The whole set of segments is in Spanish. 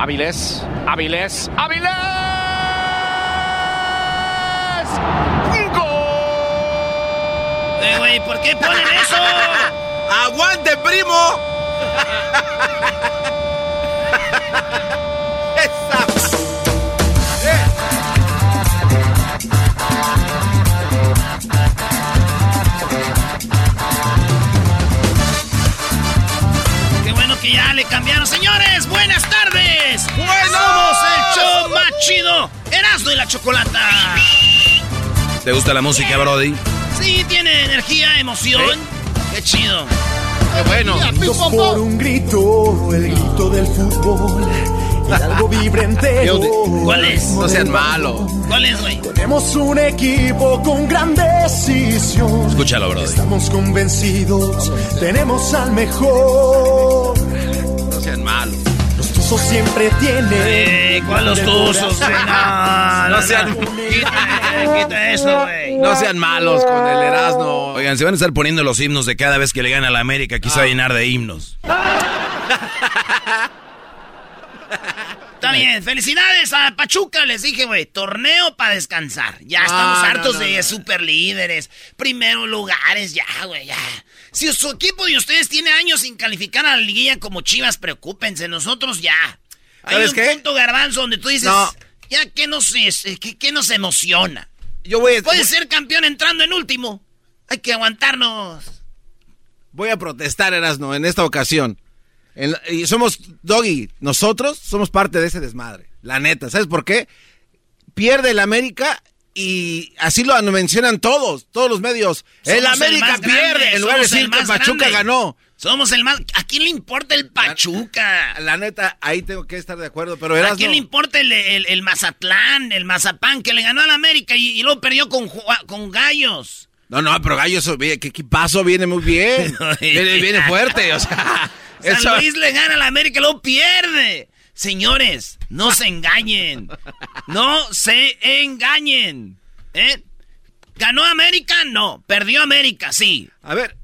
Avilés, Avilés, Avilés. Eh, güey, ¿por qué ponen eso? ¡Aguante, primo! Esa. Qué bueno que ya le cambiaron. Señores, buenas tardes. Somos el show más chido. Erasmo y la chocolata. ¿Te gusta la música, Brody? Sí, tiene energía, emoción. Qué chido. ¡Qué bueno! Por un grito, el grito del fútbol. Y algo vibra entero. ¿Cuál es? No sean malos. ¿Cuál es, güey? Tenemos un equipo con gran decisión. Escúchalo, Brody. Estamos convencidos, tenemos al mejor. No sean malos. Siempre tienen. Eh, ¿Cuál los tuzos, güey? No, no, sean- no. Quita, quita eso, güey. No sean malos con el Erasmo. Oigan, se van a estar poniendo los himnos de cada vez que le gana a la América. Aquí se va a llenar de himnos. Está bien, felicidades a Pachuca, les dije, güey, torneo para descansar. Ya estamos no, hartos no, de no. super líderes, primeros lugares, ya, güey, ya. Si su equipo de ustedes tiene años sin calificar a la liguilla como Chivas, preocúpense, nosotros ya. Hay ¿Sabes un qué? punto garbanzo donde tú dices, No. ya que nos, es- que, que nos emociona. Yo voy a, Puede ser campeón entrando en último. Hay que aguantarnos. voy a protestar, Erasmo, en esta ocasión. En y somos, Doggy, nosotros somos parte de ese desmadre. La neta, ¿sabes por qué? Pierde el América y así lo mencionan todos, todos los medios. el América pierde, grande, en lugar de decir que Pachuca grande. ganó. Somos el más... ¿A quién le importa el Pachuca? La neta, ahí tengo que estar de acuerdo, pero ¿A Erasmo... quién le importa el, el- el Mazatlán, el Mazapán, que le ganó al América y, y luego perdió con, con Gallos? No, no, pero Gallo, eso, ¿qué, qué pasó? Viene muy bien. viene, viene fuerte, o sea... San eso- Luis le gana al América y luego pierde. Señores, no se engañen. No se engañen. ¿Eh? ¿Ganó América? No. ¿Perdió América? Sí. A ver,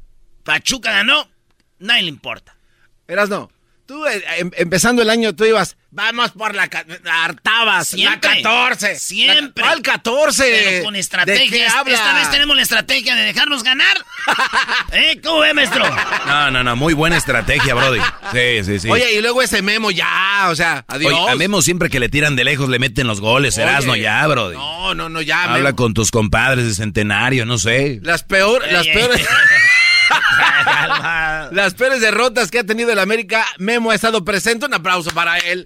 ¿Pachuca ganó? Nadie le importa. Erasno, tú eh, em- empezando el año tú ibas, vamos por la... hartabas, Siempre. la 14. Siempre. La, ¿Cuál 14? Pero con ¿De estrategia. qué Esta- vez tenemos la estrategia de dejarnos ganar. ¿Eh? ¿Cómo ve, maestro? No, no, no, muy buena estrategia, Brody. Sí, sí, sí. Oye, y luego ese memo ya, o sea, adiós. Oye, a Memo siempre que le tiran de lejos le meten los goles, Oye, Erasno, ya, Brody. No, no, no, ya. Habla Memo. con tus compadres de Centenario, no sé. Las peor, las Ey, ey. peores... Las peores derrotas que ha tenido el América, Memo ha estado presente. Un aplauso para él.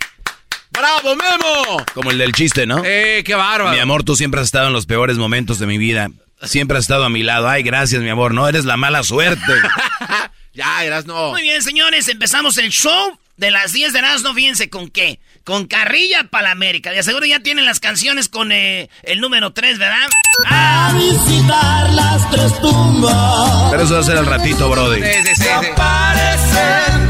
¡Bravo, Memo! Como el del chiste, ¿no? ¡Eh, qué bárbaro! Mi amor, tú siempre has estado en los peores momentos de mi vida. siempre has estado a mi lado. Ay, gracias, mi amor. No, eres la mala suerte. ya, eras no. Muy bien, señores, empezamos el show de las 10 de Erasmo. Fíjense con qué. Con Carrilla para la América. De seguro ya tienen las canciones con eh, el número 3, ¿verdad? A visitar las tres tumbas. Pero eso va a ser al ratito, Brody. Sí, sí, sí, sí.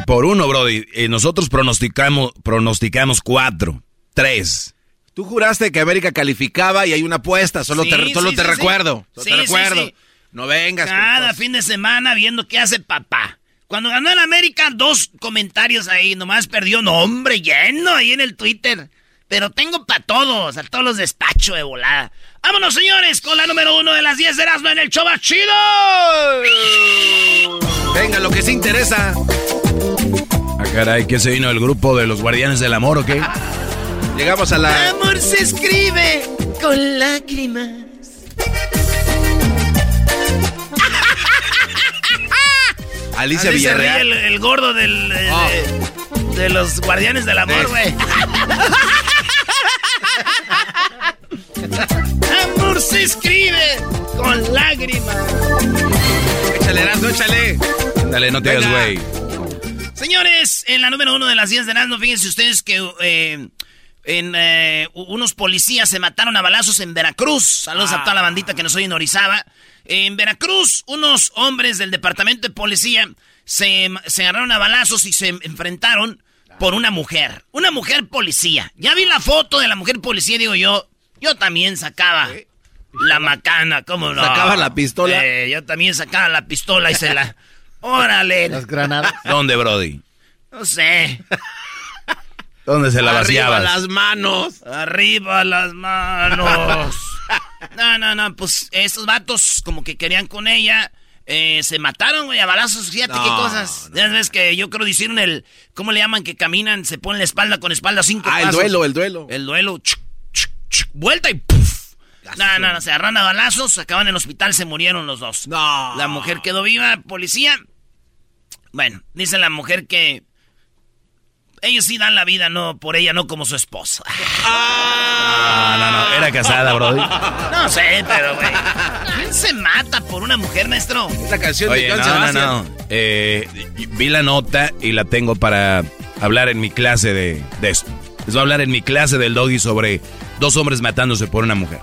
Y por uno, Brody, eh, nosotros pronosticamos, pronosticamos cuatro, tres. Tú juraste que América calificaba y hay una apuesta. Solo Sí, te, solo sí, te sí, sí. recuerdo. Solo Sí, te sí, recuerdo. sí. No vengas. Cada fin de semana viendo qué hace papá. Cuando ganó el América, dos comentarios ahí. Nomás perdió nombre lleno ahí en el Twitter. Pero tengo para todos, a todos los despacho de volada. Vámonos, señores, con la número uno de las 10 de Erasmo en el show más chido. Venga, lo que sí interesa. Caray, ¿qué se vino el grupo de los Guardianes del Amor o qué? Llegamos a la. Amor se escribe con lágrimas. Alicia Así se ríe Villarreal. el, el gordo del, eh, Oh. de, de los guardianes del amor, güey. amor se escribe con lágrimas. Échale, Erasmo, échale. Dale, no te hagas güey. Señores, en la número uno de las 10 de Erasmo, fíjense ustedes que eh, en, eh, unos policías se mataron a balazos en Veracruz. Saludos a toda la bandita que nos oye en Orizaba. En Veracruz, unos hombres del departamento de policía se, se agarraron a balazos y se enfrentaron por una mujer. Una mujer policía. Ya vi la foto de la mujer policía, digo yo. Yo también sacaba la macana, ¿cómo no? ¿Sacaba la pistola? Eh, yo también sacaba la pistola y se la... ¡Órale! Las granadas. ¿Dónde, Brody? No sé. ¿Dónde se la Arriba vaciabas? las manos. Arriba las manos. No, no, no, pues estos vatos como que querían con ella. eh, se mataron, güey, a balazos, fíjate No, qué cosas. Ya ves que yo creo que hicieron el, ¿cómo le llaman? Que caminan, se ponen la espalda con espalda cinco Ah, el duelo, el duelo. El duelo, chuc, chuc, chuc, vuelta y ¡puf! No, no, no, se agarran a balazos, acaban en el hospital, se murieron los dos. No. La mujer quedó viva, policía. Bueno, dice la mujer que ellos sí dan la vida, no por ella, no como su esposa. No, no, no, era casada, Brody. No sé, pero güey. ¿Quién se mata por una mujer, maestro? La canción Oye, de no, no, no. Eh, vi la nota y la tengo para hablar en mi clase de, de esto. Les voy a hablar en mi clase del doggy sobre dos hombres matándose por una mujer.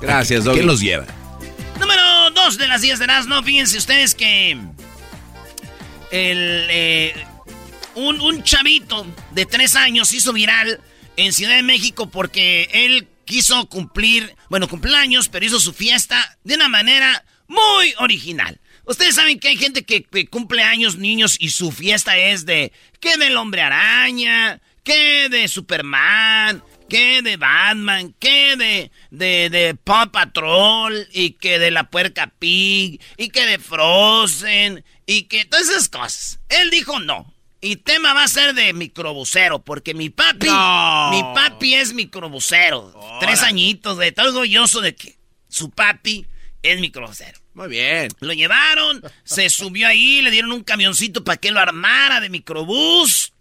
Gracias, Doggy. ¿Quién los lleva? Número 2 de las 10 de no Fíjense ustedes que. El. eh, un, un chavito de 3 años hizo viral en Ciudad de México porque él quiso cumplir. Bueno, cumpleaños, pero hizo su fiesta de una manera muy original. Ustedes saben que hay gente que, que cumple años, niños, y su fiesta es de. que del hombre araña, que de Superman, que de Batman, que de, de, de Paw Patrol, y que de la puerca Pig, y que de Frozen, y que todas esas cosas. Él dijo no. Y tema va a ser de microbusero, porque mi papi, No. mi papi es microbusero. Tres añitos, de todo orgulloso de que su papi es microbusero. Muy bien. Lo llevaron, se subió ahí, le dieron un camioncito para que lo armara de microbús.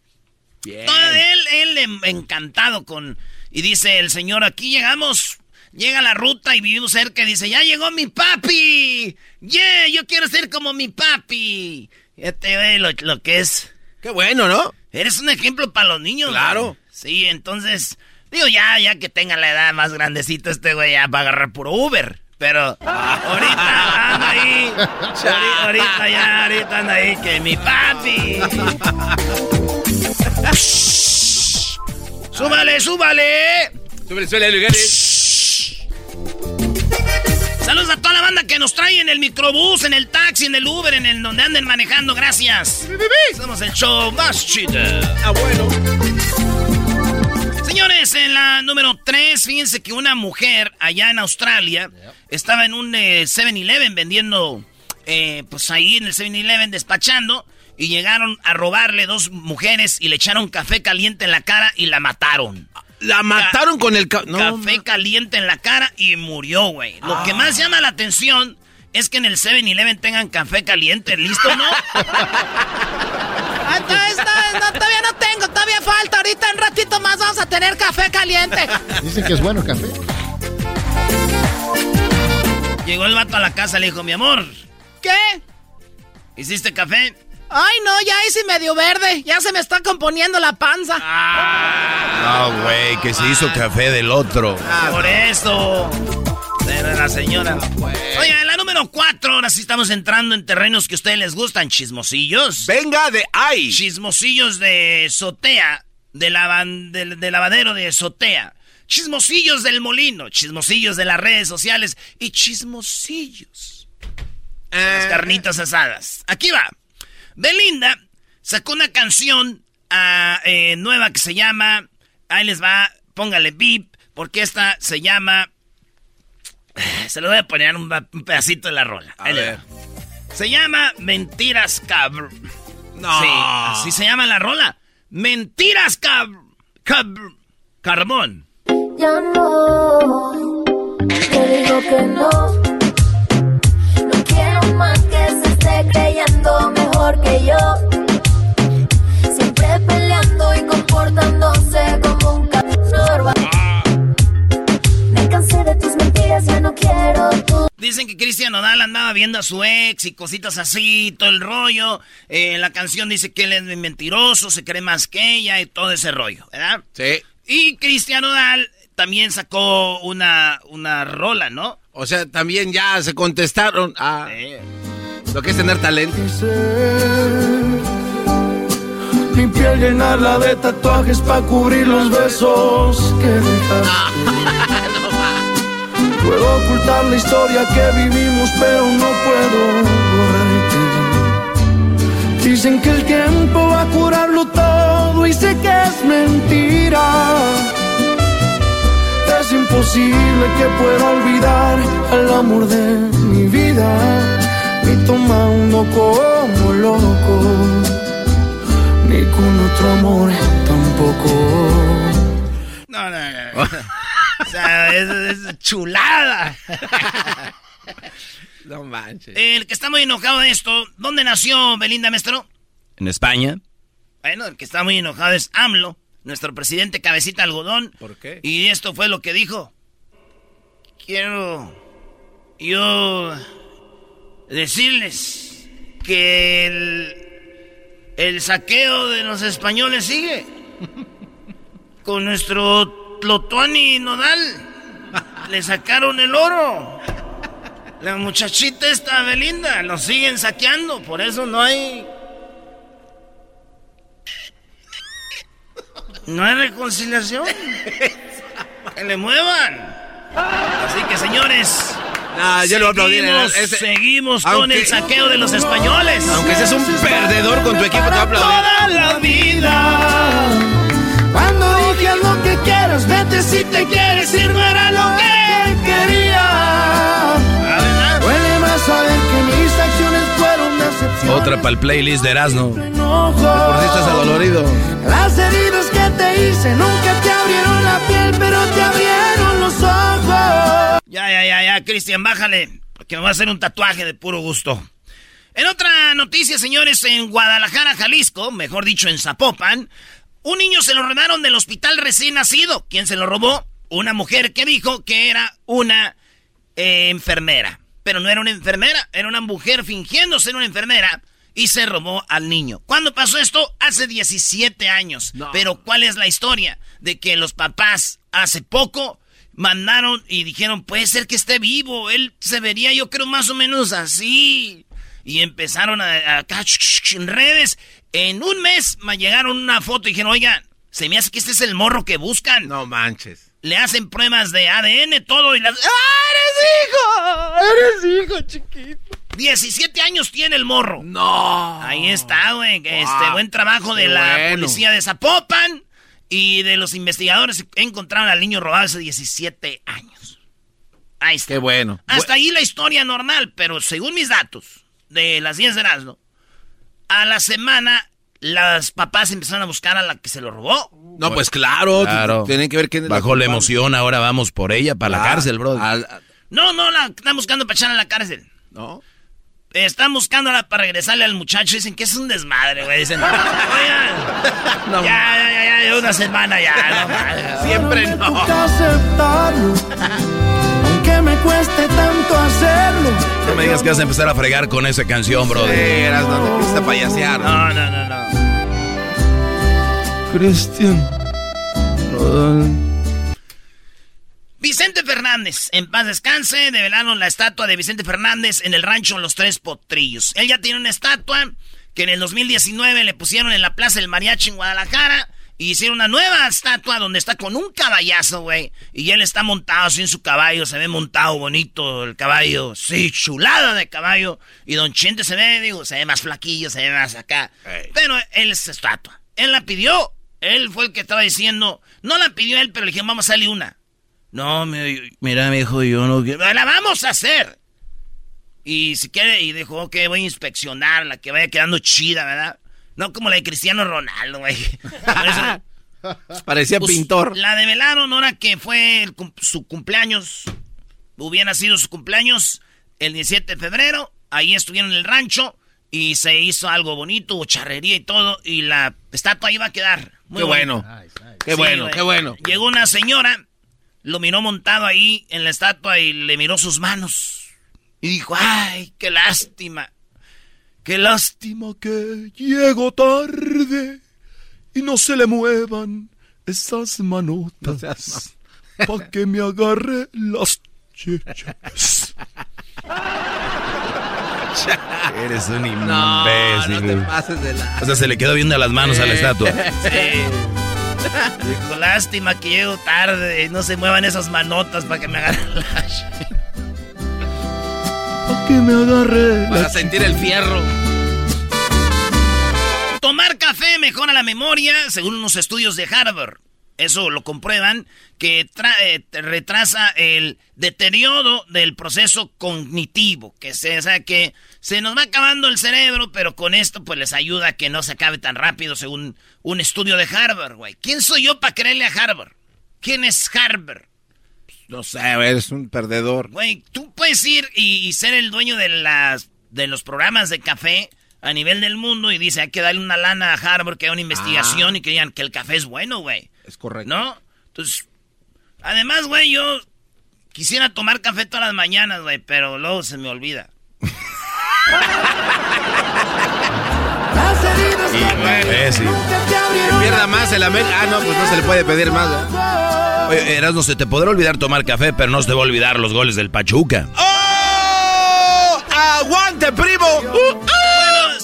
Bien. Todo él, él encantado con... Y dice el señor, aquí llegamos, llega la ruta y vivimos cerca y dice, ya llegó mi papi. Yeah, yo quiero ser como mi papi. Ya te ve lo, lo que es. Qué bueno, ¿no? Eres un ejemplo para los niños. Claro. güey. Sí, entonces, digo, ya, ya que tenga la edad más grandecito este güey, ya va a agarrar puro Uber. Pero ahorita anda ahí. ahorita, ahorita ya, ahorita anda ahí que mi papi. súbale, súbale. Súbele, Luis Gary. Saludos a toda la banda que nos trae en el microbús, en el taxi, en el Uber, en el donde anden manejando. Gracias. Somos el show más chido. Ah, bueno. Señores, en la número 3, fíjense que una mujer allá en Australia estaba en un eh, 7-Eleven vendiendo, eh, pues ahí en el 7-Eleven despachando, y llegaron a robarle dos mujeres y le echaron café caliente en la cara y la mataron. La mataron con el... ca- no, café caliente en la cara y murió, güey. Lo que más llama la atención es que en el 7-Eleven tengan café caliente, ¿listo, no? Ah, está, está, no, todavía no tengo, todavía falta. Ahorita en ratito más vamos a tener café caliente. Dicen que es bueno el café. Llegó el vato a la casa, le dijo, mi amor. ¿Qué? ¿Hiciste café? Ay, no, ya hice medio verde. Ya se me está componiendo la panza. Ah. No, güey, que se hizo café del otro. Ah, por eso. Era la señora. Oye, la número cuatro, ahora sí estamos entrando en terrenos que a ustedes les gustan, chismosillos. Venga de ahí. Chismosillos de Sotea, de, de lavadero de Sotea. Chismosillos del molino, chismosillos de las redes sociales y chismosillos. Las eh. carnitas asadas. Aquí va. Belinda sacó una canción ah, eh, nueva que se llama. Ahí les va, póngale beep, porque esta se llama. Se lo voy a poner un, pedacito de la rola. A ver. Se llama Mentiras Cab. No. Sí, así se llama la rola. Mentiras Cab. Cab. Carbón. Ya no. Te digo que no. No quiero más que se esté creyendo mejor que yo. Siempre peleando y comportándose como un normal. Me cansé de tus mentiras, ya no quiero tú. Dicen que Cristian Nodal andaba viendo a su ex y cositas así, todo el rollo. Eh, la canción dice que él es mentiroso, se cree más que ella y todo ese rollo, ¿verdad? Sí. Y Cristian Nodal también sacó una, una rola, ¿no? O sea, también ya se contestaron a lo que es tener talento. Mi piel llenarla de tatuajes para cubrir los besos que dejaste. puedo ocultar la historia que vivimos, pero no puedo borrarte. Dicen que el tiempo va a curarlo todo y sé que es mentira es imposible que pueda olvidar el amor de mi vida, ni tomando como loco, ni con otro amor tampoco. No, no, no. o sea, es, chulada. no manches. El que está muy enojado de esto, ¿dónde nació Belinda Mestro? En España. Bueno, el que está muy enojado es AMLO nuestro presidente Cabecita Algodón. ¿Por qué? Y esto fue lo que dijo. Quiero yo decirles que el, el saqueo de los españoles sigue. Con nuestro Tlotuani Nodal. Le sacaron el oro. La muchachita esta Belinda, lo siguen saqueando, por eso no hay No hay reconciliación. que le muevan. Así que, señores. Nah, yo lo aplaudí. Seguimos con el saqueo de los españoles. Aunque seas un perdedor con tu equipo, te aplaudo. Toda la vida. Cuando dije lo que quieras, vete si te quieres ir, no era lo que quería. Duele más saber que mis acciones fueron decepción. Otra para el playlist de Erasmo. Por si estás adolorido. Las heridas que te hice nunca te abrieron la piel, pero te abrieron los ojos. Ya, ya, ya, ya, Cristian, bájale, porque me va a hacer un tatuaje de puro gusto. En otra noticia, señores, en Guadalajara, Jalisco, mejor dicho, en Zapopan, un niño se lo robaron del hospital recién nacido. ¿Quién se lo robó? Una mujer que dijo que era una eh, enfermera. Pero no era una enfermera, era una mujer fingiendo ser una enfermera y se robó al niño. ¿Cuándo pasó esto? Hace 17 años. Pero ¿cuál es la historia? De que los papás hace poco mandaron y dijeron, puede ser que esté vivo, él se vería yo creo más o menos así. Y empezaron a, acá en redes. En un mes me llegaron una foto y dijeron, oigan, se me hace que este es el morro que buscan. No manches. Le hacen pruebas de ADN, todo y las... ¡Ah, eres hijo! Eres hijo, chiquito. 17 años tiene el morro. No. Ahí está, güey. Este buen trabajo de la policía de Zapopan y de los investigadores encontraron al niño robado hace 17 años. Ahí está. Qué bueno. Hasta ahí la historia normal, pero según mis datos de las 10 de Erasmo, a la semana las papás empezaron a buscar a la que se lo robó. No, pues claro, claro. tienen que ver quién Bajo la, emoción, ahora vamos por ella para la cárcel, bro. no, no, la están buscando para echarla a la cárcel. ¿No? Están buscándola para regresarle al muchacho. Dicen que es un desmadre, güey. Dicen, oigan, ya, ya, ya, ya, una semana ya. Siempre no. Aunque me cueste tanto hacer No me digas que vas a empezar a fregar con esa canción, bro. Sí, eras, no te payasear. No, no, no, no. Cristian. Vicente Fernández, en paz descanse, develaron la estatua de Vicente Fernández en el rancho Los Tres Potrillos. Él ya tiene una estatua que en el 2019 le pusieron en la Plaza del Mariachi en Guadalajara y hicieron una nueva estatua donde está con un caballazo, güey. Y él está montado así en su caballo, se ve montado bonito el caballo, sí, chulada de caballo. Y Don Chente se ve, digo, se ve más flaquillo, se ve más acá. Pero él es estatua. Él la pidió. Él fue el que estaba diciendo, no la pidió él, pero le dijeron, vamos a salir una. No, mira, me dijo, yo no quiero. La vamos a hacer. Y si quiere, y dijo, ok, voy a inspeccionarla, que vaya quedando chida, ¿verdad? No como la de Cristiano Ronaldo, güey. Parecía Pues, pintor. La develaron ahora que fue el su cumpleaños. Hubiera sido su cumpleaños el 17 de febrero. Ahí estuvieron en el rancho y se hizo algo bonito, hubo charrería y todo. Y la estatua iba a quedar. Muy Qué bueno. Qué Sí, bueno, güey. qué bueno. Llegó una señora, lo miró montado ahí en la estatua y le miró sus manos. Y dijo, ay, qué lástima. Qué lástima que Llego tarde y no se le muevan esas manotas pa' que me agarre las chichas. Eres un imbécil. No, no te pases de la... O sea, se le quedó viendo las manos a la estatua. Sí. Dijo, lástima que llego tarde. No se muevan esas manotas para que me agarren la... Pa' que me agarre Para sentir el fierro. Tomar café mejora la memoria, según unos estudios de Harvard. Eso lo comprueban, que tra- eh, retrasa el deterioro del proceso cognitivo, que se, o sea, que se nos va acabando el cerebro, pero con esto pues les ayuda a que no se acabe tan rápido, según un estudio de Harvard, güey. ¿Quién soy yo para creerle a Harvard? ¿Quién es Harvard? No sé, eres un perdedor. Güey, tú puedes ir y, y ser el dueño de las de los programas de café a nivel del mundo y dice, hay que darle una lana a Harvard que haga una investigación y que digan que el café es bueno, güey. Es correcto. ¿No? Entonces, además, güey, yo quisiera tomar café todas las mañanas, güey, pero luego se me olvida. Imbécil. Que pierda más el América. Ah, no, pues no se le puede pedir más. ¿eh? Oye, Erasmo, se te podrá olvidar tomar café, pero no se te va a olvidar los goles del Pachuca. ¡Oh! ¡Aguante, primo! Uh, Bueno,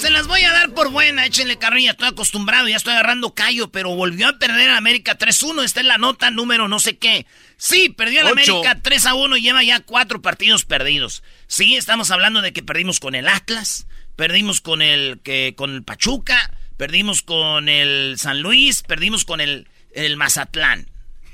se las voy a dar por buena, échenle carrilla, estoy acostumbrado, ya estoy agarrando callo, pero volvió a perder a América 3-1, está en la nota número no sé qué. Sí, perdió el. América 3-1 y lleva ya cuatro partidos perdidos. Sí, estamos hablando de que perdimos con el Atlas, perdimos con el, que, con el Pachuca, perdimos con el San Luis, perdimos con el, el Mazatlán.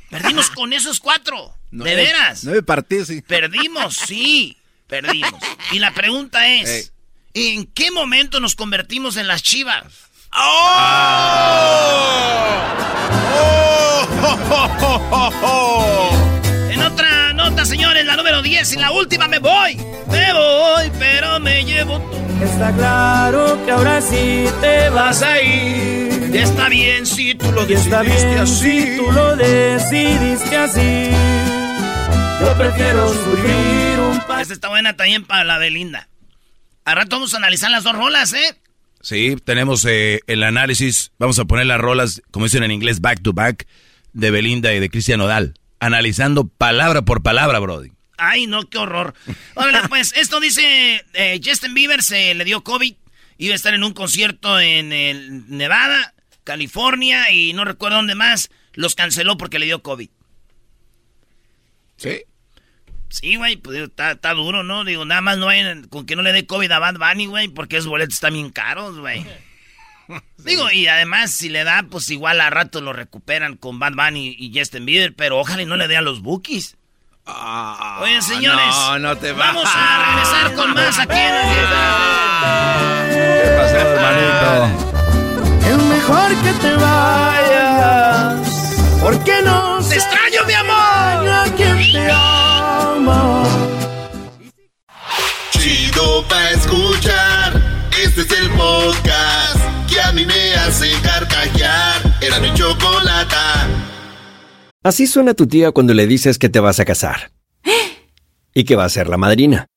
Perdimos con esos cuatro, de veras. Nueve partidos, sí. Perdimos, sí, perdimos. Y la pregunta es, ¿en qué momento nos convertimos en las chivas? En otra nota, señores, la número 10 y la última me voy. Me voy, pero me llevo todo. Está claro que ahora sí te vas a ir. Está bien si tú lo Y está decidiste bien así. si tú lo decidiste así. Yo prefiero sufrir un pa- Esta está buena también para la Belinda. Al rato vamos a analizar las dos rolas, ¿eh? Sí, tenemos eh, el análisis. Vamos a poner las rolas, como dicen en inglés, back to back, de Belinda y de Cristian Odal. Analizando palabra por palabra, Brody. Ay, no, qué horror. Órale, pues, esto dice, eh, Justin Bieber se le dio COVID, iba a estar en un concierto en el Nevada, California y no recuerdo dónde más, los canceló porque le dio COVID. Sí. Sí, güey, pues está, está duro, ¿no? Digo, nada más no vayan con que no le dé COVID a Bad Bunny, güey, porque esos boletos están bien caros, güey. Digo, y además, si le da, pues igual a rato lo recuperan con Bad Bunny y Justin Bieber, pero ojalá y no le dé a los bookies. Oye, señores, Ah, no, no te va. vamos a regresar con más aquí en el... ¿Qué pasó, hermanito? Es mejor que te vayas. Escuchar. Este es el podcast que a mí me hace carcajear. Era mi chocolata. Así suena tu tía cuando le dices que te vas a casar. Y que va a ser la madrina.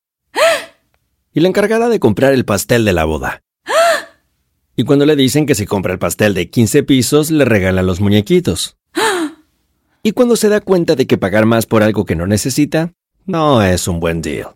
y la encargada de comprar el pastel de la boda. Y cuando le dicen que si compra el pastel de 15 pisos, le regalan los muñequitos. Y cuando se da cuenta de que pagar más por algo que no necesita, no es un buen deal.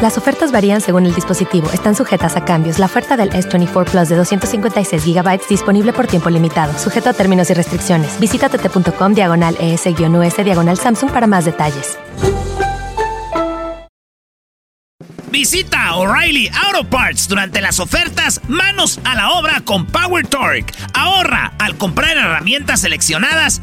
Las ofertas varían según el dispositivo. Están sujetas a cambios. La oferta del S24 Plus de 256 GB disponible por tiempo limitado, sujeto a términos y restricciones. Visita tt.com diagonal ES-US diagonal Samsung para más detalles. Visita O'Reilly Auto Parts durante las ofertas Manos a la obra con Power Torque. Ahorra al comprar herramientas seleccionadas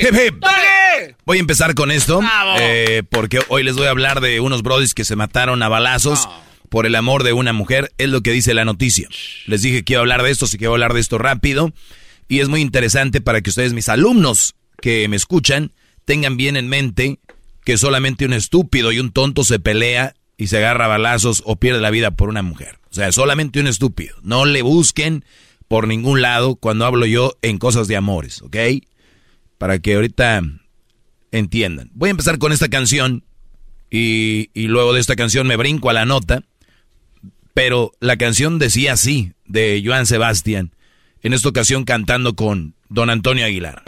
Hip, hip. Voy a empezar con esto, eh, porque hoy les voy a hablar de unos brodis que se mataron a balazos por el amor de una mujer. Es lo que dice la noticia. Les dije que iba a hablar de esto, así que voy a hablar de esto rápido. Y es muy interesante para que ustedes, mis alumnos que me escuchan, tengan bien en mente que solamente un estúpido y un tonto se pelea y se agarra a balazos o pierde la vida por una mujer. O sea, solamente un estúpido. No le busquen por ningún lado cuando hablo yo en cosas de amores, ¿ok? Para que ahorita entiendan. Voy a empezar con esta canción y, y, luego de esta canción me brinco a la nota. Pero la canción decía así, de Joan Sebastián, en esta ocasión cantando con Don Antonio Aguilar.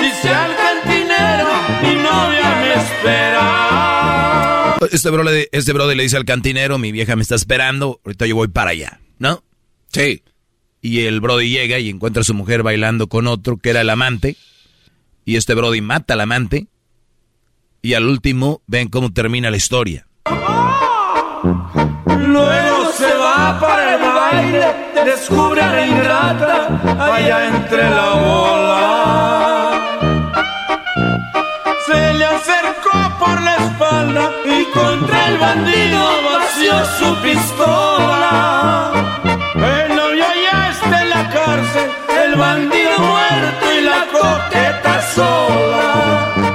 Dice al cantinero, mi novia me espera. Este brother, este brother le dice al cantinero, mi vieja me está esperando, ahorita yo voy para allá, ¿no? Sí. Y el brody llega y encuentra a su mujer bailando con otro, que era el amante. Y este brody mata al amante. Y al último, ven cómo termina la historia. Luego se va para el baile, descubre a la ingrata allá entre la bola. Se le acercó por la espalda y contra el bandido vació su pistola. La cárcel, el bandido muerto y la coqueta sola.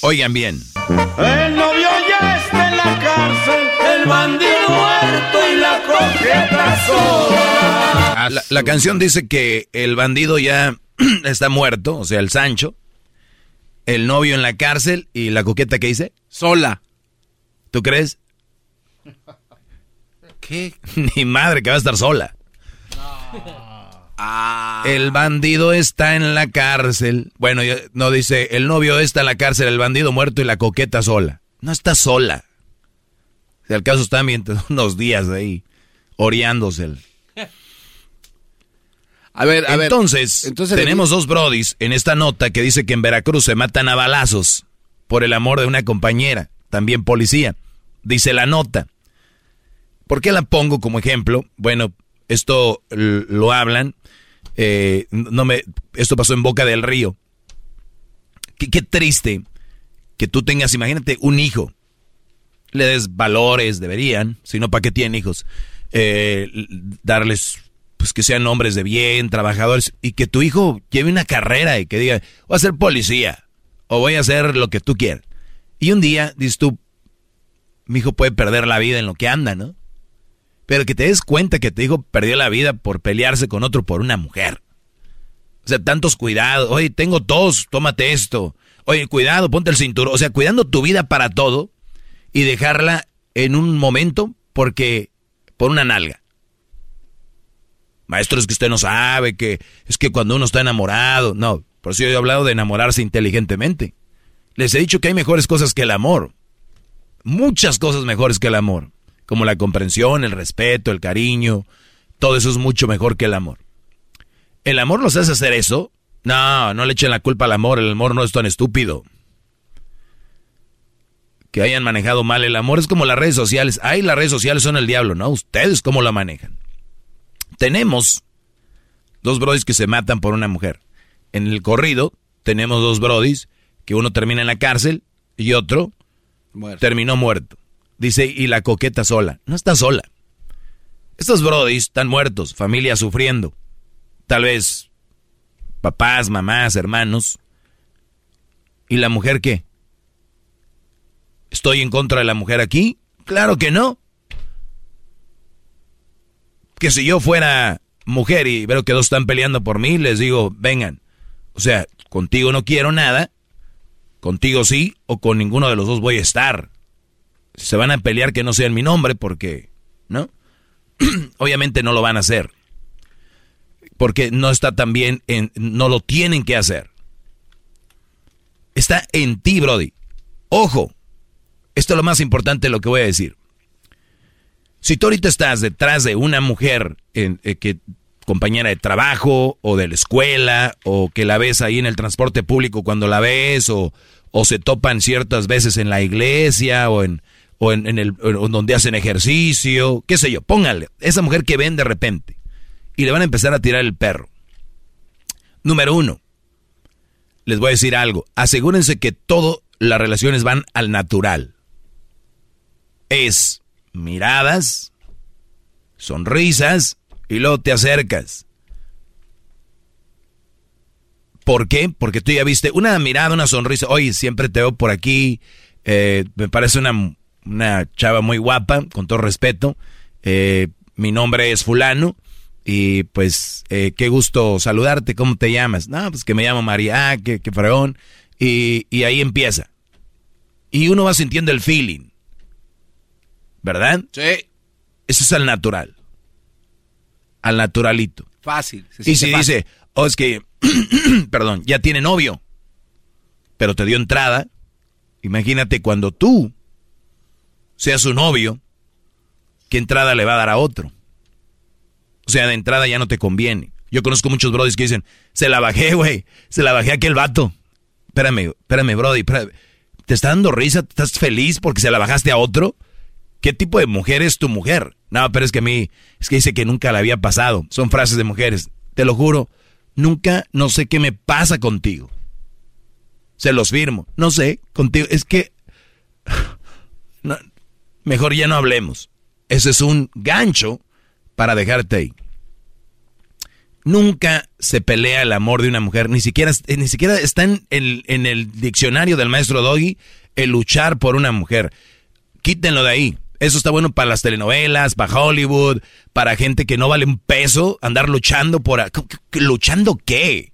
Oigan bien. El novio ya está en la cárcel, el bandido muerto y la coqueta sola. La, la canción dice que el bandido ya está muerto, o sea, el Sancho. El novio en la cárcel y la coqueta que dice sola. ¿Tú crees? ¿Qué? Ni madre que va a estar sola. Ah. El bandido está en la cárcel. Bueno, no dice, el novio está en la cárcel, el bandido muerto y la coqueta sola. No está sola. Si al caso mientras unos días ahí, oreándose. A ver, a ver. entonces, Entonces, tenemos dos brodis en esta nota que dice que en Veracruz se matan a balazos por el amor de una compañera, también policía. Dice la nota. ¿Por qué la pongo como ejemplo? Bueno, esto lo hablan. eh, no me, esto pasó en Boca del Río. Qué, qué triste que tú tengas, imagínate, un hijo le des valores, deberían, si no, ¿para qué tienen hijos? Eh, darles, pues que sean hombres de bien, trabajadores, y que tu hijo lleve una carrera y que diga, voy a ser policía, o voy a hacer lo que tú quieras. Y un día, dices tú, mi hijo puede perder la vida en lo que anda, ¿no? Pero que te des cuenta que tu hijo perdió la vida por pelearse con otro por una mujer. O sea, tantos cuidados. Oye, tengo tos, tómate esto. Oye, cuidado, ponte el cinturón. O sea, cuidando tu vida para todo y dejarla en un momento porque por una nalga. Maestro, es que usted no sabe que es que cuando uno está enamorado, no, por eso yo he hablado de enamorarse inteligentemente. Les he dicho que hay mejores cosas que el amor. Muchas cosas mejores que el amor, como la comprensión, el respeto, el cariño, todo eso es mucho mejor que el amor. ¿El amor los hace hacer eso? No, no le echen la culpa al amor, el amor no es tan estúpido que hayan manejado mal el amor. Es como las redes sociales. Ay, las redes sociales son el diablo, ¿no? Ustedes cómo la manejan. Tenemos dos brodis que se matan por una mujer. En el corrido tenemos dos brodis que uno termina en la cárcel y otro terminó muerto. Dice, y la coqueta sola. No está sola. Estos brodis están muertos, familia sufriendo. Tal vez papás, mamás, hermanos. ¿Y la mujer qué? ¿Estoy en contra de la mujer aquí? Claro que no. Que si yo fuera mujer y veo que dos están peleando por mí, les digo, vengan. O sea, contigo no quiero nada, contigo sí, o con ninguno de los dos voy a estar. Se van a pelear que no sea en mi nombre porque, ¿no? Obviamente no lo van a hacer. Porque no está tan bien, en, no lo tienen que hacer. Está en ti, Brody. Ojo, esto es lo más importante de lo que voy a decir. Si tú ahorita estás detrás de una mujer en, eh, que compañera de trabajo o de la escuela o que la ves ahí en el transporte público cuando la ves o, o se topan ciertas veces en la iglesia o en, o en, el donde hacen ejercicio, qué sé yo, póngale, esa mujer que ven de repente y le van a empezar a tirar el perro. Número uno, les voy a decir algo, asegúrense que todas las relaciones van al natural es miradas, sonrisas y luego te acercas. ¿Por qué? Porque tú ya viste una mirada, una sonrisa. Oye, siempre te veo por aquí. Eh, me parece una, una, chava muy guapa, con todo respeto. Eh, mi nombre es fulano. Y pues, eh, qué gusto saludarte. ¿Cómo te llamas? No, pues que me llamo María. Ah, qué, qué fregón. Y, y ahí empieza. Y uno va sintiendo el feeling. ¿Verdad? Sí. Eso es al natural. Al naturalito. Fácil. y si dice, oh, es que, perdón, ya tiene novio, pero te dio entrada, imagínate cuando tú seas su novio, ¿qué entrada le va a dar a otro? O sea, de entrada ya no te conviene. Yo conozco muchos brodis que dicen, se la bajé, güey, se la bajé a aquel vato. Espérame, espérame, brody, ¿te está dando risa? ¿Estás feliz porque se la bajaste a otro? ¿Qué tipo de mujer es tu mujer? No, pero es que a mí, es que dice que nunca la había pasado. Son frases de mujeres. Te lo juro, nunca, no sé qué me pasa contigo. Se los firmo. No sé, contigo. Es que... mejor ya no hablemos. Ese es un gancho para dejarte ahí. Nunca se pelea el amor de una mujer, ni siquiera, ni siquiera está en el, en el diccionario del maestro Doggy el luchar por una mujer. Quítenlo de ahí. Eso está bueno para las telenovelas, para Hollywood, para gente que no vale un peso, andar luchando por... ¿Luchando qué?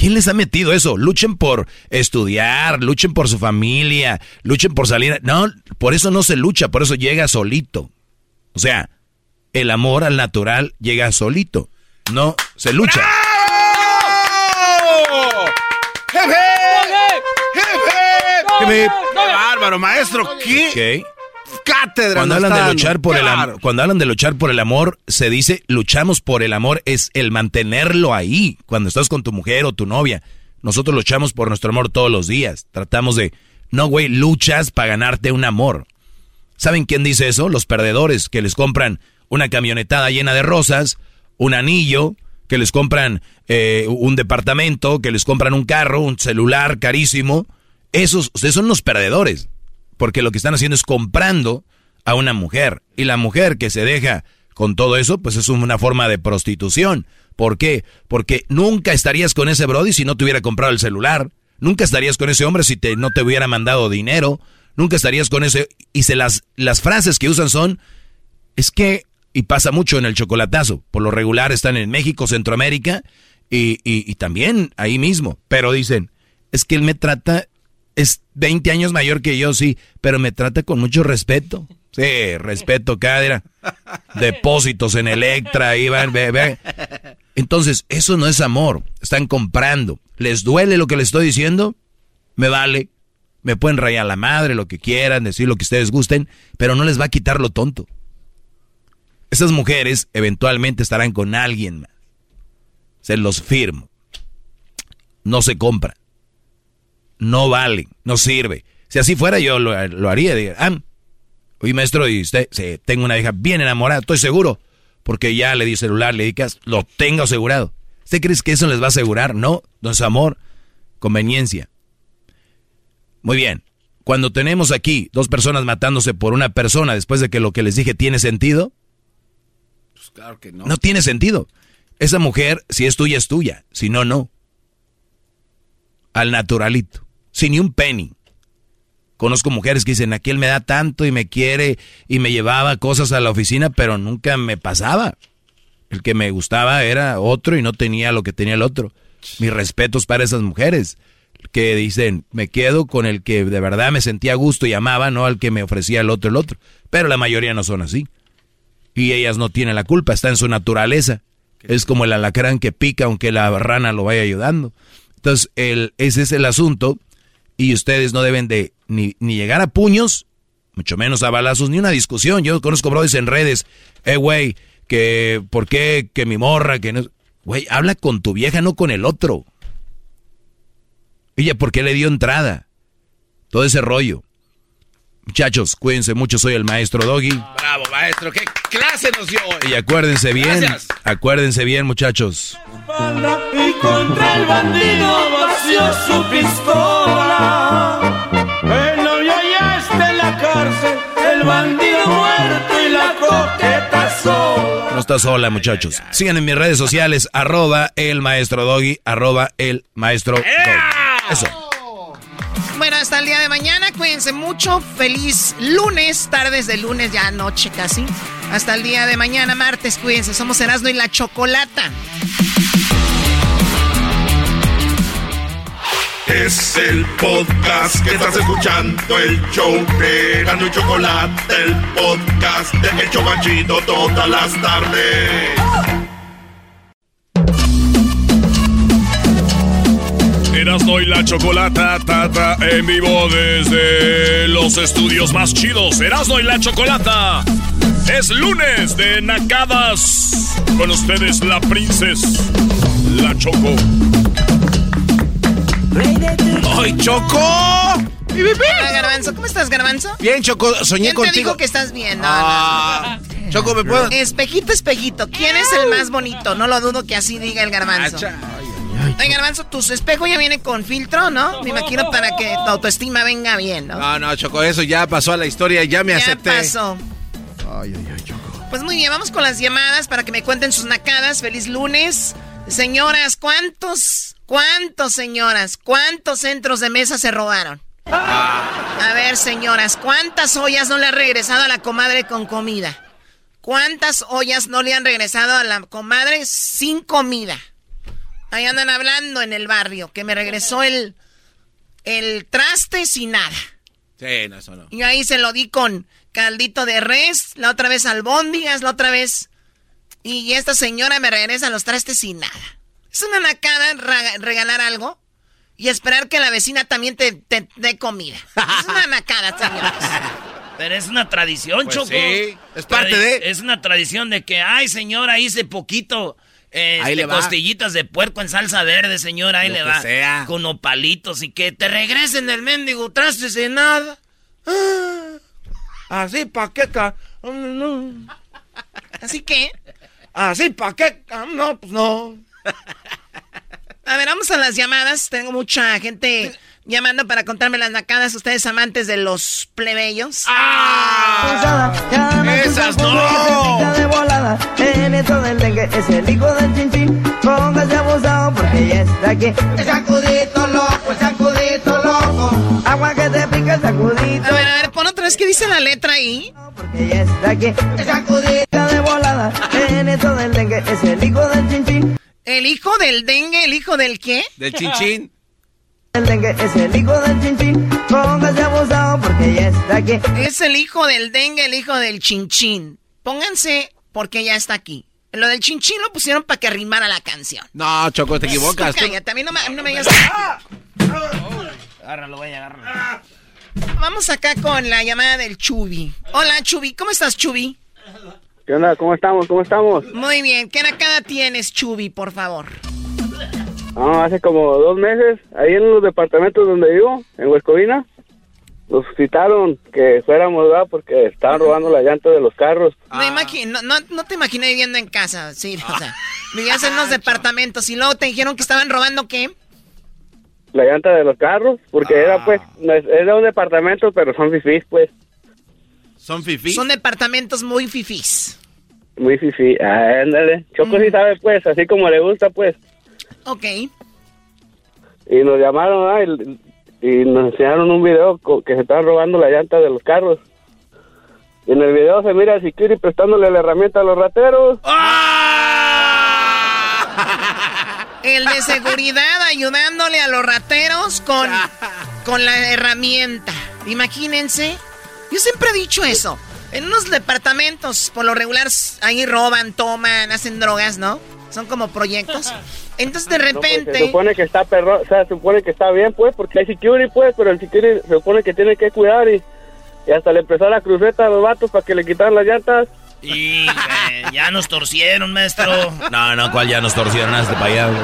¿Quién les ha metido eso? Luchen por estudiar, luchen por su familia, luchen por salir... No, por eso no se lucha, por eso llega solito. O sea, el amor al natural llega solito, no se lucha. ¡Qué bárbaro, maestro! ¿Qué? ¿Qué? Cátedra. Cuando hablan de luchar por el amor, cuando hablan de luchar por el amor, se dice luchamos por el amor es el mantenerlo ahí. Cuando estás con tu mujer o tu novia, nosotros luchamos por nuestro amor todos los días. Tratamos de no, güey, luchas para ganarte un amor. ¿Saben quién dice eso? Los perdedores que les compran una camionetada llena de rosas, un anillo, que les compran eh, un departamento, que les compran un carro, un celular carísimo. Esos, ustedes son los perdedores porque lo que están haciendo es comprando a una mujer. Y la mujer que se deja con todo eso, pues es una forma de prostitución. ¿Por qué? Porque nunca estarías con ese Brody si no te hubiera comprado el celular. Nunca estarías con ese hombre si te, no te hubiera mandado dinero. Nunca estarías con ese... Y se las, las frases que usan son, es que, y pasa mucho en el chocolatazo, por lo regular están en México, Centroamérica y, y, y también ahí mismo. Pero dicen, es que él me trata, es 20 años mayor que yo, sí, pero me trata con mucho respeto. Sí, respeto, cadera. Depósitos en Electra, ve, ve. Entonces, eso no es amor. Están comprando. ¿Les duele lo que les estoy diciendo? Me vale. Me pueden rayar la madre, lo que quieran, decir lo que ustedes gusten, pero no les va a quitar lo tonto. Esas mujeres eventualmente estarán con alguien más. Se los firmo. No se compra. No vale. No sirve. Si así fuera, yo lo, haría. Diga, ah, oye, maestro, y usted, sí, tengo una hija bien enamorada, estoy seguro. Porque ya le di celular, le di que lo tengo asegurado. ¿Usted cree que eso les va a asegurar? No, es amor, conveniencia. Muy bien. Cuando tenemos aquí dos personas matándose por una persona después de que lo que les dije tiene sentido, pues claro que no. No tiene sentido. Esa mujer, si es tuya, es tuya. Si no, no. Al naturalito. Sin ni un penny. Conozco mujeres que dicen, aquí él me da tanto y me quiere y me llevaba cosas a la oficina, pero nunca me pasaba. El que me gustaba era otro y no tenía lo que tenía el otro. Mis respetos para esas mujeres que dicen, me quedo con el que de verdad me sentía a gusto y amaba, no al que me ofrecía el otro el otro. Pero la mayoría no son así. Y ellas no tienen la culpa, está en su naturaleza. Es como el alacrán que pica aunque la rana lo vaya ayudando. Entonces, el, ese es el asunto y ustedes no deben de ni, ni llegar a puños, mucho menos a balazos, ni una discusión. Yo conozco brodis en redes, eh, güey, que, ¿por qué? Que mi morra, que no... Güey, habla con tu vieja, no con el otro. Ella, ¿por qué le dio entrada? Todo ese rollo. Muchachos, cuídense mucho, soy el maestro Doggy. Bravo, maestro, qué clase nos dio hoy. Y acuérdense bien, acuérdense bien, muchachos. Y contra el bandido vació su pistola. La cárcel, el bandido muerto y la coqueta sola. No está sola, muchachos. Sigan en mis redes sociales, arroba el maestro Doggy, arroba el maestro Doggy. Eso. Bueno, hasta el día de mañana, cuídense mucho. Feliz lunes, tardes de lunes, ya noche casi. Hasta el día de mañana, martes, cuídense. Somos Erasmo y la Chocolata. Es el podcast que estás escuchando, el show de Erasmo y Chocolate, el podcast de El Chobachito todas las tardes. Erasmo y la Chocolata Tata en vivo desde los estudios más chidos. Erasmo y la Chocolata. Es lunes de Nacadas. Con ustedes la princesa, la Choco. ¡Ay, Choco! Hola, Garbanzo. ¿Cómo estás, Garbanzo? Bien, Choco, soñé ¿Quién te contigo. dijo que estás bien? No, Ah, no. Choco, ¿me puedo...? Espejito, espejito. ¿Quién es el más bonito? No lo dudo que así diga el Garbanzo. Acha. Oye, Garbanzo, tu espejo ya viene con filtro, ¿no? Me imagino para que tu autoestima venga bien, ¿no? No, no, Choco, eso ya pasó a la historia, ya me ya acepté. pasó. Ay, ay, ay, Choco. Pues muy bien, vamos con las llamadas para que me cuenten sus nacadas. Feliz lunes. Señoras, ¿cuántos, cuántos, señoras, cuántos centros de mesa se robaron? A ver, señoras, ¿cuántas ollas no le han regresado a la comadre con comida? ¿Cuántas ollas no le han regresado a la comadre sin comida? Ahí andan hablando en el barrio, que me regresó el, el traste sin nada. Sí, no, eso no. Y ahí se lo di con caldito de res, la otra vez albóndigas, la otra vez... Y esta señora me regresa los trastes sin nada. Es una nacada regalar algo y esperar que la vecina también te, te dé comida. Es una nacada, señores. Pero es una tradición, Pues Choco. sí, es parte de- Es una tradición de que, ay, señora, hice poquito. este, Ahí le va. costillitas de puerco en salsa verde, señora, ahí Lo le que va. sea. Con opalitos y que te regresen el mendigo traste sin nada. Ah, así pa' qué, ca- no. Así que, Así pa' qué, ca- no, pues no. a ver, vamos a las llamadas. Tengo mucha gente Llamando para contarme las nacadas, ustedes amantes de los plebeyos. ¡Ah! ¡Esas no! De volada, en esto del dengue es el hijo del chinchín. Póngase abusado porque ya está aquí. El sacudito loco, el sacudito loco. Agua que te pica el sacudito. A ver, a ver, pon otra vez que dice la letra ahí. Porque ya está aquí. El sacudito volada, en esto del dengue es el hijo del chinchín. ¿El hijo del dengue? ¿El hijo del qué? Del chinchín. El dengue es el hijo del chinchín. Póngase abusado porque ya está aquí. Es el hijo del dengue, el hijo del chinchín. Pónganse porque ya está aquí. Lo del chinchín lo pusieron para que rimara la canción. No, Choco, te equivocas. tú- Cállate, a mí no me, no me digas- Agárralo, güey, agárralo. Vamos acá con la llamada del Chubi. Hola, Chubi. ¿Cómo estás, Chubi? ¿Qué onda? ¿Cómo estamos? ¿Cómo estamos? Muy bien. ¿Qué nacada tienes, Chubi, por favor? Ah, hace como dos meses, ahí en los departamentos donde vivo, en Huescovina, nos citaron que fuéramos, ¿verdad? Porque estaban robando la llanta de los carros. No, imagi- no, no, no te imaginé viviendo en casa, sí, o sea, vivías en unos departamentos y luego te dijeron que estaban robando qué? La llanta de los carros, porque era pues, no es- era un departamento, pero son fifís, pues, ¿Son fifí? Son departamentos muy fifís. muy fifí. Ah, ándale. Choco Mm. sí sabe, pues, así como le gusta, pues. Ok. Y nos llamaron. Y, y nos enseñaron un video que se estaban robando la llanta de los carros. Y en el video se mira a Security prestándole la herramienta a los rateros. El de seguridad ayudándole a los rateros con, con la herramienta. Imagínense. Yo siempre he dicho eso. En unos departamentos, por lo regular, ahí roban, toman, hacen drogas, ¿no? Son como proyectos. Entonces, de No, pues, repente... se supone que está perro, o sea, se supone que está bien, pues, porque hay security, pues, pero el security se supone que tiene que cuidar y, y hasta le empezó la cruceta a los vatos para que le quitaran las llantas. Y güey, ya nos torcieron, maestro. No, no, ¿cuál ya nos torcieron hasta para allá? güey?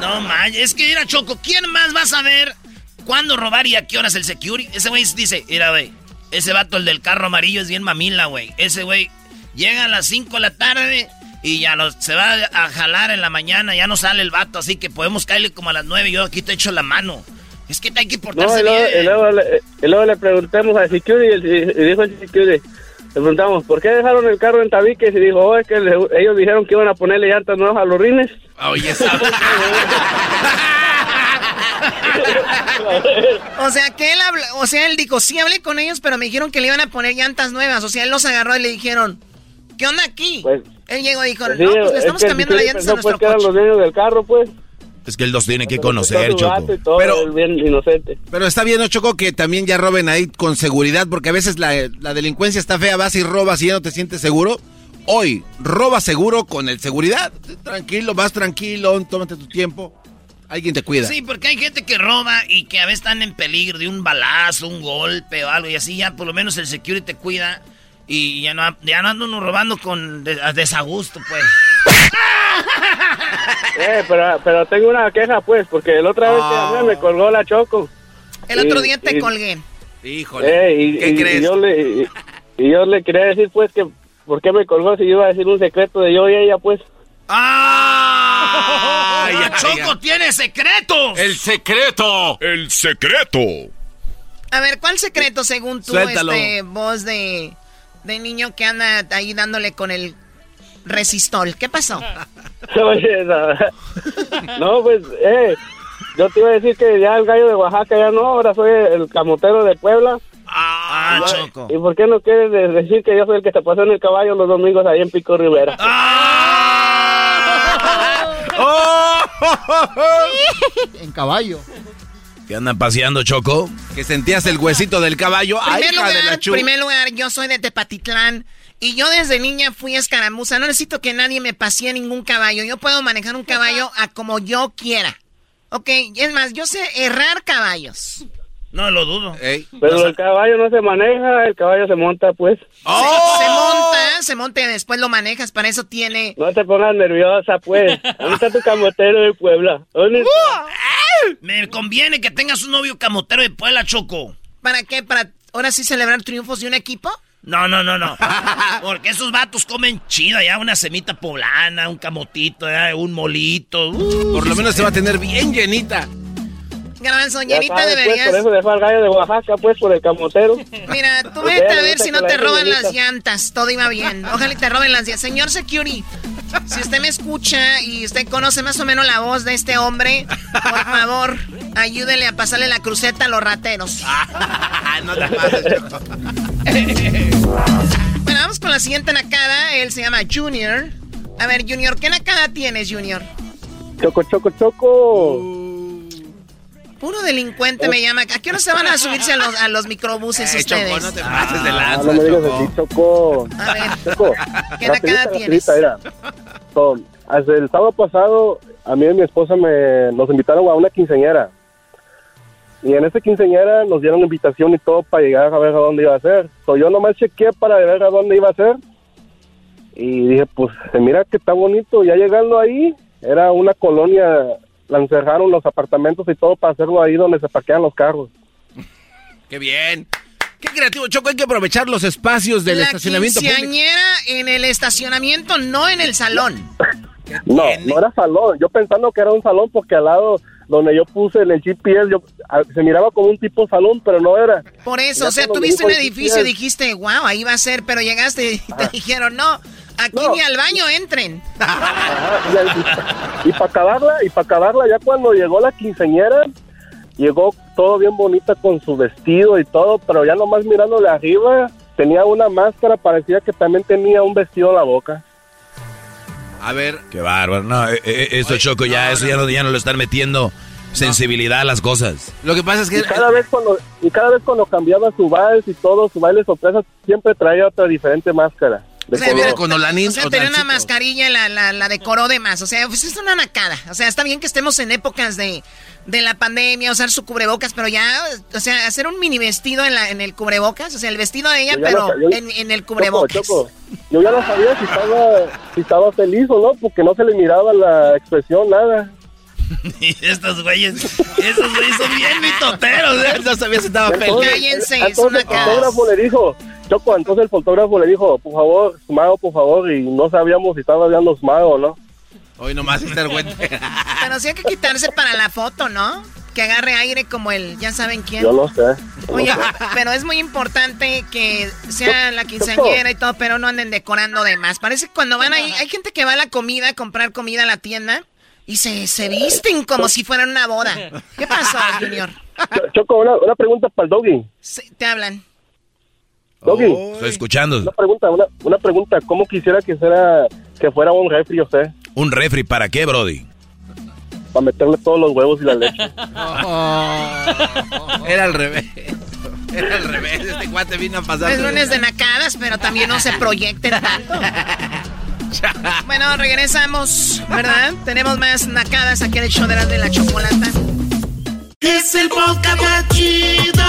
No manches, es que mira, Choco, ¿quién más va a saber cuándo robar y a qué horas el security? Ese güey dice, mira, güey, ese vato, el del carro amarillo, es bien mamila, güey. Ese güey llega a las 5 de la tarde y ya no- se va a jalar en la mañana, ya no sale el vato, así que podemos caerle como a las 9 y yo aquí te echo la mano. Es que hay que No, portarse y luego, bien. y luego le, y luego le preguntamos al security y, y dijo el security, le preguntamos, ¿por qué dejaron el carro en tabiques? Y dijo, oh, es que le- ellos dijeron que iban a ponerle llantas nuevas a los rines. Oye, esa... O sea, que él habla, o sea, él dijo, sí hablé con ellos, pero me dijeron que le iban a poner llantas nuevas. O sea, él los agarró y le dijeron, ¿qué onda aquí? él llegó y dijo, Pues no, pues le es estamos que el cambiando las llantas a pensó, pues, nuestro que eran coche. los dueños del carro, pues. Es que él los tiene que conocer, Choco. Pero- él bien inocente. Pero está bien, ¿no, Choco, que también ya roben ahí con seguridad, porque a veces la, la delincuencia está fea, vas y robas y ya no te sientes seguro. Hoy, roba seguro con el seguridad. Tranquilo, vas tranquilo, tómate tu tiempo. Alguien te cuida. Sí, porque hay gente que roba y que a veces están en peligro de un balazo, un golpe o algo y así ya por lo menos el security te cuida y ya no, ya no anda uno robando con desagusto, pues. Eh, pero, pero tengo una queja, pues, porque la otra vez que hablé me colgó la Choco. El otro día te y- colgué. Híjole. Eh, y, ¿Qué y- y crees? yo le, y, y yo le quería decir, pues, que ¿por qué me colgó si yo iba a decir un secreto de yo y ella, pues? ¡Ah! Ay, ay, ¡Choco ay. tiene secretos! El secreto. El secreto. A ver, ¿cuál secreto según tú, Suéltalo. este, voz de, de niño que anda ahí dándole con el resistol? ¿Qué pasó? Oye, no, no, pues, eh, yo te iba a decir que ya el gallo de Oaxaca ya no, ahora soy el camotero de Puebla. ¡Ah, Ya, Choco! ¿Y por qué no quieres de- decir que yo soy el que te pasó en el caballo los domingos ahí en Pico Rivera? En caballo. ¿Qué andan paseando, Choco? Que sentías el huesito del caballo. Ay, primer hija de la chu. primer lugar, yo soy de Tepatitlán y yo desde niña fui escaramuza. No necesito que nadie me pasee ningún caballo. Yo puedo manejar un caballo a como yo quiera. Ok, es más, yo sé errar caballos. No lo dudo. Ey. Pero el caballo no se maneja, el caballo se monta, pues. ¡Oh! Se, se monta, se monta y después lo manejas. Para eso tiene... No te pongas nerviosa, pues. ¿Dónde está tu camotero de Puebla? ¿Dónde está? Me conviene que tengas un novio camotero de Puebla, Choco. ¿Para qué? ¿Para ahora sí celebrar triunfos de un equipo? No, no, no, no. Porque esos vatos comen chido ya, una semita poblana, un camotito, ya, un molito. Uh, Por lo menos se va a tener bien llenita. Garbanzo, Ya ahorita sabes, deberías... Pues, por eso dejó al gallo de Oaxaca, pues, por el camotero. Mira, tú vete a ver si no te roban las llantas. Todo iba bien. Ojalá y te roben las llantas. Señor Security, si usted me escucha y usted conoce más o menos la voz de este hombre, por favor, ayúdele a pasarle la cruceta a los rateros. no te pases. Bueno, vamos con la siguiente nacada. Él se llama Junior. A ver, Junior, ¿qué nacada tienes, Junior? Choco, choco, choco. Puro delincuente me llama. ¿A qué hora se van a subirse a los, a los microbuses Eh, Choco, ustedes? no te pases de Ah, no me digas Choco. así, Choco. A ver, Choco, ¿qué nacada tienes? mira. So, hasta el sábado pasado, a mí y mi esposa me, nos invitaron a una quinceañera. Y en esa quinceañera nos dieron invitación y todo para llegar a ver a dónde iba a ser. So, yo nomás chequeé para ver a dónde iba a ser. Y dije, pues, mira que está bonito. Ya llegando ahí, era una colonia, la encerraron los apartamentos y todo para hacerlo ahí donde se parquean los carros. Qué bien. Qué creativo, Choco. Hay que aprovechar los espacios del la estacionamiento público. quinceañera en el estacionamiento, no en el salón. No, no era salón. Yo pensando que era un salón porque al lado donde yo puse en el GPS, yo, a- se miraba como un tipo salón, pero no era. Por eso, o sea, cuando tú me viste dijo un edificio y dijiste, wow, ahí va a ser, pero llegaste y te dijeron, no, aquí No. ni al baño entren. Ajá, y, y para acabarla, y para acabarla, ya cuando llegó la quinceañera, llegó todo bien bonita con su vestido y todo, pero ya nomás mirándole arriba, tenía una máscara, parecía que también tenía un vestido en la boca. A ver. Qué bárbaro. No, eh, eh, esto Choco ya, eso ya no, ya no lo están metiendo sensibilidad a las cosas. Lo que pasa es que... Y cada vez cuando, y cada vez cuando cambiaba su vals y todo, su baile sorpresa, siempre traía otra diferente máscara. O sea, color. mira, O sea, tenía una mascarilla y la, la, la decoró de más. O sea, pues es una nacada. O sea, está bien que estemos en épocas de, de la pandemia, usar su cubrebocas, pero ya, o sea, hacer un mini vestido en, la, en el cubrebocas. O sea, el vestido de ella, pero lo en, en el cubrebocas. Choco, Yo ya no sabía si estaba, si estaba feliz o no, porque no se le miraba la expresión, nada. Estos güeyes, esos güeyes son bien mitoteros, ¿eh? No sabía si estaba Entonces, Cállense, el- es una entonces el fotógrafo le dijo, Choco, entonces el fotógrafo le dijo, por favor, Smago, por favor, y no sabíamos si estaba hablando Smago o no. Hoy nomás güey. Pero sí hay que quitarse para la foto, ¿no? Que agarre aire como el, ya saben quién. Yo no sé. Oye, pero es muy importante que sea la quinceañera y todo, pero no anden decorando de más. Parece que cuando van ahí, hay gente que va a la comida, a comprar comida a la tienda y se, se visten como si fueran una boda. ¿Qué pasó, Junior? Cho- Choco, una, una pregunta para el Doggy. Sí, te hablan. Doggy. Estoy escuchando. Una pregunta, una, una pregunta. ¿Cómo quisiera que fuera, que fuera un refri usted? ¿Un refri para qué, Brody? Para meterle todos los huevos y la leche. Era al revés. Era al revés. Este cuate vino a pasar. Es lunes de nacadas, pero también no se proyecten tanto. Bueno, regresamos, ¿verdad? Tenemos más nacadas aquí en el show de la, de la chocolata. Es el podcast más chido.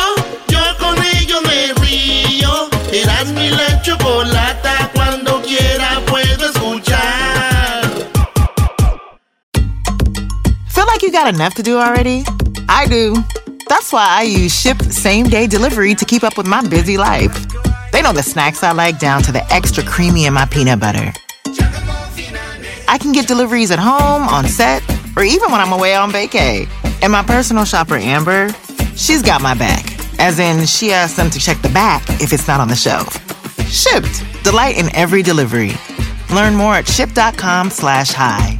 Yo con ello me río. Eras mi la chocolata. Cuando quiera like you got enough to do already? I do. That's why I use Ship Same Day Delivery to keep up with my busy life. They know the snacks I like down to the extra creamy in my peanut butter. I can get deliveries at home, on set, or even when I'm away on vacay. And my personal shopper, Amber, she's got my back. As in, she asks them to check the back if it's not on the shelf. Shipped. Delight in every delivery. Learn more at ship.com slash hi.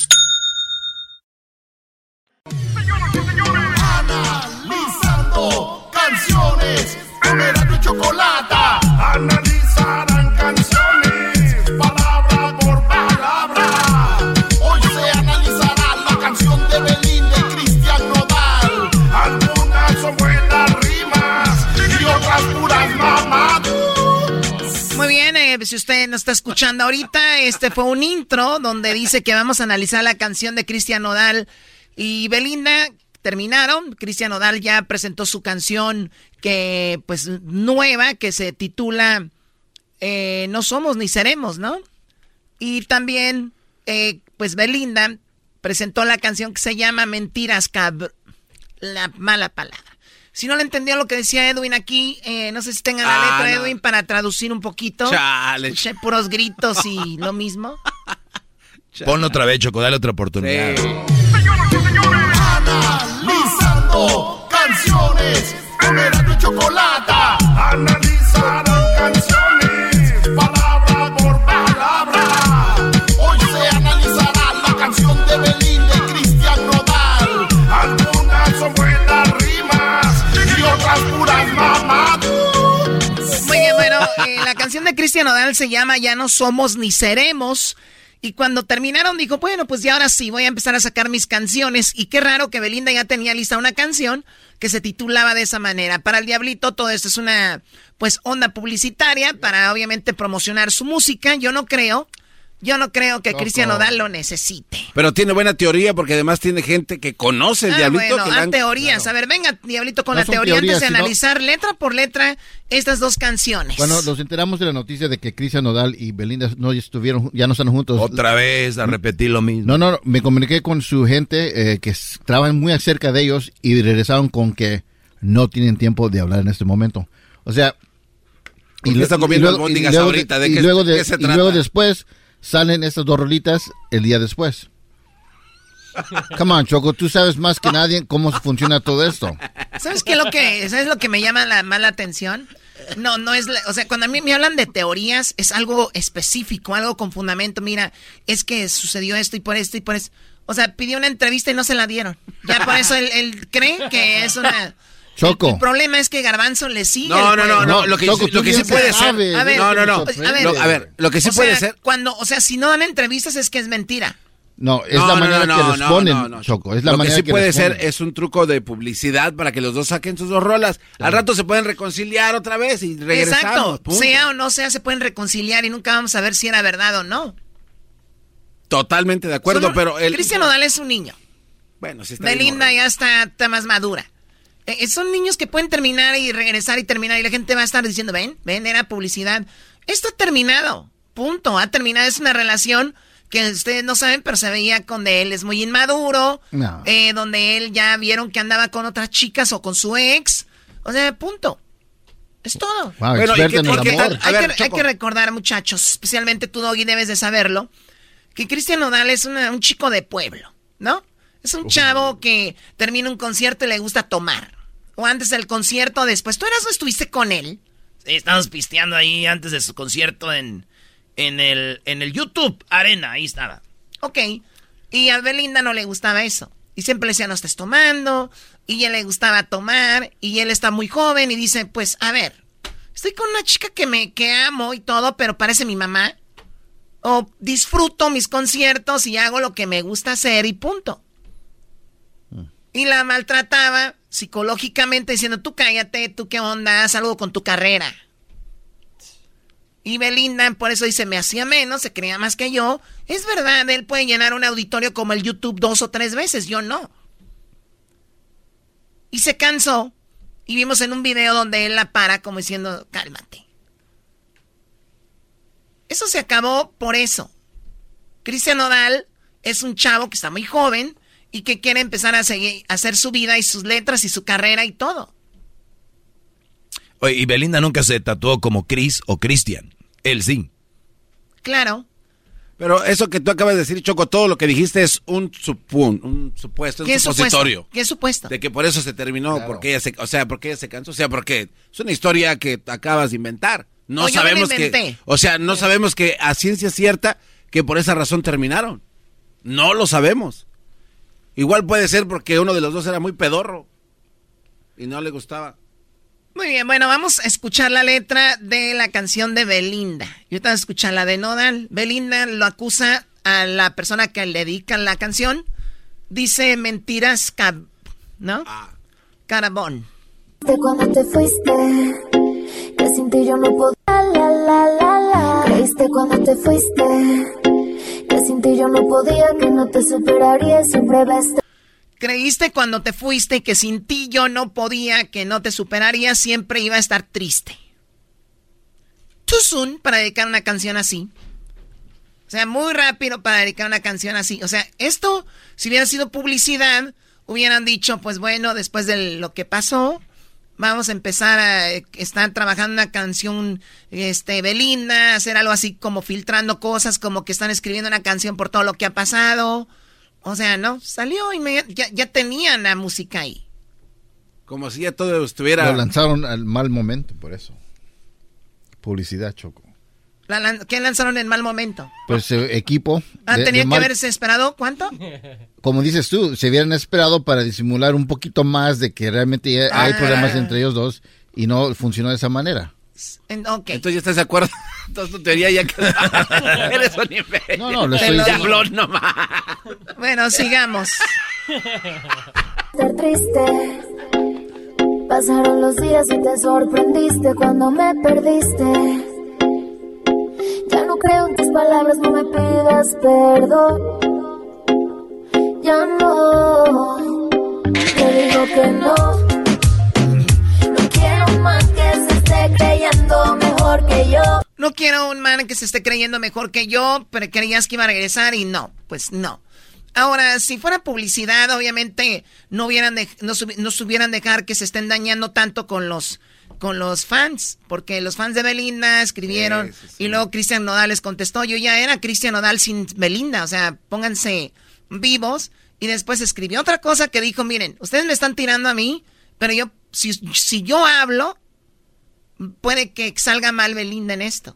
Si usted nos está escuchando ahorita, este fue un intro donde dice que vamos a analizar la canción de Cristian Nodal y Belinda. terminaron. Cristian Odal ya presentó su canción que, pues, nueva, que se titula eh, No somos ni seremos, ¿no? Y también, eh, pues, Belinda presentó la canción que se llama Mentiras Cab... La mala palabra. Si no le entendió lo que decía Edwin aquí, eh, no sé si tenga la Ah, letra, no. Edwin, para traducir un poquito. Chale. Escuché puros gritos y lo mismo. Ponlo otra vez, Choco, dale otra oportunidad. Analizando canciones con Erasmo y Chocolata. Analizarán canciones palabra por palabra. Hoy se analizará la canción de Belinda de Cristian Odal se llama Ya no somos ni seremos. Y cuando terminaron dijo, bueno, pues ya ahora sí, voy a empezar a sacar mis canciones. Y qué raro que Belinda ya tenía lista una canción que se titulaba de esa manera. Para el Diablito todo esto es una, pues, onda publicitaria para obviamente promocionar su música. Yo no creo, yo no creo que. Cristian Odal lo necesite. Pero tiene buena teoría porque además tiene gente que conoce el Ah, diablito. bueno, que han- teorías. A ver, venga, Diablito, con No la teoría teorías, antes de sino- analizar letra por letra estas dos canciones. Bueno, nos enteramos de la noticia de que Cristian Nodal y Belinda no estuvieron, ya no están juntos. Otra vez a repetir lo mismo. No, no, no, me comuniqué con su gente eh, que trabajan muy cerca de ellos y regresaron con que no tienen tiempo de hablar en este momento. O sea, ¿Por qué lu- está comiendo luego- albóndigas luego ahorita? ¿De y qué- luego de qué se y trata? luego después salen estas dos rolitas el día después. Come on, Choco, tú sabes más que nadie cómo funciona todo esto. ¿Sabes qué lo que, ¿sabes lo que me llama la mala atención? No, no es, la- o sea, cuando a mí me hablan de teorías, es algo específico, algo con fundamento. Mira, es que sucedió esto y por esto y por eso. O sea, pidió una entrevista y no se la dieron. Ya por eso él, él cree que es una... Choco. El problema es que Garbanzo le sigue. No, no, no, lo que, Choco, lo que sí puede ser. A ver, no, no, no. a ver, Lo- a ver, lo que sí o puede sea, ser. Cuando, o sea, si no dan entrevistas es que es mentira. No, es No, la manera no, que no, responden, no, no. Choco. Es la lo manera que sí puede responden. ser es un truco de publicidad para que los dos saquen sus dos rolas. Al rato se pueden reconciliar otra vez y regresamos. Exacto. punto. Sea o no sea, se pueden reconciliar y nunca vamos a ver si era verdad o no. Totalmente de acuerdo, Solo- pero el Cristian Nodal es un niño. Bueno, sí está Belinda ya está, está más madura. Eh, eh, son niños que pueden terminar y regresar y terminar y la gente va a estar diciendo, ven, ven, era publicidad. Esto ha terminado. Punto. Ha terminado. Es una relación que ustedes no saben, pero se veía con de él. Es muy inmaduro. No. eh, donde él ya vieron que andaba con otras chicas o con su ex. O sea, punto. Es todo. Wow, Bueno, ¿y experta qué- en el por qué amor. tal- A Hay, ver, que, hay que recordar, muchachos, especialmente tú, Doggy, debes de saberlo, que Cristian Nodal es una- un chico de pueblo, ¿no? Es un chavo que termina un concierto y le gusta tomar. O antes del concierto, después. ¿Tú eras o estuviste con él? Sí, estábamos pisteando ahí antes de su concierto en, en, el, en el YouTube Arena, ahí estaba. Ok. Y a Belinda no le gustaba eso. Y siempre le decía, no estés tomando. Y él le gustaba tomar. Y él está muy joven y dice, pues, a ver, estoy con una chica que me que amo y todo, pero parece mi mamá. O disfruto mis conciertos y hago lo que me gusta hacer y punto. Y la maltrataba psicológicamente diciendo, tú cállate, tú qué onda, haz algo con tu carrera. Y Belinda, por eso dice, me hacía menos, se creía más que yo. Es verdad, él puede llenar un auditorio como el YouTube dos o tres veces, yo no. Y se cansó. Y vimos en un video donde él la para como diciendo, cálmate. Eso se acabó por eso. Cristian Nodal es un chavo que está muy joven y que quiere empezar a seguir, a hacer su vida y sus letras y su carrera y todo. Oye, y Belinda nunca se tatuó como Chris o Christian. Él sí. Claro. Pero eso que tú acabas de decir, Choco, todo lo que dijiste es un supun, un supuesto, un ¿Qué supositorio. supuesto? ¿Qué supuesto? De que por eso se terminó, porque ella se, o sea, porque ella se cansó, o sea, porque es una historia que acabas de inventar. No O yo me la sabemos que, inventé. o sea, no sabemos que a ciencia cierta que por esa razón terminaron. No lo sabemos. Igual puede ser porque uno de los dos era muy pedorro y no le gustaba. Muy bien, bueno, vamos a escuchar la letra de la canción de Belinda. Yo te voy a escuchar la de Nodal. Belinda lo acusa a la persona que le dedica la canción. Dice mentiras, cab ¿no? Carabón. De cuando te fuiste, que sin ti yo no podía. La, la, la, la. Creíste cuando te fuiste, sin ti yo no podía, que no te superaría, siempre ves. Creíste cuando te fuiste que sin ti yo no podía, que no te superaría, siempre iba a estar triste. Too soon para dedicar una canción así. O sea, muy rápido para dedicar una canción así. O sea, esto, si hubiera sido publicidad, hubieran dicho, pues bueno, después de lo que pasó, vamos a empezar a estar trabajando una canción, este, Belinda, hacer algo así como filtrando cosas, como que están escribiendo una canción por todo lo que ha pasado. O sea, no, salió y ya, ya tenían la música ahí. Como si ya todo estuviera... Lo lanzaron al mal momento, por eso. Publicidad, Choco. ¿Qué lanzaron en mal momento? Pues eh, equipo. Ah, tenía que haberse esperado, ¿cuánto? Como dices tú, se hubieran esperado para disimular un poquito más de que realmente hay ah. problemas entre ellos dos y no funcionó de esa manera. Entonces ya estás de acuerdo. Entonces tu teoría ya quedó. Eres un imbécil. No, no, lo estoy diciendo. nomás. Bueno, sigamos. Ser triste. Pasaron los días y te sorprendiste cuando me perdiste. Ya no creo en tus palabras, no me pidas perdón. Ya no, te digo que no. No quiero un man que se esté creyendo mejor que yo. No quiero un man que se esté creyendo mejor que yo, pero creías que iba a regresar y no, pues no. Ahora, si fuera publicidad, obviamente no hubieran no subieran dejar que se estén dañando tanto con los con los fans, porque los fans de Belinda escribieron y luego Cristian Nodal les contestó, yo ya era Cristian Nodal sin Belinda, o sea, pónganse vivos. Y después escribió otra cosa que dijo, miren, ustedes me están tirando a mí, pero yo, si, si yo hablo, puede que salga mal Belinda en esto.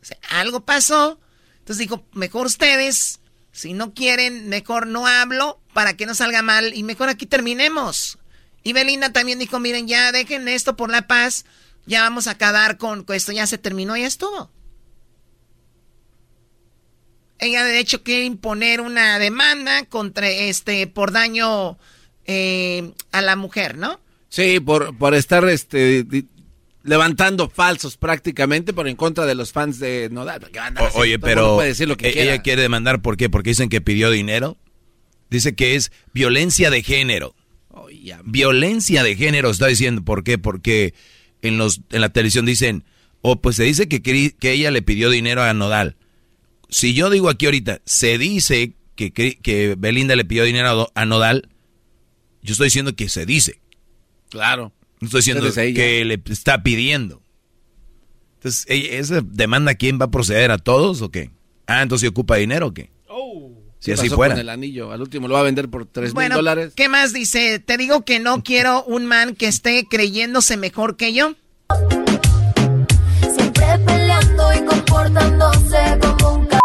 O sea, algo pasó, entonces dijo, mejor ustedes, si no quieren, mejor no hablo para que no salga mal y mejor aquí terminemos. Y Belinda también dijo, miren, ya dejen esto por la paz, ya vamos a acabar con, esto, ya se terminó, ya estuvo. Ella de hecho quiere imponer una demanda contra este por daño eh, a la mujer, ¿no? Sí, por, por estar este levantando falsos prácticamente por en contra de los fans de Nodal. oye, pero decir lo que e-, ella quiere demandar ¿por qué? Porque dicen que pidió dinero. Dice que es violencia de género. Violencia de género está diciendo. ¿Por qué? Porque en, los, en la televisión dicen, o pues se dice que, que ella le pidió dinero a Nodal. Si yo digo aquí ahorita, se dice que, que Belinda le pidió dinero a Nodal, yo estoy diciendo que se dice. Claro. No estoy diciendo que le está pidiendo. Entonces, ¿esa demanda quién va a proceder a todos o qué? Ah, entonces ¿se ocupa dinero o qué? Si así fuera. el anillo? Al último lo va a vender por tres mil dólares. ¿Qué más dice? Te digo que no quiero un man que esté creyéndose mejor que yo. Siempre peleando y comportándose como un c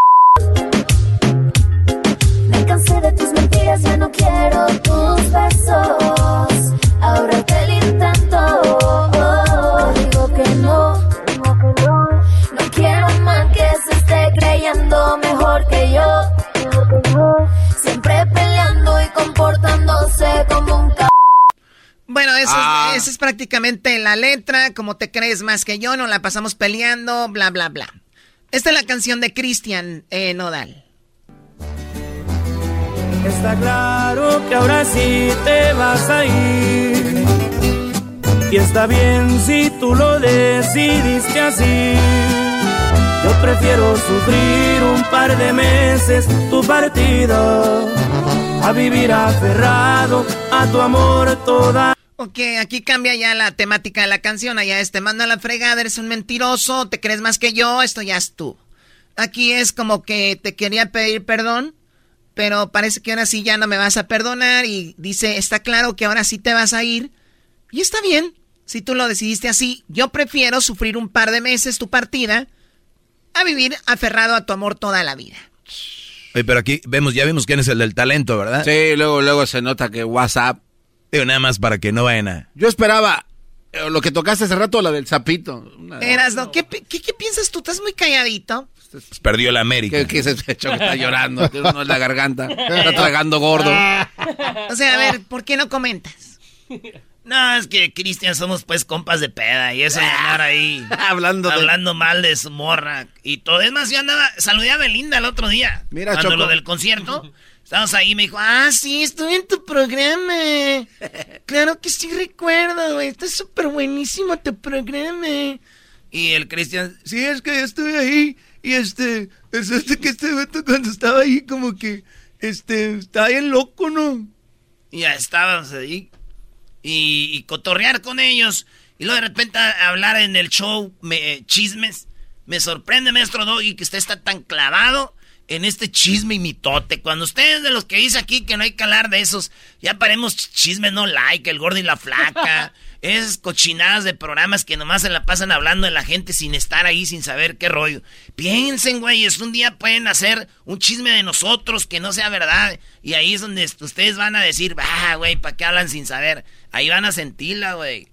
Me cansé de tus mentiras, ya no quiero tus besos. Ahora Siempre peleando y comportándose como un bueno, eso, es, ah. es, prácticamente la letra, como te crees más que yo, no la pasamos peleando, bla, bla, bla. Esta es la canción de Cristian eh, Nodal. Está claro que ahora sí te vas a ir. Y está bien si tú lo decidiste así. Yo prefiero sufrir un par de meses tu partida a vivir aferrado a tu amor toda. Ok, aquí cambia ya la temática de la canción. Allá es te mando a la fregada, eres un mentiroso, te crees más que yo, esto ya es tú. Aquí es como que te quería pedir perdón, pero parece que ahora sí ya no me vas a perdonar y dice, está claro que ahora sí te vas a ir. Y está bien, si tú lo decidiste así, yo prefiero sufrir un par de meses tu partida a vivir aferrado a tu amor toda la vida. Oye, pero aquí vemos, ya vimos quién es el del talento, ¿verdad? Sí, luego, luego se nota que WhatsApp. Digo, nada más para que no vayan a. Yo esperaba eh, lo que tocaste hace rato, la del sapito. Eras, ¿no? ¿Qué, ¿Qué, piensas tú? ¿Estás muy calladito? Pues perdió la América. ¿Qué, es ese pecho que está llorando? Tiene la garganta. Está tragando gordo. O sea, a ver, ¿por qué no comentas? No, es que Cristian somos pues compas de peda y eso de andar ahí hablando, hablando mal de su morra y todo. Es más, yo andaba, saludé a Belinda el otro día. Mira, cuando lo del concierto. Estamos ahí, me dijo, ah, sí, estuve en tu programa. claro que sí recuerdo, güey. Está súper buenísimo tu programa. Y el Cristian, sí, es que yo estuve ahí. Y este, es este que este momento cuando estaba ahí, como que, este, estaba bien loco, ¿no? Y ya estábamos ahí. Y, y cotorrear con ellos. Y luego de repente hablar en el show me, chismes. Me sorprende, maestro Doggy, que usted está tan clavado en este chisme y mitote. Cuando usted es de los que dice aquí que no hay que hablar de esos, ya paremos chismes no like, el gordo y la flaca. Esas cochinadas de programas que nomás se la pasan hablando de la gente sin estar ahí, sin saber qué rollo. Piensen, güeyes, un día pueden hacer un chisme de nosotros que no sea verdad. Y ahí es donde ustedes van a decir, bah, güey, ¿para qué hablan sin saber? Ahí van a sentirla, güey.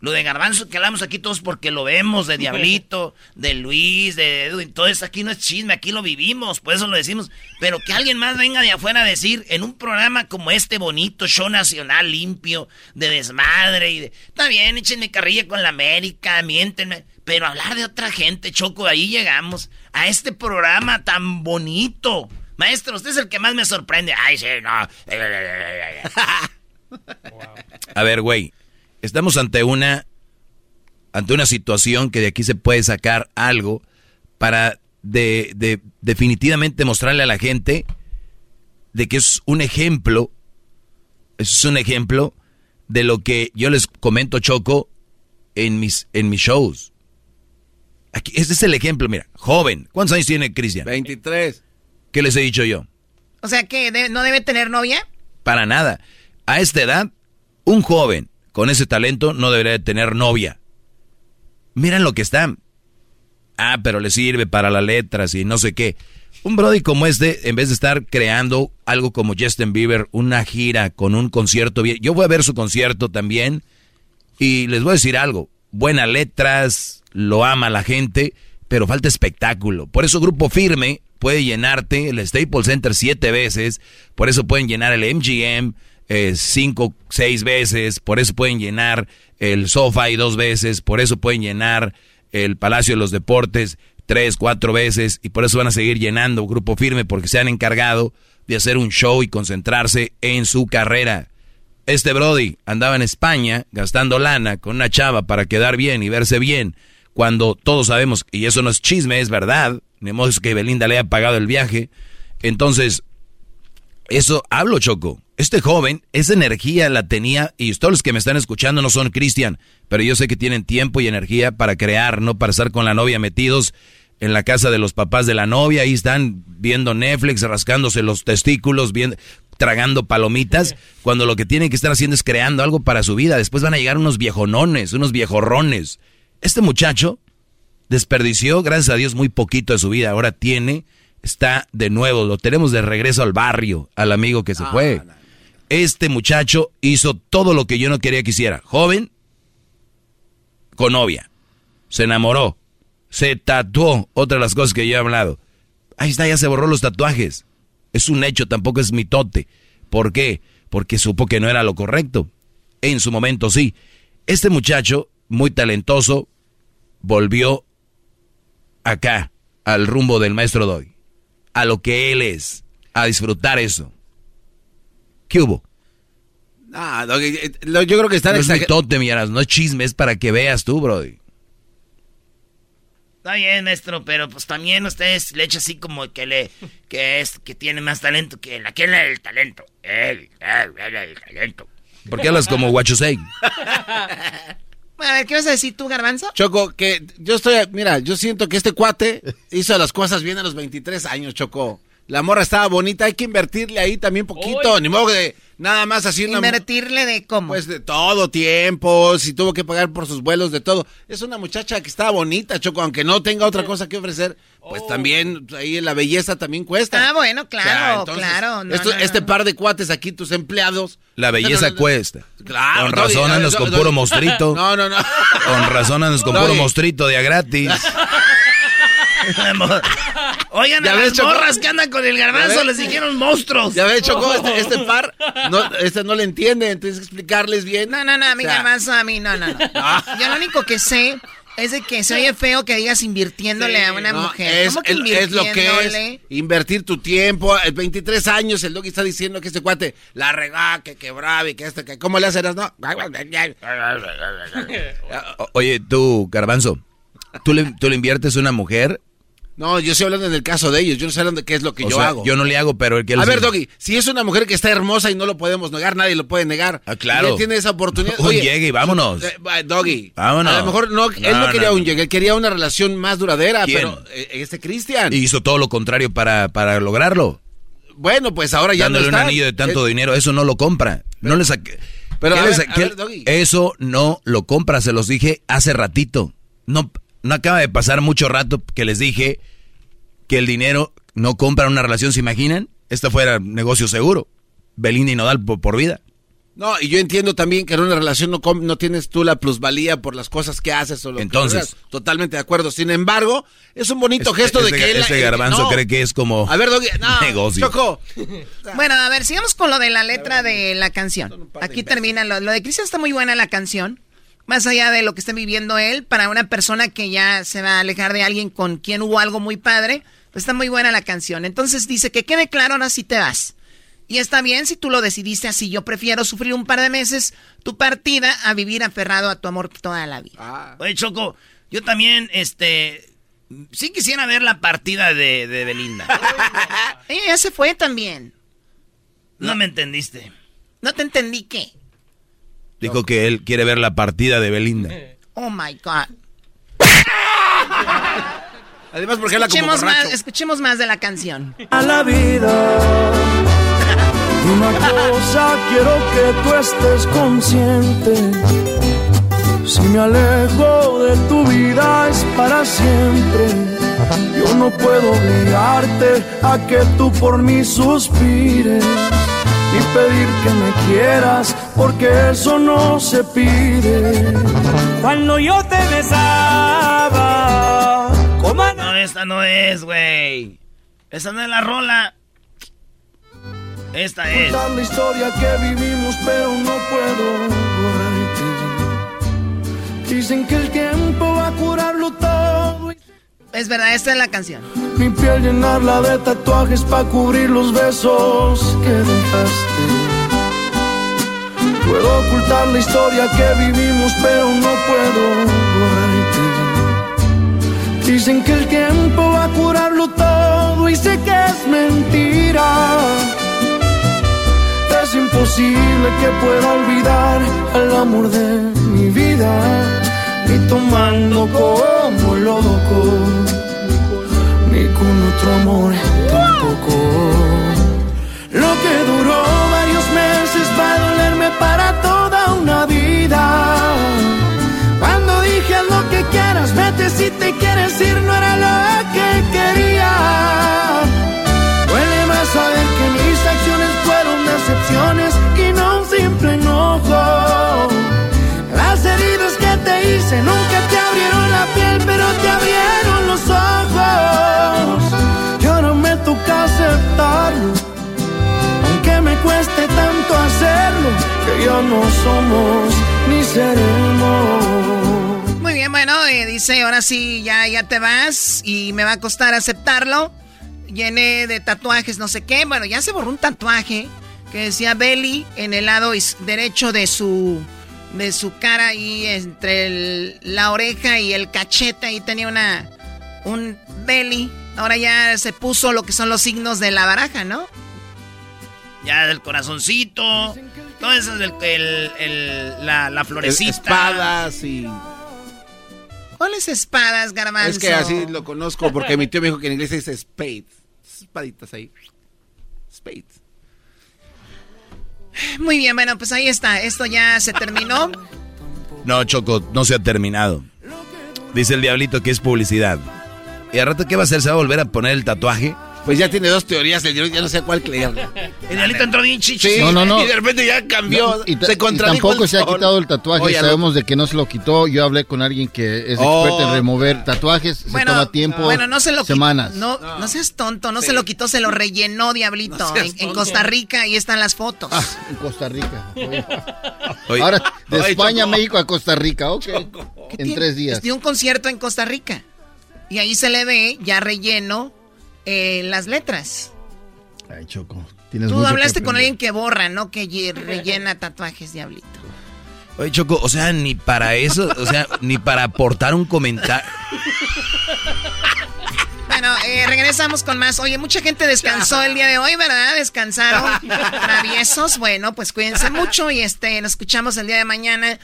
Lo de Garbanzo que hablamos aquí todos porque lo vemos, de Diablito, de Luis, de Edwin, todo eso aquí no es chisme, aquí lo vivimos, por eso lo decimos. Pero que alguien más venga de afuera a decir, en un programa como este bonito, show nacional, limpio, de desmadre y de... Está bien, échenme carrilla con la América, miéntenme. Pero hablar de otra gente, Choco, ahí llegamos a este programa tan bonito. Maestro, usted es el que más me sorprende. Ay, sí, no. A ver, güey, estamos ante una ante una situación que de aquí se puede sacar algo para de, de- definitivamente mostrarle a la gente de que es un ejemplo, es un ejemplo de lo que yo les comento Choco en mis en mis shows. Aquí, este es el ejemplo, mira, joven. ¿Cuántos años tiene Cristian? 23. ¿Qué les he dicho yo? O sea, que no debe tener novia. Para nada. A esta edad, un joven con ese talento no debería de tener novia. Miren lo que está. Ah, pero le sirve para las letras y no sé qué. Un Brody como este, en vez de estar creando algo como Justin Bieber, una gira con un concierto bien. Yo voy a ver su concierto también. Y les voy a decir algo. Buenas letras, lo ama la gente, pero falta espectáculo. Por eso Grupo Firme puede llenarte el Staples Center siete veces. Por eso pueden llenar el MGM eh, cinco, seis veces. Por eso pueden llenar el SoFi dos veces. Por eso pueden llenar el Palacio de los Deportes tres, cuatro veces. Y por eso van a seguir llenando Grupo Firme porque se han encargado de hacer un show y concentrarse en su carrera. Este Brody andaba en España gastando lana con una chava para quedar bien y verse bien, cuando todos sabemos, y eso no es chisme, es verdad, ni modo que Belinda le haya pagado el viaje. Entonces, eso hablo, Choco. Este joven, esa energía la tenía, y todos los que me están escuchando no son Cristian, pero yo sé que tienen tiempo y energía para crear, no para estar con la novia metidos en la casa de los papás de la novia, ahí están viendo Netflix, rascándose los testículos, viendo, tragando palomitas, cuando lo que tienen que estar haciendo es creando algo para su vida. Después van a llegar unos viejonones, unos viejorrones. Este muchacho desperdició, gracias a Dios, muy poquito de su vida. Ahora tiene, está de nuevo, lo tenemos de regreso al barrio, al amigo que se fue. Este muchacho hizo todo lo que yo no quería que hiciera. Joven, con novia, se enamoró, se tatuó, otra de las cosas que yo he hablado. Ahí está, ya se borró los tatuajes. Es un hecho, tampoco es mitote. ¿Por qué? Porque supo que no era lo correcto. En su momento sí. Este muchacho, muy talentoso, volvió acá, al rumbo del maestro Doy. A lo que él es. A disfrutar eso. ¿Qué hubo? Ah, Doggy, eh, lo- yo creo que están no es exagerando. mitote, miras, no es chisme, es para que veas tú, Brody. Está bien, maestro, pero pues también ustedes le echan así como que le que es que tiene más talento que la que es el talento. Él, él, él, el talento. ¿Por qué hablas como guachosei? Bueno, a ver, ¿qué vas a decir tú, Garbanzo? Choco, que yo estoy, mira, yo siento que este cuate hizo las cosas bien a los 23 años, Choco. La morra estaba bonita, hay que invertirle ahí también poquito, ni modo de nada más así una... Invertirle de cómo? Pues de todo, tiempo, si tuvo que pagar por sus vuelos, de todo. Es una muchacha que estaba bonita, Choco, aunque no tenga otra cosa que ofrecer, pues también ahí la belleza también cuesta. Ah, bueno, claro, entonces, claro. no, esto- no, no. Este par de cuates aquí, tus empleados. La belleza No, no, no. cuesta. Claro, Con razón no, andas con puro mostrito. No, no, no. Con razón andas con puro mostrito de a gratis. Oigan, Ya a ves, las Choco. morras que andan con el garbanzo les dijeron monstruos. Ya ves, Choco, este, este par, no, este no le entiende, tienes que explicarles bien. No, no, no, a mí O sea, garbanzo, a mí, no, no, no. Yo lo único que sé Es de que se oye feo que digas invirtiéndole a una mujer. Es, ¿Cómo que el- es lo que es. Invertir tu tiempo. El 23 años, el doggy está diciendo que ese cuate la regá, que quebraba y que este, que cómo le haces, ¿no? Oye, tú, Garbanzo, ¿tú le, tú le inviertes a una mujer? No, yo estoy hablando en el caso de ellos. Yo no sé hablando de qué es lo que O yo sea, hago. Yo no le hago, pero el que A ver, Doggy, si es una mujer que está hermosa y no lo podemos negar, nadie lo puede negar. Ah, claro. Y él tiene esa oportunidad. Un Oye, llegue y vámonos. eh, Doggy. Vámonos. A lo mejor no, él No, no quería no, un llegue, él quería una relación más duradera, ¿Quién? pero eh, este Cristian. Y hizo todo lo contrario para, para lograrlo. Bueno, pues ahora ya Dándole no un anillo de tanto Eh, dinero, eso no lo compra. No le saqué. Pero ¿Qué a ver, Doggy. Eso no lo compra, se los dije hace ratito. No, no acaba de pasar mucho rato que les dije que el dinero no compra una relación, ¿se imaginan? Esta fuera negocio seguro. Belinda y Nodal por, por vida. No, y yo entiendo también que en una relación no, com- no tienes tú la plusvalía por las cosas que haces o lo que Entonces. logras. totalmente de acuerdo. Sin embargo, es un bonito Este- gesto de este- que él este eh, garbanzo no. cree que es como A ver, Doggy, no, negocio. Choco. Bueno, a ver, sigamos con lo de la letra de la canción. Aquí termina lo, lo de Cristian está muy buena la canción. Más allá de lo que esté viviendo él, para una persona que ya se va a alejar de alguien con quien hubo algo muy padre, pues está muy buena la canción. Entonces dice que quede claro ahora si te vas. Y está bien si tú lo decidiste así. Yo prefiero sufrir un par de meses tu partida a vivir aferrado a tu amor toda la vida. Oye, Choco, yo también, este, sí quisiera ver la partida de, de Belinda. Ella ya se fue también. No me entendiste. No te entendí qué. Dijo que él quiere ver la partida de Belinda. Oh my God. Además, porque como Escuchemos borracho. más, escuchemos más de la canción. a la vida. Una cosa quiero que tú estés consciente. Si me alejo de tu vida es para siempre. Yo no puedo obligarte a que tú por mí suspires. Ni pedir que me quieras, porque eso no se pide. Cuando yo te besaba, como No, esta no es, güey. Esa no es la rola. Esta es. contar la historia que vivimos, pero no puedo borrarte. Dicen que el tiempo va a curarlo todo. Es verdad, esta es la canción. Mi piel llenarla de tatuajes para cubrir los besos que dejaste. Puedo ocultar la historia que vivimos, pero no puedo borrarte. Dicen que el tiempo va a curarlo todo y sé que es mentira. Es imposible que pueda olvidar el amor de mi vida, ni tomando como loco, ni con otro amor tampoco. Lo que duró varios meses va para toda una vida. Cuando dije lo que quieras, vete si te quieres ir, no era lo que quería. Duele más saber que mis acciones fueron decepciones y no un simple enojo. Las heridas que te hice nunca te abrieron la piel, pero te abrieron los ojos. Cueste tanto hacerlo, que ya no somos ni seremos. Muy bien, bueno, eh, dice, ahora sí, ya, ya te vas y me va a costar aceptarlo. Llené de tatuajes, no sé qué. Bueno, ya se borró un tatuaje que decía Belly en el lado derecho de su de su cara y entre la oreja y el cachete ahí tenía una un Belly. Ahora ya se puso lo que son los signos de la baraja, ¿no? Ya del corazoncito. Todo eso del el, el- la, la florecita. Espadas y... ¿Cuáles espadas, garbanzo? Es que así lo conozco porque mi tío me dijo que en inglés dice spades. Espaditas ahí. Spades. Muy bien, bueno, pues ahí está. Esto ya se terminó. No, Choco, no se ha terminado. Dice el diablito que es publicidad. ¿Y al rato qué va a hacer? ¿Se va a volver a poner el tatuaje? Pues ya tiene dos teorías, el diablito ya no sé cuál creer. El diablito entró bien chichi. Sí, No, no, no. Y de repente ya cambió. No, y, se y contradijo tampoco el se ha quitado el tatuaje. Oye, Sabemos de que no se lo quitó. Yo hablé con alguien que es Oh. experto en remover tatuajes. Se Bueno, toma tiempo, bueno, no se lo quitó. semanas. No, no, seas tonto, no se lo quitó, se lo rellenó, diablito. En. Costa Rica, ahí están las fotos. Ah, en Costa Rica. Oye. Oye, Ahora, de Oye, España a. México a Costa Rica, ok. En tres días. Dio un concierto en Costa Rica. Y ahí se le ve ya relleno eh, las letras. Ay, Choco. Tú hablaste con alguien que borra, no que rellena tatuajes, diablito. Oye, Choco, o sea, ni para eso, o sea, ni para aportar un comentario. Bueno, eh, regresamos con más. Oye, mucha gente descansó el día de hoy, ¿verdad? Descansaron traviesos. Bueno, pues cuídense mucho y este, nos escuchamos el día de mañana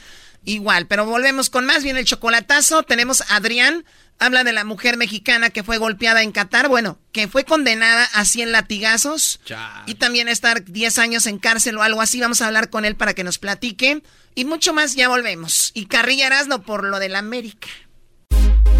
igual. Pero volvemos con más. Viene el chocolatazo. Tenemos a Adrián. Habla de la mujer mexicana que fue golpeada en Qatar. Bueno, que fue condenada a 100 latigazos. Y también a estar 10 años en cárcel o algo así. Vamos a hablar con él para que nos platique. Y mucho más, ya volvemos. Y Carrilla Erasno por lo de la América.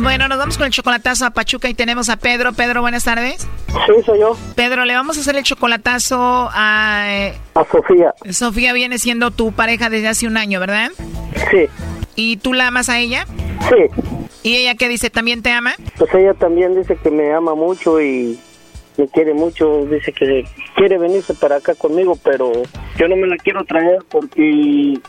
Bueno, nos vamos con el chocolatazo a Pachuca y tenemos a Pedro. Pedro, buenas tardes. Sí, soy yo. Pedro, le vamos a hacer el chocolatazo a... A Sofía. Sofía viene siendo tu pareja desde hace un año, ¿verdad? Sí. ¿Y tú la amas a ella? Sí. ¿Y ella qué dice? ¿También te ama? Pues ella también dice que me ama mucho y me quiere mucho. Dice que quiere venirse para acá conmigo, pero yo no me la quiero traer porque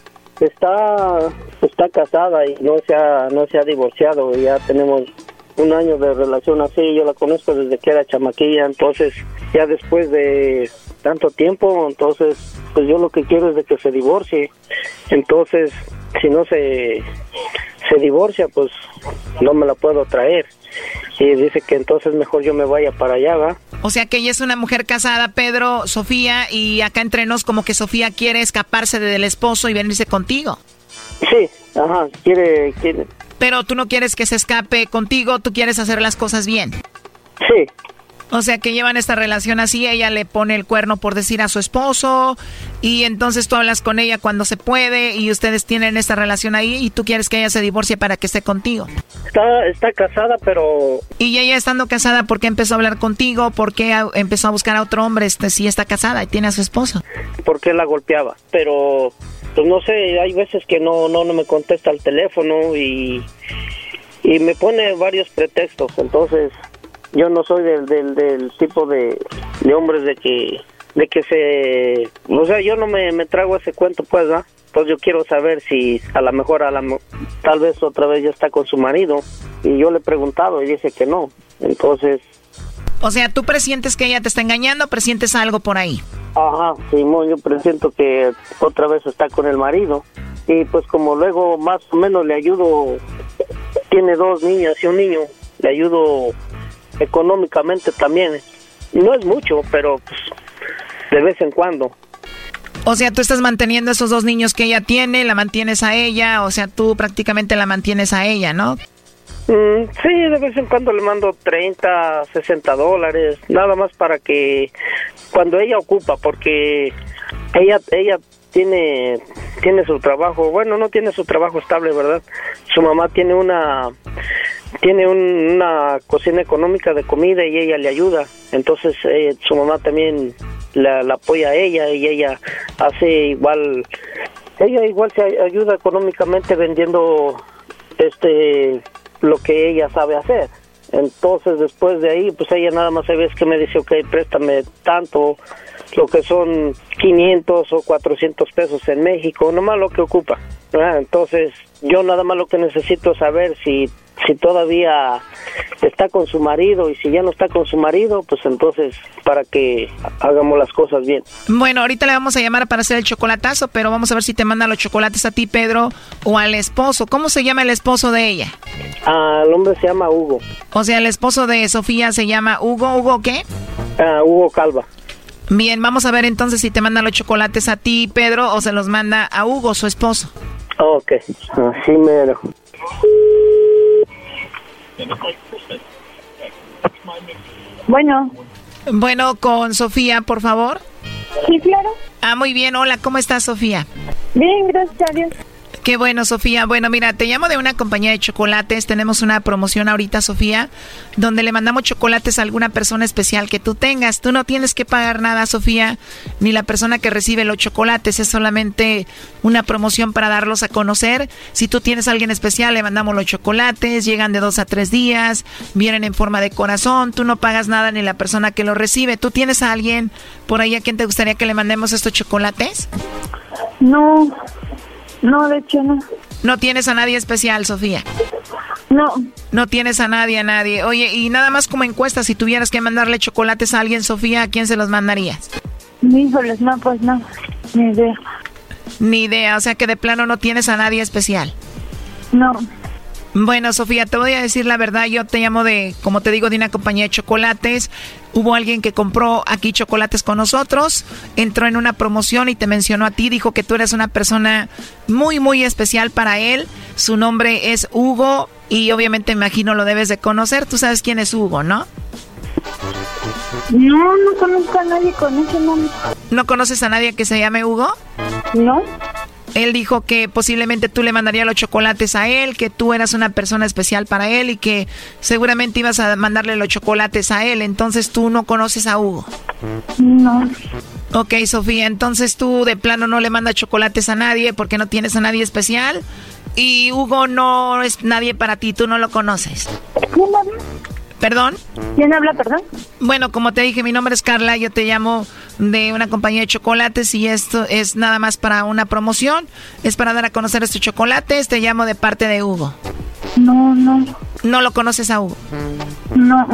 está está casada y no se ha no se ha divorciado. Ya tenemos un año de relación así. Yo la conozco desde que era chamaquilla entonces ya después de tanto tiempo entonces pues yo lo que quiero es de que se divorcie. Entonces si no se se divorcia pues no me la puedo traer y dice que entonces mejor yo me vaya para allá, ¿va? O sea que ella es una mujer casada, Pedro, Sofía, y acá entre nos como que Sofía quiere escaparse del esposo y venirse contigo. Sí, ajá, quiere, quiere. Pero tú no quieres que se escape contigo, tú quieres hacer las cosas bien. Sí. O sea que llevan esta relación así, ella le pone el cuerno por decir a su esposo y entonces tú hablas con ella cuando se puede y ustedes tienen esta relación ahí y tú quieres que ella se divorcie para que esté contigo. Está, está casada, pero... Y ella estando casada, ¿por qué empezó a hablar contigo? ¿Por qué empezó a buscar a otro hombre este, si está casada y tiene a su esposo? Porque la golpeaba, pero pues no sé, hay veces que no, no, no me contesta el teléfono y, y me pone varios pretextos, entonces yo no soy del, del, del tipo de, de hombres de que de que se o sea yo no me, me trago ese cuento pues ¿no? pues yo quiero saber si a lo mejor a la tal vez otra vez ya está con su marido. Y yo le he preguntado y dice que no. Entonces o sea tú presientes que ella te está engañando presientes algo por ahí. ajá Simón yo presiento que otra vez está con el marido. Y pues como luego más o menos le ayudo tiene dos niñas y un niño le ayudo económicamente también. No es mucho, pero pues, de vez en cuando. O sea, tú estás manteniendo esos dos niños que ella tiene, la mantienes a ella, o sea, tú prácticamente la mantienes a ella, ¿no? Mm, sí, de vez en cuando le mando 30, 60 dólares, nada más para que cuando ella ocupa, porque ella ella tiene tiene su trabajo, bueno, no tiene su trabajo estable, ¿verdad? Su mamá tiene una tiene una cocina económica de comida y ella le ayuda. Entonces eh, su mamá también la, apoya a ella y ella hace igual, ella igual se ayuda económicamente vendiendo este lo que ella sabe hacer. Entonces después de ahí, pues ella nada más se ve que me dice, ok, préstame tanto, lo que son 500 o 400 pesos en México, nomás lo que ocupa. Entonces yo nada más lo que necesito saber si si todavía está con su marido y si ya no está con su marido, pues entonces para que hagamos las cosas bien. Bueno, ahorita le vamos a llamar para hacer el chocolatazo, pero vamos a ver si te manda los chocolates a ti, Pedro, o al esposo. ¿Cómo se llama el esposo de ella? Ah, el hombre se llama Hugo. O sea, el esposo de Sofía se llama Hugo. ¿Hugo qué? Ah, Hugo Calva. Bien, vamos a ver entonces si te manda los chocolates a ti, Pedro, o se los manda a Hugo, su esposo. Ok, así mero. Bueno. Bueno, con Sofía, por favor. Sí, claro. Ah, muy bien. Hola, ¿cómo estás, Sofía? Bien, gracias a Dios. Qué bueno, Sofía. Bueno, mira, te llamo de una compañía de chocolates. Tenemos una promoción ahorita, Sofía, donde le mandamos chocolates a alguna persona especial que tú tengas. Tú no tienes que pagar nada, Sofía, ni la persona que recibe los chocolates. Es solamente una promoción para darlos a conocer. Si tú tienes a alguien especial, le mandamos los chocolates. Llegan de dos a tres días. Vienen en forma de corazón. Tú no pagas nada ni la persona que los recibe. ¿Tú tienes a alguien por ahí a quien te gustaría que le mandemos estos chocolates? No, no, de hecho no. ¿No tienes a nadie especial, Sofía? No. No tienes a nadie, a nadie. Oye, y nada más como encuesta, si tuvieras que mandarle chocolates a alguien, Sofía, ¿a quién se los mandarías? Híjoles, no, pues no, ni idea. Ni idea, o sea que de plano no tienes a nadie especial. No. Bueno, Sofía, te voy a decir la verdad. Yo te llamo de, como te digo, de una compañía de chocolates. Hubo alguien que compró aquí chocolates con nosotros, entró en una promoción y te mencionó a ti. Dijo que tú eres una persona muy, muy especial para él. Su nombre es Hugo y obviamente imagino lo debes de conocer. Tú sabes quién es Hugo, ¿no? No, no conozco a nadie con ese nombre. ¿No conoces a nadie que se llame Hugo? No. Él dijo que posiblemente tú le mandarías los chocolates a él, que tú eras una persona especial para él y que seguramente ibas a mandarle los chocolates a él. Entonces tú no conoces a Hugo. No. Ok, Sofía, entonces tú de plano no le mandas chocolates a nadie porque no tienes a nadie especial. Y Hugo no es nadie para ti, tú no lo conoces. ¿Perdón? ¿Quién habla, perdón? Bueno, como te dije, mi nombre es Carla, yo te llamo de una compañía de chocolates y esto es nada más para una promoción. Es para dar a conocer estos chocolates, te llamo de parte de Hugo. No, no. ¿No lo conoces a Hugo? No.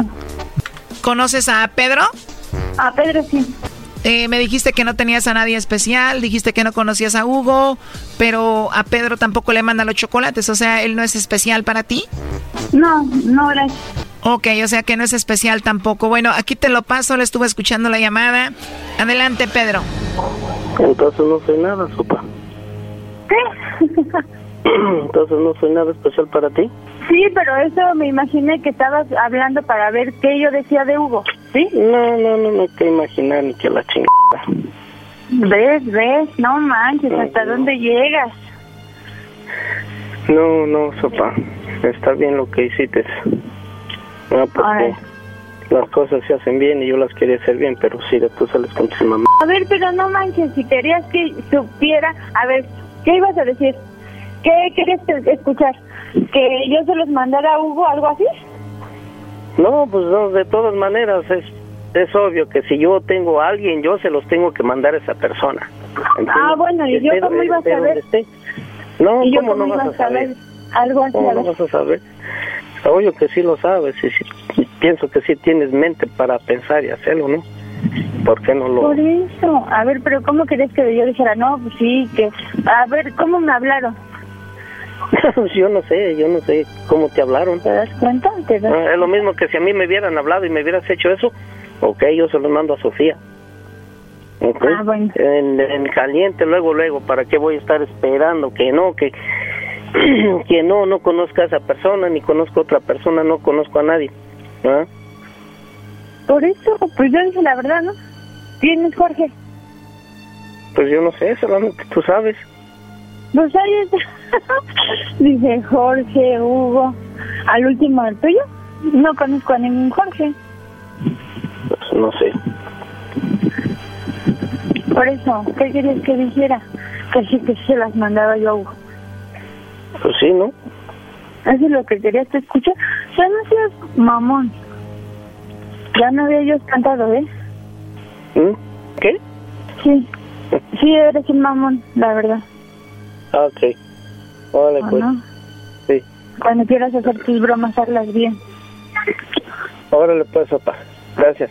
¿Conoces a Pedro? A Pedro sí. Eh, me dijiste que no tenías a nadie especial, dijiste que no conocías a Hugo, pero a Pedro tampoco le manda los chocolates, o sea, él no es especial para ti. No, no, gracias. Ok, o sea que no es especial tampoco. Bueno, aquí te lo paso, le estuve escuchando la llamada. Adelante, Pedro. Entonces no soy nada, sopa. ¿Qué? Entonces no soy nada especial para ti. Sí, pero eso me imaginé que estabas hablando para ver qué yo decía de Hugo, ¿sí? No, no, no, no hay que imaginar ni que la chingada. ¿Ves, ves? No manches, ¿hasta dónde llegas? No, no, sopa. Está bien lo que hiciste. No, porque Ay. las cosas se hacen bien y yo las quería hacer bien, pero si de tú sales con tu mamá. A ver, pero no manches, si querías que supiera, a ver, ¿qué ibas a decir? ¿Qué querías que- escuchar? ¿Que yo se los mandara a Hugo, algo así? No, pues no, de todas maneras es, es obvio que si yo tengo a alguien, yo se los tengo que mandar a esa persona. ¿entiendes? Ah, bueno, ¿y yo cómo iba a saber? No, ¿Y yo ¿cómo cómo no vas a saber? Algo así, ¿Cómo no vas a saber? Obvio que sí lo sabes y sí- pienso que sí tienes mente para pensar y hacerlo, ¿no? ¿Por qué no lo...? Por eso, a ver, pero ¿cómo querías que yo dijera? No, pues sí, que... A ver, ¿cómo me hablaron? yo no sé, yo no sé cómo te hablaron. ¿Te das cuenta? ¿Te das Ah, es lo mismo que si a mí me hubieran hablado y me hubieras hecho eso, ok, yo se lo mando a Sofía. Ok. Ah, bueno. En, en caliente, luego, luego, ¿para qué voy a estar esperando que no, que, que no, no conozca a esa persona, ni conozco a otra persona, no conozco a nadie? ¿Ah? Por eso, pues yo dije la verdad, ¿no? ¿Tienes, Jorge? Pues yo no sé, solamente tú sabes. Pues ahí está. Dice Jorge, Hugo. Al último, el tuyo. No conozco a ningún Jorge. Pues no sé. Por eso, ¿qué querías que dijera? Que sí, que se las mandaba yo a Hugo. Pues sí, ¿no? Eso es lo que querías que escuchar. Ya no seas mamón. Ya no había yo cantado, ¿eh? ¿Mm? ¿Qué? Sí. Sí, eres un mamón, la verdad. Ah, ok. Vale, ¿O pues. no? Sí. Cuando quieras hacer tus bromas, hazlas bien. Órale pues, papá. Gracias.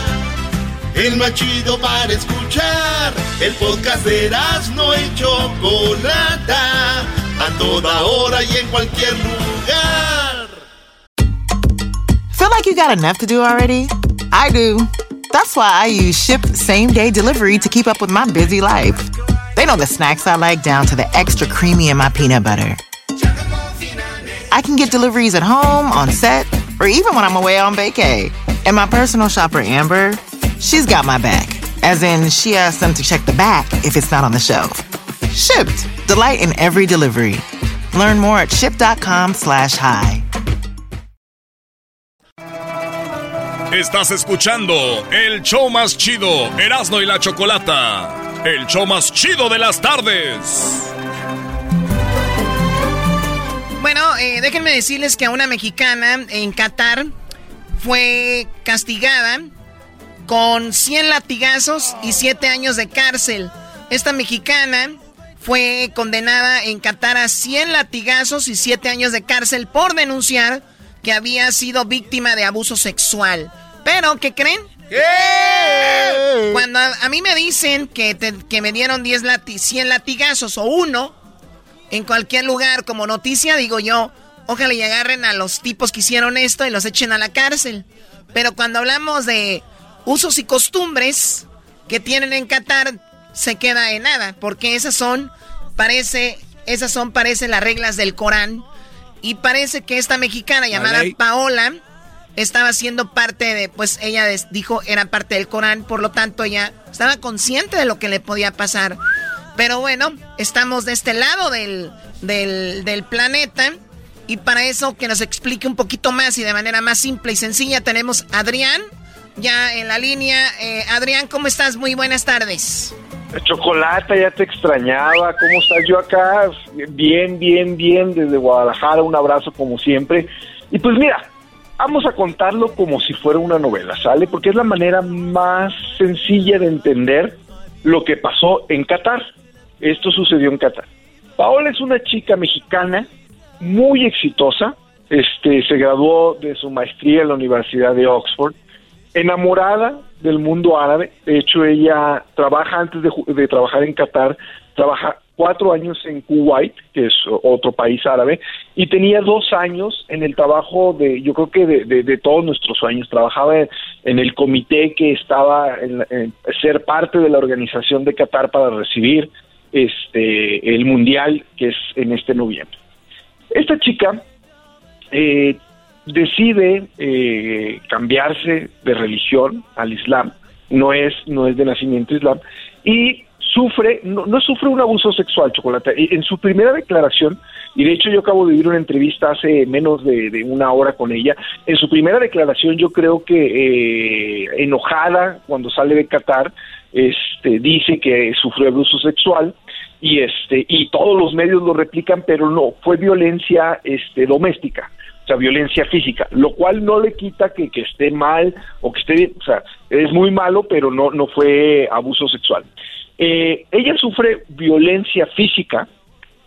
El más chido para escuchar. El podcast de Erasno y Chocolata. A toda hora y en cualquier lugar. Feel like you got enough to do already? I do. That's why I use Ship Same Day Delivery to keep up with my busy life. They know the snacks I like down to the extra creamy in my peanut butter. I can get deliveries at home, on set, or even when I'm away on vacay. And my personal shopper, Amber, she's got my back. As in, she asks them to check the back if it's not on the shelf. Shipped. Delight in every delivery. Learn more at ship.com slash hi. Estás escuchando el show más chido, Erasno y la Chocolata. El show más chido de las tardes. Bueno, eh, déjenme decirles que a una mexicana en Qatar fue castigada con 100 latigazos y 7 años de cárcel. Esta mexicana fue condenada en Qatar a 100 latigazos y 7 años de cárcel por denunciar que había sido víctima de abuso sexual. Pero, ¿qué creen? Cuando a, a mí me dicen que, te- que me dieron 10 lati 100 latigazos o uno en cualquier lugar como noticia, digo yo, ojalá y agarren a los tipos que hicieron esto y los echen a la cárcel. Pero cuando hablamos de usos y costumbres que tienen en Qatar, se queda en nada, porque esas son, parece, esas son, parece las reglas del Corán. Y parece que esta mexicana llamada. Paola estaba siendo parte de, pues ella dijo era parte del Corán, por lo tanto ella estaba consciente de lo que le podía pasar. Pero bueno, estamos de este lado del, del, del planeta y para eso que nos explique un poquito más y de manera más simple y sencilla tenemos a Adrián ya en la línea. Eh, Adrián, ¿cómo estás? Muy buenas tardes. Chocolata, ya te extrañaba. ¿Cómo estás? Yo acá, bien, bien, bien, desde Guadalajara. Un abrazo como siempre. Y pues mira, vamos a contarlo como si fuera una novela, ¿sale? Porque es la manera más sencilla de entender lo que pasó en Qatar. Esto sucedió en Qatar. Paola es una chica mexicana muy exitosa. Este, se graduó de su maestría en la Universidad de Oxford enamorada del mundo árabe. De hecho, ella trabaja antes de, de trabajar en Qatar, trabaja cuatro años en Kuwait, que es otro país árabe, y tenía dos años en el trabajo de, yo creo que de, de- de todos nuestros sueños. Trabajaba en, el comité que estaba en, en ser parte de la organización de Qatar para recibir este el mundial que es en este noviembre. Esta chica eh, decide eh, cambiarse de religión al Islam, no es, no es de nacimiento islam, y sufre, no, no sufre un abuso sexual, Chocolate. Y En su primera declaración, y de hecho yo acabo de vivir una entrevista hace menos de, de una hora con ella, en su primera declaración yo creo que eh, enojada cuando sale de Qatar, este, dice que sufrió abuso sexual, y este y todos los medios lo replican pero no fue violencia este doméstica violencia física lo cual no le quita que, esté mal o que esté o sea es muy malo pero no no fue abuso sexual Eh, ella sufre violencia física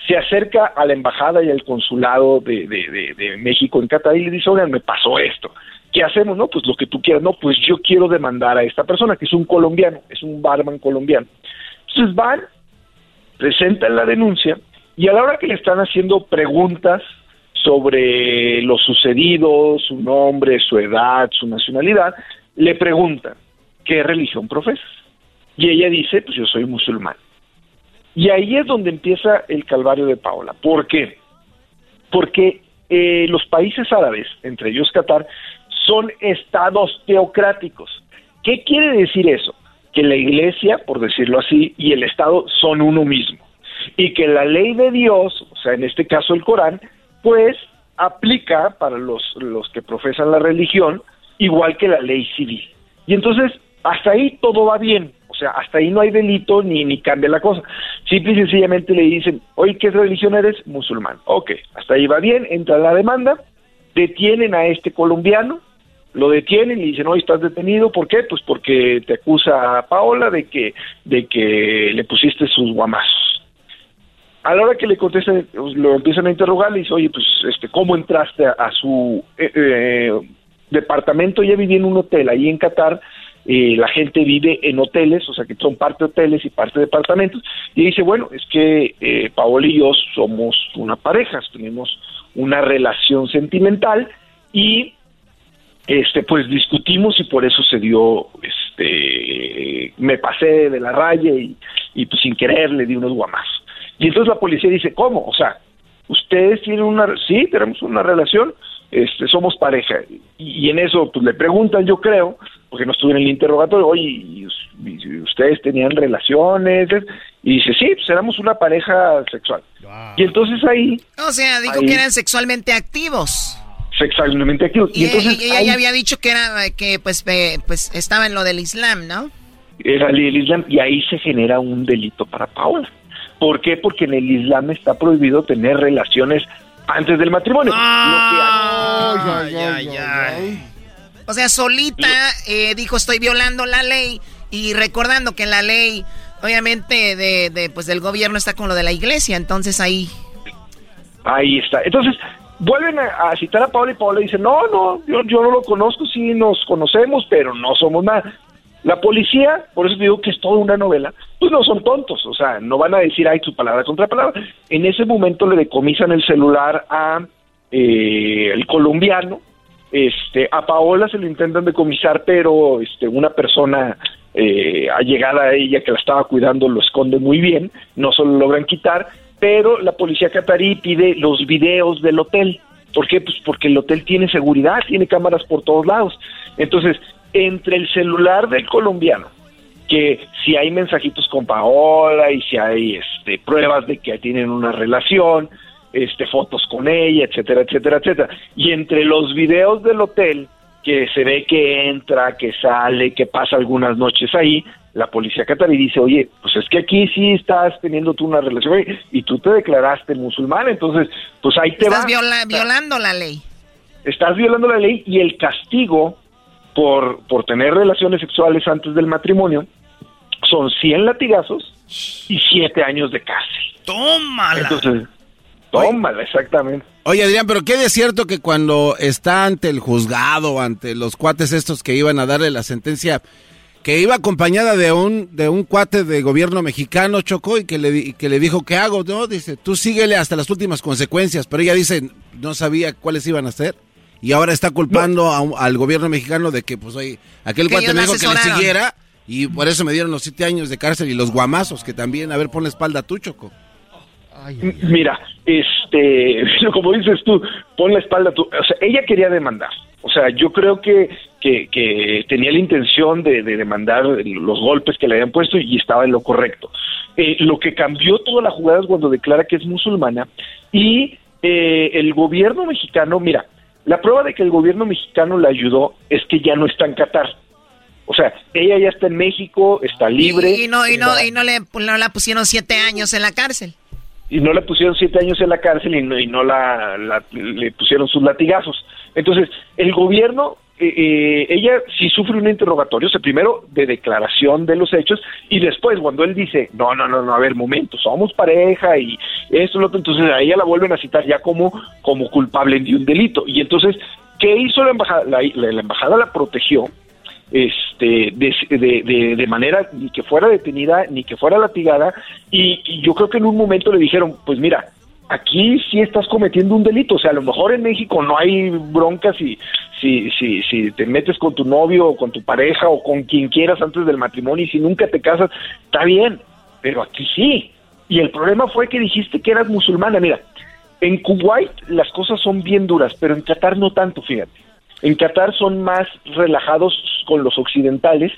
se acerca a la embajada y al consulado de México en Qatar y le dice, oigan, me pasó esto. ¿Qué hacemos? No, pues lo que tú quieras. No, pues yo quiero demandar a esta persona, que es un colombiano, es un barman colombiano. Entonces van, presentan la denuncia y a la hora que le están haciendo preguntas sobre lo sucedido, su nombre, su edad, su nacionalidad, le preguntan, ¿qué religión profesas? Y ella dice, pues yo soy musulmán. Y ahí es donde empieza el calvario de Paola. ¿Por qué? Porque eh, los países árabes, entre ellos Qatar, son estados teocráticos. ¿Qué quiere decir eso? Que la iglesia, por decirlo así, y el Estado son uno mismo. Y que la ley de Dios, o sea, en este caso el Corán, pues aplica para los, los que profesan la religión igual que la ley civil. Y entonces, hasta ahí todo va bien. O sea, hasta ahí no hay delito ni, ni cambia la cosa. Simple y sencillamente le dicen, oye, ¿qué religión eres? Musulmán. Ok, hasta ahí va bien, entra la demanda, detienen a este colombiano, lo detienen y dicen, oye, estás detenido, ¿por qué? Pues porque te acusa a Paola de que, de que le pusiste sus guamazos. A la hora que le contestan, pues, lo empiezan a interrogar, le dice, oye, pues, este, ¿cómo entraste a, su eh, eh, departamento? Ya viví en un hotel ahí en Qatar, eh, la gente vive en hoteles, o sea que son parte hoteles y parte departamentos, y dice, bueno, es que eh, Paola y yo somos una pareja, tenemos una relación sentimental y este pues discutimos y por eso se dio este me pasé de la raya y, y pues sin querer le di unos guamazos. Y entonces la policía dice, ¿cómo? O sea, ustedes tienen una, sí, tenemos una relación, este, somos pareja. Y, y en eso, pues le preguntan, yo creo, porque no estuve en el interrogatorio, oye, ¿y us- y ustedes tenían relaciones? Y dice, sí, pues éramos una pareja sexual. Y entonces ahí, O sea, dijo Ahí. que eran sexualmente activos. sexualmente activos. Y, Y, entonces y ella ahí ya había dicho que era que pues eh, pues estaba en lo del Islam, ¿no? era el Islam, y ahí se genera un delito para Paola. ¿Por qué? Porque en el Islam está prohibido tener relaciones antes del matrimonio. O sea, solita eh, dijo estoy violando la ley y recordando que la ley obviamente de, de, pues del gobierno está con lo de la iglesia, entonces ahí Ahí está. Entonces, vuelven a, a citar a Paola y Paola dice, no, no, yo, yo no lo conozco, sí nos conocemos, pero no somos nada. La policía, por eso digo que es toda una novela, pues no son tontos, o sea, no van a decir, ay, su palabra contra palabra. En ese momento le decomisan el celular a eh, el colombiano, este, a Paola se lo intentan decomisar, pero este, una persona eh, allegada a ella que la estaba cuidando lo esconde muy bien, no se lo logran quitar, pero la policía catarí pide los videos del hotel. ¿Por qué? Pues porque el hotel tiene seguridad, tiene cámaras por todos lados. Entonces, entre el celular del colombiano, que si hay mensajitos con Paola y si hay este, pruebas de que tienen una relación, este, fotos con ella, etcétera, etcétera, etcétera. Y entre los videos del hotel, que se ve que entra, que sale, que pasa algunas noches ahí, la policía catarí dice, oye, pues es que aquí sí estás teniendo tú una relación y tú te declaraste musulmán, entonces, pues ahí te estás va. viola- violando la ley. Estás violando la ley y el castigo por, por tener relaciones sexuales antes del matrimonio son 100 latigazos y 7 años de cárcel. Tómala. Entonces, tómala, exactamente. Oye, Adrián, pero qué de cierto que cuando está ante el juzgado, ante los cuates estos que iban a darle la sentencia, que iba acompañada de un de un cuate de gobierno mexicano, Chocó, y que le, di- que le dijo, ¿qué hago? No, dice, tú síguele hasta las últimas consecuencias, pero ella dice, no sabía cuáles iban a ser. Y ahora está culpando a al gobierno mexicano de que, pues, oye, aquel Que cuate me dijo que le siguiera y por eso me dieron los siete años de cárcel y los guamazos, que también, a ver, pon la espalda tú, Choco. Mira, este, como dices tú, pon la espalda tú. O sea, ella quería demandar. O sea, yo creo que, que, que tenía la intención de, de demandar los golpes que le habían puesto y estaba en lo correcto. Eh, lo que cambió toda la jugada es cuando declara que es musulmana y eh, el gobierno mexicano, mira, la prueba de que el gobierno mexicano la ayudó es que ya no está en Qatar. O sea, ella ya está en México, está libre. Y no, y no, y no le no la pusieron siete años en la cárcel. y no le pusieron siete años en la cárcel y no, y no la, la- le pusieron sus latigazos. Entonces, el gobierno, eh, ella sí sufre un interrogatorio, o primero de declaración de los hechos y después cuando él dice, no, no, no, no, a ver, momento, somos pareja y esto, lo otro, entonces a ella la vuelven a citar ya como, como culpable de un delito. Y entonces, ¿qué hizo la embajada? La, embajada la protegió este de, de, de- manera ni que fuera detenida ni que fuera latigada y yo creo que en un momento le dijeron pues mira aquí sí estás cometiendo un delito. O sea a lo mejor en México no hay broncas si si si si te metes con tu novio o con tu pareja o con quien quieras antes del matrimonio y si nunca te casas está bien pero aquí sí. Y el problema fue que dijiste que eras musulmana. Mira en Kuwait las cosas son bien duras pero en Qatar no tanto fíjate. En Qatar son más relajados con los occidentales,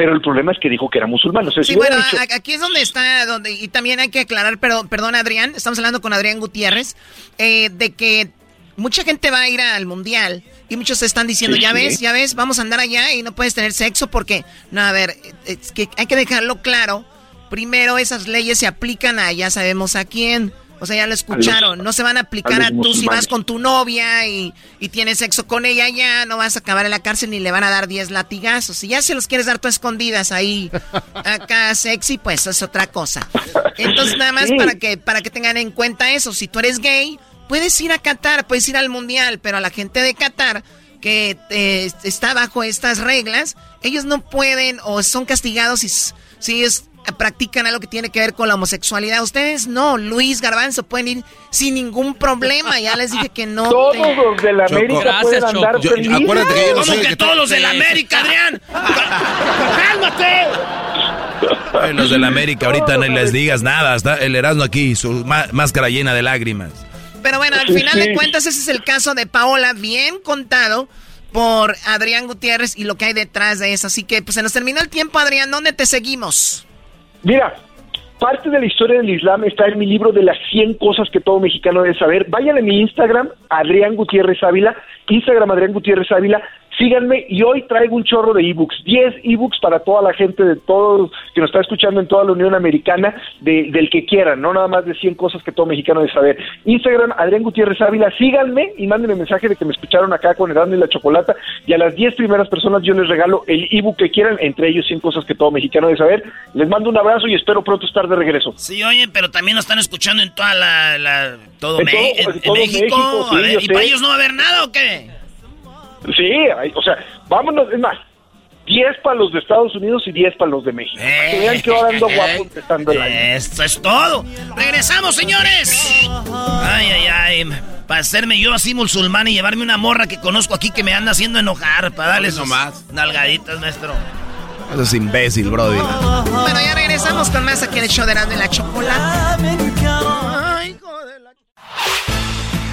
pero el problema es que dijo que era musulmán. O sea, sí, si bueno, dicho- aquí es donde está, donde y también hay que aclarar, pero, perdón Adrián, estamos hablando con Adrián Gutiérrez, eh, de que mucha gente va a ir al mundial y muchos están diciendo, Sí, ya sí. ves, ya ves, vamos a andar allá y no puedes tener sexo porque, no, a ver, es que hay que dejarlo claro. Primero, esas leyes se aplican a ya sabemos a quién. O sea, ya lo escucharon. no se van a aplicar a a, tú si vas con tu novia y, y tienes sexo con ella ya, no vas a acabar en la cárcel ni le van a dar 10 latigazos. Si ya se los quieres dar tú a escondidas ahí, acá sexy, pues es otra cosa. Entonces, nada más Sí. para que para que tengan en cuenta eso. Si tú eres gay, puedes ir a Qatar, puedes ir al mundial, pero a la gente de Qatar que eh, está bajo estas reglas, ellos no pueden o son castigados si, si ellos practican algo que tiene que ver con la homosexualidad. Ustedes no, Luis Garbanzo, pueden ir sin ningún problema. Ya les dije que no. Todos te- los de la Choco. América Gracias, pueden Choco. andar Yo- felices. acuérdate que yo no ¿Cómo soy el que que todos los de la. América, Adrián? ¡Cálmate! Ay, los de la América, ahorita no les digas nada. Está el Erasmo aquí, su má- máscara llena de lágrimas. Pero bueno, al Sí, final sí. de cuentas, ese es el caso de Paola, bien contado por Adrián Gutiérrez y lo que hay detrás de eso. Así que, pues se nos terminó el tiempo, Adrián. ¿Dónde te seguimos? Mira, parte de la historia del Islam está en mi libro de las 100 cosas que todo mexicano debe saber. Vayan a mi Instagram, Adrián Gutiérrez Ávila, Instagram Adrián Gutiérrez Ávila, síganme y hoy traigo un chorro de ebooks, 10 ebooks para toda la gente de todos que nos está escuchando en toda la Unión Americana, de- del que quieran, no nada más de 100 cosas que todo mexicano debe saber. Instagram Adrián Gutiérrez Ávila, síganme y mándenme mensaje de que me escucharon acá con Erasmo y la Chocolata y a las 10 primeras personas yo les regalo el ebook que quieran, entre ellos 100 cosas que todo mexicano debe saber. Les mando un abrazo y espero pronto estar de regreso. Sí, oye, pero también nos están escuchando en toda la... la- todo, En Me- todo- en- en en todo México. México, sí, A ver, yo ¿Y sé. para ellos no va a haber nada o qué? Sí, hay- o sea, vámonos, es más, 10 para los de Estados Unidos y 10 para los de México. Que vean que ahora ando guapo empezando el año. Esto es todo. Regresamos, señores. Ay, ay, ay. Para hacerme yo así musulmán y llevarme una morra que conozco aquí que me anda haciendo enojar. Para darle sus nalgaditas, maestro. Eso es imbécil, Brody. Bueno, ya regresamos con más aquí en el show de Erasmo y la Chocolata.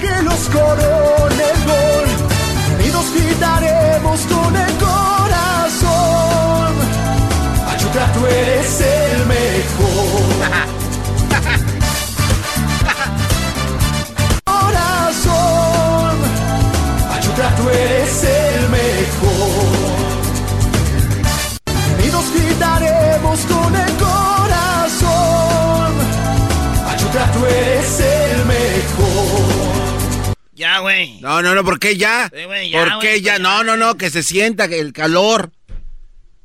Que nos corone el gol y nos gritaremos con el corazón. Ayuda, tú eres el mejor. corazón. Ayuda, tú eres el mejor. Y nos gritaremos con el corazón. Ayuda, tú eres el mejor. Ya, güey. No, no, no, ¿por qué ya? Sí, ya, ¿Por qué ya? No, no, no, que se sienta que el calor.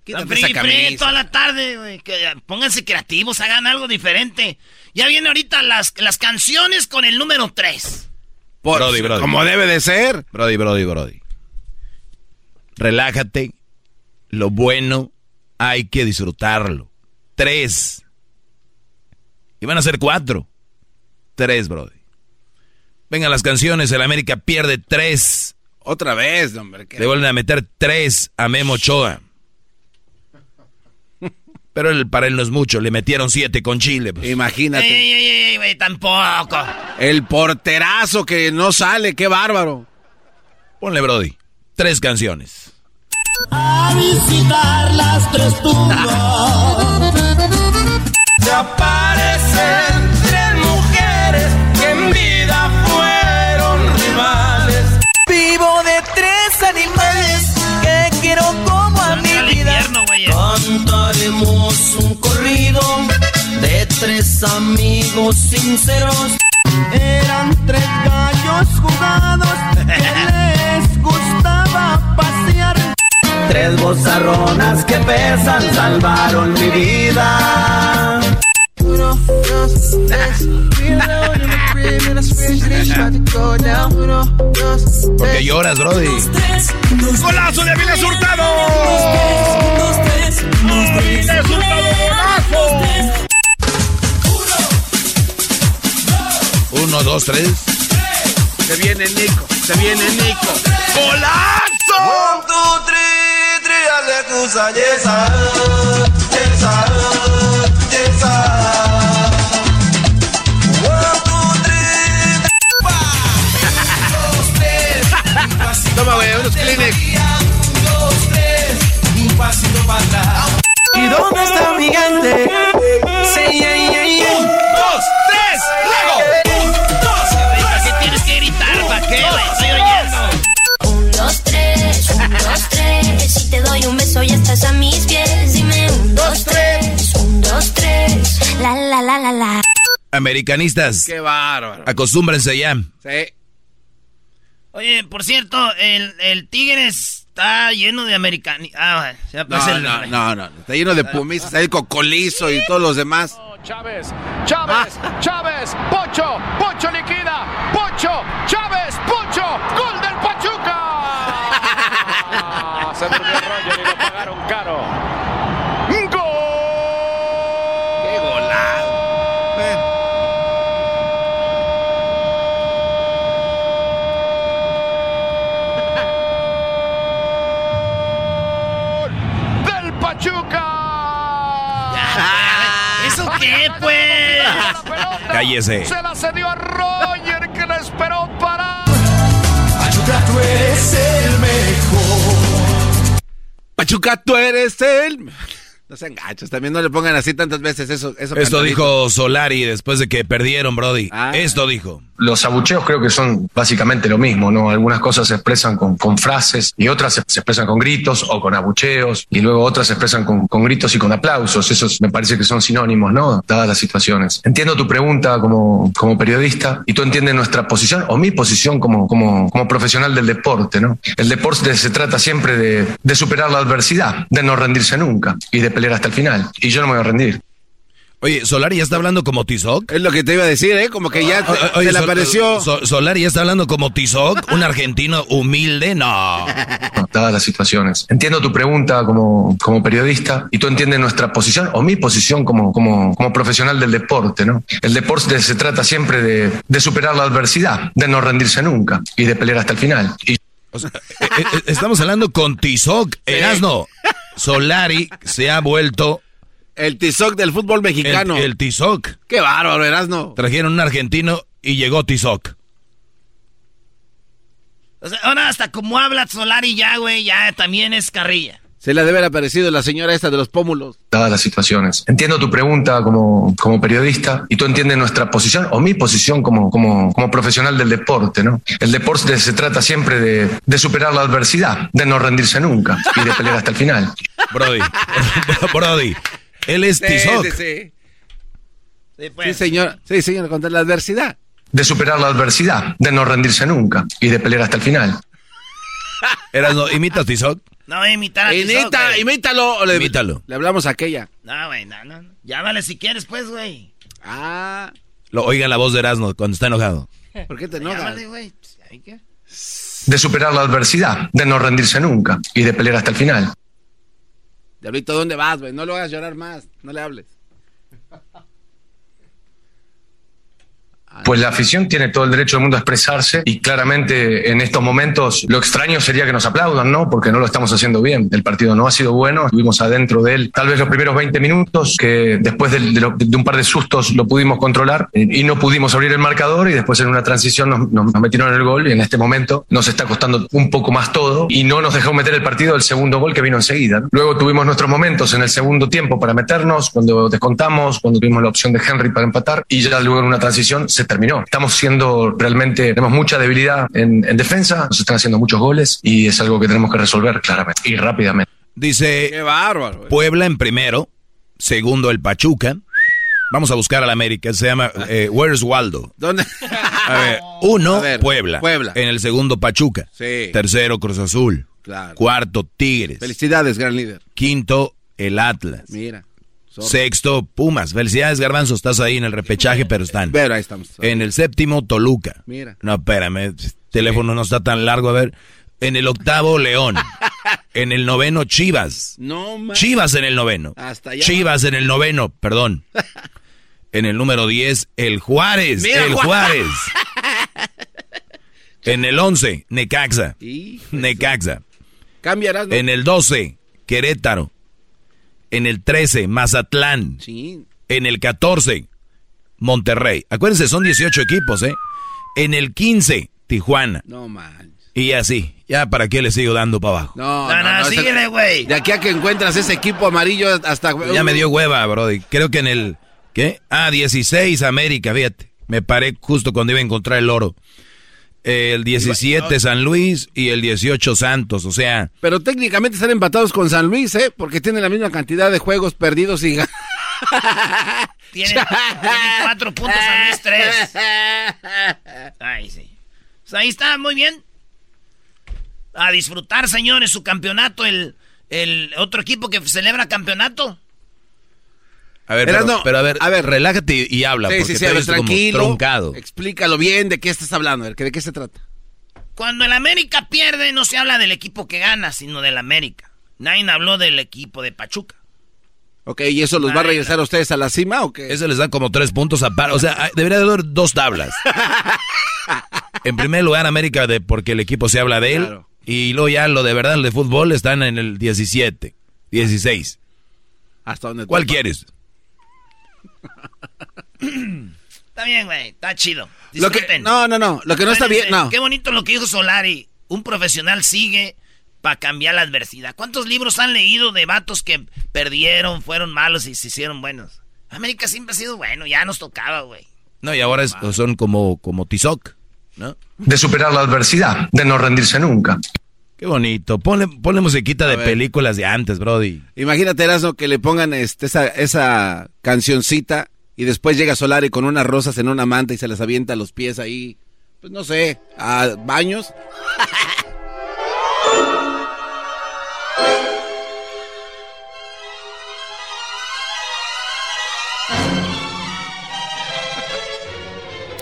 Quítate frío, esa frío camisa. toda la tarde, güey. Pónganse creativos, hagan algo diferente. Ya vienen ahorita las, las canciones con el número 3. Por- Brody, Brody. Como debe de ser. Brody, Brody, Brody. Relájate. Lo bueno hay que disfrutarlo. Tres. Y van a ser cuatro. Tres, Brody. Vengan las canciones, el América pierde tres. Otra vez, hombre. ¿qué? Le vuelven a meter tres a Memo Ochoa. Pero él, para él no es mucho, le metieron siete con Chile. pues. Imagínate. Ey, ey, ey, tampoco. El porterazo que no sale, qué bárbaro. Ponle, Brody. Tres canciones. A visitar las tres tumbas. Se aparecen quiero como a mi vida. Cantaremos un corrido de tres amigos sinceros. Eran tres gallos jugados que les gustaba pasear. Tres bozarronas que pesan salvaron mi vida. Uno, dos, tres. We alone in the crib and I swear shit's about to go down. Uno, dos, ¿Por qué tres. lloras, Brody? ¡Golazo de Avilés Hurtado! Uno, dos, tres. Se viene Nico, se viene Nico. ¡Golazo! One, two, three, three, Toma, güey, unos Kleenex. Un, tres, un. ¿Y dónde está mi gigante? Sí, yeah, yeah, yeah. dos, tres, luego. Un, dos, ¿Para qué tienes que gritar? ¿Para qué, güey? Estoy oyendo. Un, dos, tres, un, dos, tres. Si te doy un beso ya estás a mis pies. Dime un, dos, tres, un, dos, tres. La, la, la, la, la. Americanistas, Qué bárbaro. acostúmbrense ya. Sí. Oye, por cierto, el, el Tigres está lleno de americanos. Ah, bueno, se va a No, el no, no, no. Está lleno de pumistas, está el cocolizo y todos los demás. Chávez, Chávez, Chávez, Pocho, Pocho liquida, Pocho, Chávez, Pocho, gol del Pachuca. Se Roger y lo pagaron caro. ¡Gol! ¡Qué golazo! ¡Del Pachuca! ¿Eso qué, pues? Cállese. Se la cedió a Roger que la esperó para. Pachuca, tú eres el mejor. Pachuca, tú eres el... No sean gachos, también no le pongan así tantas veces eso. eso Esto cantadito. dijo Solari después de que perdieron, Brody. Ah. Esto dijo. Los abucheos creo que son básicamente lo mismo, ¿no? Algunas cosas se expresan con, con frases y otras se, se expresan con gritos o con abucheos y luego otras se expresan con, con gritos y con aplausos. Esos me parece que son sinónimos, ¿no? Dadas las situaciones. Entiendo tu pregunta como, como periodista y tú entiendes nuestra posición o mi posición como, como, como profesional del deporte, ¿no? El deporte se trata siempre de, de superar la adversidad, de no rendirse nunca y de pelear hasta el final. Y yo no me voy a rendir. Oye, Solari ya está hablando como Tizoc. Es lo que te iba a decir, ¿eh? Como que ya te- O- oye, se le Sol- apareció... So- Solari ya está hablando como Tizoc, un argentino humilde, no. dadas las situaciones. Entiendo tu pregunta como, como periodista y tú entiendes nuestra posición o mi posición como, como, como profesional del deporte, ¿no? El deporte se trata siempre de, de superar la adversidad, de no rendirse nunca y de pelear hasta el final. Y O sea, eh, eh, estamos hablando con Tizoc, Erasno. Solari se ha vuelto El Tizoc del fútbol el, mexicano. el Tizoc. Qué bárbaro, Erasno. Trajeron un argentino y llegó Tizoc. O sea, ahora hasta como habla Solari ya, güey, ya también es carrilla. Se le debe haber aparecido la señora esta de los pómulos. dadas las situaciones. Entiendo tu pregunta como, como periodista y tú entiendes nuestra posición o mi posición como, como, como profesional del deporte, ¿no? El deporte se trata siempre de, de superar la adversidad, de no rendirse nunca y de pelear hasta el final. Brody. Brody. Él es Sí, Tizoc. sí, sí. Sí, pues. Sí, señor. Sí, señor, contra la adversidad. de superar la adversidad, de no rendirse nunca y de pelear hasta el final. Erasno, ¿imita a Tizoc? No voy a imitar a Tizoc, Imita, güey. imítalo. o le- Imítalo. Le hablamos a aquella. No, güey, no, no. no. Llámale si quieres, pues, güey. Ah, Lo, oigan la voz de Erasno cuando está enojado. ¿por qué te enojas? Llámale, güey. Pues. De superar la adversidad, de no rendirse nunca y de pelear hasta el final. Diablito, ¿dónde vas, güey? No lo hagas llorar más. No le hables. Pues la afición tiene todo el derecho del mundo a expresarse y claramente en estos momentos lo extraño sería que nos aplaudan, ¿no? Porque no lo estamos haciendo bien. El partido no ha sido bueno, estuvimos adentro de él tal vez los primeros 20 minutos, que después de, un par de sustos lo pudimos controlar eh, y no pudimos abrir el marcador y después en una transición nos, nos- nos metieron el gol y en este momento nos está costando un poco más todo y no nos dejó meter el partido el segundo gol que vino enseguida. ¿no? Luego tuvimos nuestros momentos en el segundo tiempo para meternos, cuando descontamos, cuando tuvimos la opción de Henry para empatar y ya luego en una transición se terminó. Estamos siendo realmente, tenemos mucha debilidad en, en defensa, nos están haciendo muchos goles y es algo que tenemos que resolver claramente y rápidamente. Dice Qué bárbaro. güey. Puebla en primero, segundo el Pachuca. Vamos a buscar al América, se llama eh, Where's Waldo. ¿Dónde? A ver, uno, A ver, Puebla. Puebla. En el segundo, Pachuca. Sí. Tercero, Cruz Azul. Claro. Cuarto, Tigres. Felicidades, gran líder. Quinto, el Atlas. Mira. Sexto, Pumas. Felicidades, Garbanzo. Estás ahí en el repechaje, pero están. Pero ahí estamos. En el séptimo, Toluca. Mira. No, espérame. el Teléfono no está tan largo. A ver. En el octavo, León. En el noveno, Chivas. No, man. Chivas en el noveno. Hasta allá. Chivas en el noveno, perdón. En el número 10, el Juárez. Mira, el Juárez. Juárez. En el 11, Necaxa. Hijo Necaxa. Cambiarás. ¿no? En el 12, Querétaro. En el 13, Mazatlán. Sí. En el 14, Monterrey. Acuérdense, son 18 equipos, ¿eh? En el 15, Tijuana. No, man. Y así. Ya, ¿para qué le sigo dando para abajo? No, No, no, síguele, güey. De aquí a que encuentras ese equipo amarillo hasta... Ya me dio hueva, Brody. Creo que en el... ¿Qué? Ah, 16, América, fíjate. Me paré justo cuando iba a encontrar el oro. El 17, San Luis. Y el 18, Santos. O sea... Pero técnicamente están empatados con San Luis, ¿eh? Porque tienen la misma cantidad de juegos perdidos y... gan- Tiene, tiene cuatro puntos a Luis tres. Ay, sí. Pues ahí está, muy bien. A disfrutar, señores, su campeonato, el, el otro equipo que celebra campeonato. A ver, pero, no, pero a ver, a ver. relájate y, y habla. Sí, porque sí, sí, a ver, tranquilo. truncado. Explícalo bien de qué estás hablando, a ver, ¿de qué se trata? Cuando el América pierde, no se habla del equipo que gana, sino del América. Nadie habló del equipo de Pachuca. Ok, ¿y eso los va a regresar a ustedes a la cima o qué? Eso les da como tres puntos aparte. O sea, hay- debería de haber dos tablas. En primer lugar, América, de, porque el equipo se habla de él. Claro. Y luego ya lo de verdad, el de fútbol, están en el 17, 16. ¿Hasta dónde? ¿Cuál quieres? Está bien, güey, está chido. Lo que, no, no, no, lo que no está bien, no. Qué bonito lo que dijo Solari. Un profesional sigue para cambiar la adversidad. ¿Cuántos libros han leído de vatos que perdieron, fueron malos y se hicieron buenos? América siempre ha sido bueno, ya nos tocaba, güey. No, y ahora es- son como, como Tizoc, ¿no? De superar la adversidad, de no rendirse nunca. Qué bonito. Ponle, ponle musiquita de ver. películas de antes, Brody. Imagínate, Erasmo, que le pongan este, esa, esa cancioncita y después llega Solari con unas rosas en una manta y se las avienta a los pies ahí, pues no sé, a baños.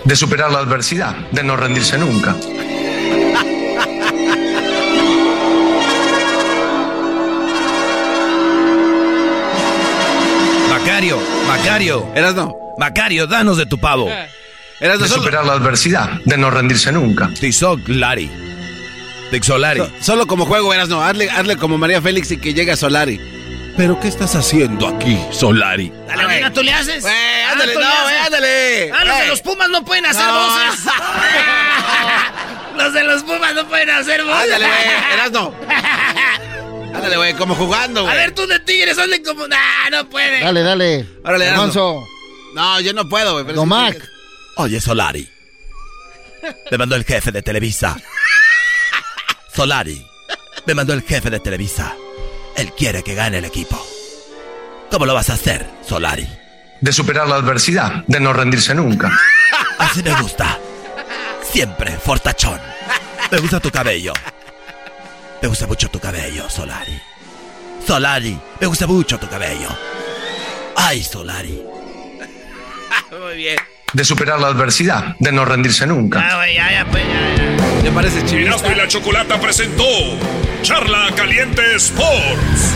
De superar la adversidad, de no rendirse nunca. Macario, Macario. Erasmo. Macario, danos de tu pavo. Erasmo, De superar la adversidad, de no rendirse nunca. Tizoc Lari. Tixolari. so- solo como juego, Erasmo, hazle, hazle como María Félix y que llegue a Solari. ¿Pero qué estás haciendo aquí, Solari? Dale, venga, tú le haces. Ah, ándale, no, haces. güey, ándale. Ah, los de los Pumas no pueden hacer No. voces. los de los Pumas no pueden hacer voces. Ándale, güey, Erasmo. Ándale, güey, como jugando, A güey. ver, tú de Tigres, hazle como... Nah, no puede. Dale, dale. Órale. Alonso. No, yo no puedo, güey. pero Don sí- Mac. Oye, Solari. Me mandó el jefe de Televisa. Solari. Me mandó el jefe de Televisa. Él quiere que gane el equipo. ¿Cómo lo vas a hacer, Solari? De superar la adversidad, de no rendirse nunca. Así me gusta. Siempre fortachón. Me gusta tu cabello. Me gusta mucho tu cabello, Solari. Solari, me gusta mucho tu cabello. Ay, Solari. Muy bien. De superar la adversidad, de no rendirse nunca. Ah, güey, ya, ya, pues, ya, ya. ¿Te parece chivista? y la Chocolata presentó Charla Caliente Sports.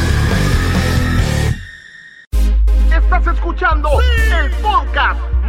Estás escuchando el podcast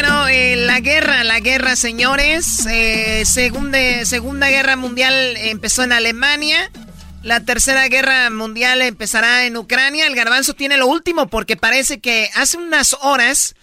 Bueno, eh, la guerra, la guerra, señores. Eh, segunda, segunda Guerra Mundial empezó en Alemania. La Tercera Guerra Mundial empezará en Ucrania. El garbanzo tiene lo último porque parece que hace unas horas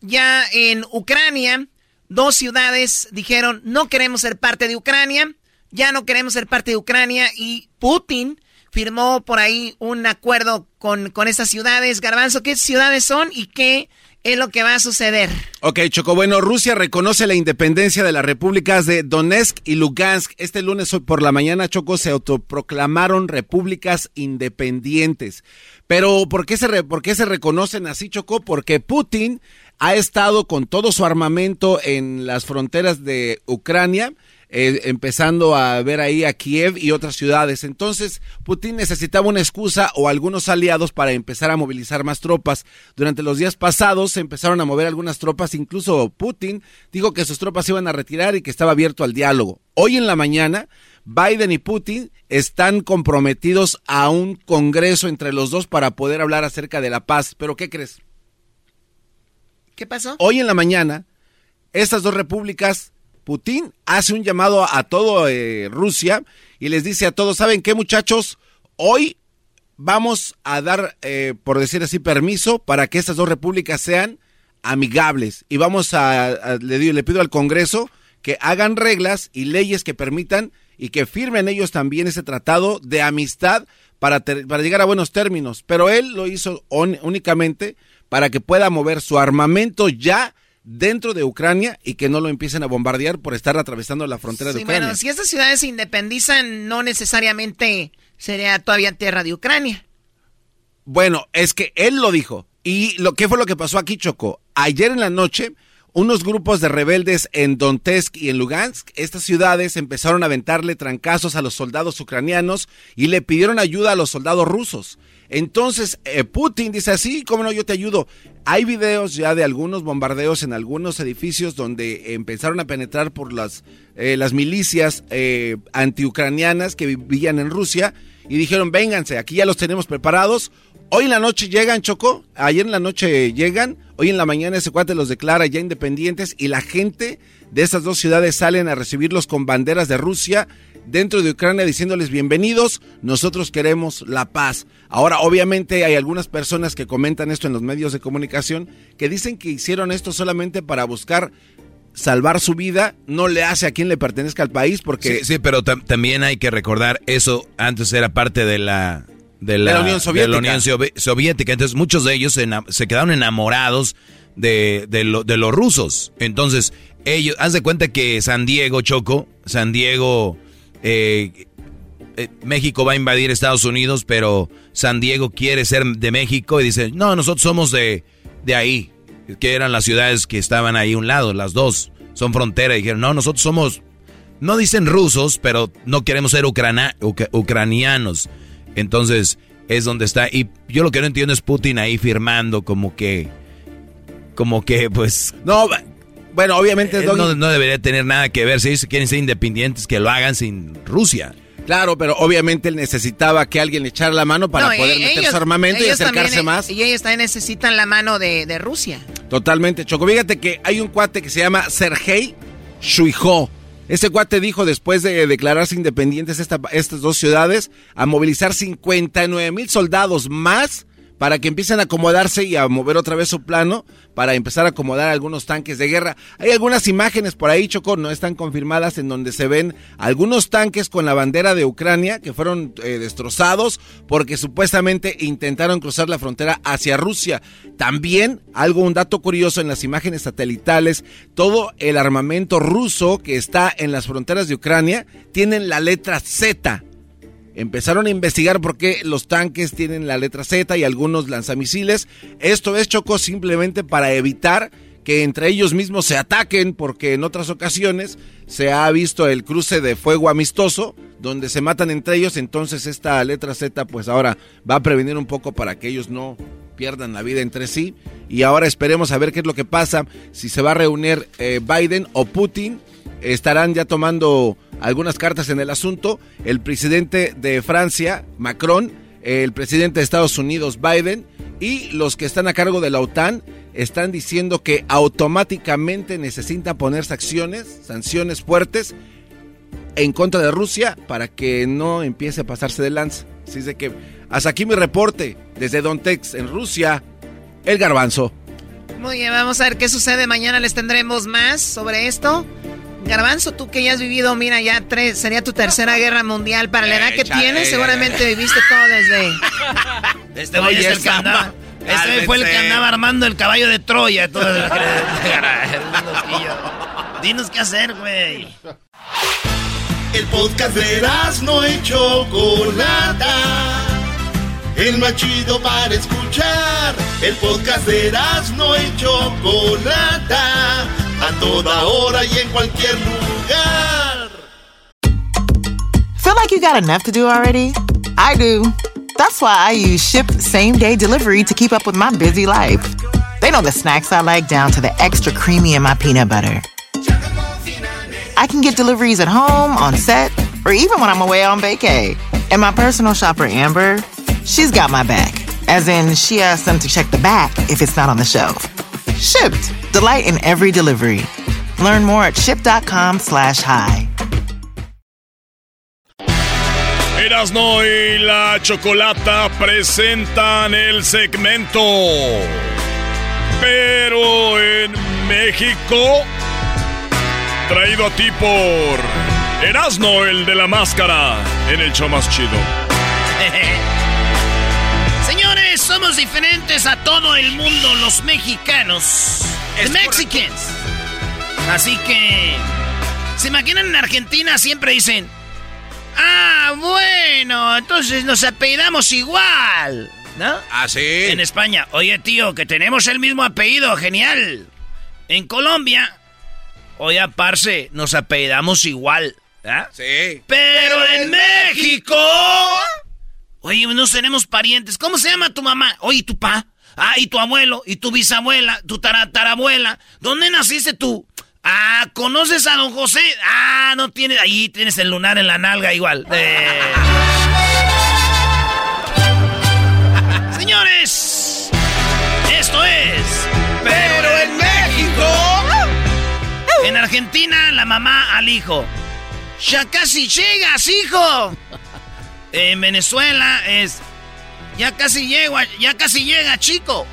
ya en Ucrania dos ciudades dijeron no queremos ser parte de Ucrania. Ya no queremos ser parte de Ucrania y Putin firmó por ahí un acuerdo con, con estas ciudades. Garbanzo, ¿qué ciudades son y qué es lo que va a suceder? Ok, Choco, bueno, Rusia reconoce la independencia de las repúblicas de Donetsk y Lugansk. Este lunes por la mañana, Choco, se autoproclamaron repúblicas independientes. Pero, ¿por qué se, por qué se reconocen así, Choco? Porque Putin ha estado con todo su armamento en las fronteras de Ucrania eh, empezando a ver ahí a Kiev y otras ciudades. Entonces, Putin necesitaba una excusa o algunos aliados para empezar a movilizar más tropas. Durante los días pasados se empezaron a mover algunas tropas, incluso Putin dijo que sus tropas iban a retirar y que estaba abierto al diálogo. Hoy en la mañana, Biden y Putin están comprometidos a un congreso entre los dos para poder hablar acerca de la paz. Pero ¿qué crees? ¿Qué pasó? Hoy en la mañana, estas dos repúblicas Putin hace un llamado a todo eh, Rusia y les dice a todos, ¿saben qué muchachos? Hoy vamos a dar, eh, por decir así, permiso para que estas dos repúblicas sean amigables y vamos a, le, le pido al Congreso que hagan reglas y leyes que permitan y que firmen ellos también ese tratado de amistad para, para llegar a buenos términos. Pero él lo hizo únicamente para que pueda mover su armamento ya dentro de Ucrania y que no lo empiecen a bombardear por estar atravesando la frontera de Ucrania. Bueno, si estas ciudades se independizan, no necesariamente sería todavía tierra de Ucrania. Bueno, es que él lo dijo. ¿Y lo que fue lo que pasó aquí, Choco? Ayer en la noche, unos grupos de rebeldes en Donetsk y en Lugansk, estas ciudades empezaron a aventarle trancazos a los soldados ucranianos y le pidieron ayuda a los soldados rusos. Entonces, eh, Putin dice así, ¿cómo no? Yo te ayudo. Hay videos ya de algunos bombardeos en algunos edificios donde empezaron a penetrar por las, eh, las milicias eh, antiucranianas que vivían en Rusia y dijeron, vénganse, aquí ya los tenemos preparados. Hoy en la noche llegan, Choco, ayer en la noche llegan, hoy en la mañana ese cuate los declara ya independientes y la gente de esas dos ciudades salen a recibirlos con banderas de Rusia dentro de Ucrania diciéndoles bienvenidos, nosotros queremos la paz. Ahora, obviamente hay algunas personas que comentan esto en los medios de comunicación que dicen que hicieron esto solamente para buscar salvar su vida, no le hace a quien le pertenezca al país porque... Sí, pero también hay que recordar, eso antes era parte de la... De la, Unión Soviética. Entonces muchos de ellos se, quedaron enamorados de, de, de los rusos. Entonces ellos, haz de cuenta que San Diego, Choco, San Diego eh, eh, México va a invadir Estados Unidos, pero San Diego quiere ser de México y dice, no, nosotros somos de, de ahí, que eran las ciudades que estaban ahí a un lado, las dos, son frontera, y dijeron, no, nosotros somos, no dicen rusos, pero no queremos ser ucranianos. Entonces, es donde está, y yo lo que no entiendo es Putin ahí firmando como que, como que, pues... No, bueno, obviamente eh, no, debería tener nada que ver. Si ellos quieren ser independientes, que lo hagan sin Rusia. Claro, pero obviamente él necesitaba que alguien le echara la mano para poder e- meter su armamento y acercarse más. Y ellos también necesitan la mano de, Rusia. Totalmente, Choco. Fíjate que hay un cuate que se llama Sergei Shuijo. Ese cuate dijo después de declararse independientes estas dos ciudades a movilizar 59 mil soldados más para que empiecen a acomodarse y a mover otra vez su plano para empezar a acomodar algunos tanques de guerra. Hay algunas imágenes por ahí, Choco, no están confirmadas, en donde se ven algunos tanques con la bandera de Ucrania que fueron eh, destrozados porque supuestamente intentaron cruzar la frontera hacia Rusia. También, algo, un dato curioso en las imágenes satelitales, todo el armamento ruso que está en las fronteras de Ucrania tienen la letra Z Empezaron a investigar por qué los tanques tienen la letra Z y algunos lanzamisiles. Esto es Choco simplemente para evitar que entre ellos mismos se ataquen, porque en otras ocasiones se ha visto el cruce de fuego amistoso, donde se matan entre ellos, entonces esta letra Z pues ahora va a prevenir un poco para que ellos no pierdan la vida entre sí. Y ahora esperemos a ver qué es lo que pasa, si se va a reunir eh, Biden o Putin, estarán ya tomando algunas cartas en el asunto. El presidente de Francia, Macron, el presidente de Estados Unidos, Biden, y los que están a cargo de la OTAN están diciendo que automáticamente necesitan poner sanciones, sanciones fuertes en contra de Rusia para que no empiece a pasarse de lanza. Así de que hasta aquí mi reporte desde Dontex en Rusia, el garbanzo. Muy bien, vamos a ver qué sucede. Mañana les tendremos más sobre esto. Garbanzo, tú que ya has vivido, mira, ya tres, sería tu tercera guerra mundial. Para la edad que tienes, seguramente viviste todo desde... Este güey es el que andaba... Este fue el que andaba armando el caballo de Troya. Todo el... Dinos qué hacer, güey. El podcast de no y Chocolata. El más chido para escuchar. El podcast de no y Chocolata. A toda hora y en cualquier lugar. Feel like you got enough to do already? I do. That's why I use Ship Same Day Delivery to keep up with my busy life. They know the snacks I like down to the extra creamy in my peanut butter. I can get deliveries at home, on set, or even when I'm away on vacay. And my personal shopper, Amber, she's got my back. As in, she asks them to check the back if it's not on the shelf. Shipped. Delight in every delivery. Learn more at ship.com slash hi. Erasno y la Chocolata presentan el segmento. Pero en México Traído a ti por Erasno, el de la máscara, en el show más chido. Somos diferentes a todo el mundo, los mexicanos. The Mexicans. Así que, ¿se imaginan en Argentina? Siempre dicen, ah, bueno, entonces nos apellidamos igual. ¿No? Ah, sí. En España, oye tío, que tenemos el mismo apellido, genial. En Colombia, Oye, parce, nos apellidamos igual. ¿ah? Sí. Pero en México. Oye, nos tenemos parientes. ¿Cómo se llama tu mamá? Oye, tu pa. Ah, y tu abuelo, y tu bisabuela, tu taratarabuela. ¿Dónde naciste tú? Ah, ¿conoces a don José? Ah, no tienes. Ahí tienes el lunar en la nalga igual. Eh. Señores, esto es. Pero en México. En Argentina, la mamá al hijo. Ya casi llegas, hijo. En Venezuela es. Ya casi llego, ya casi llega, chico.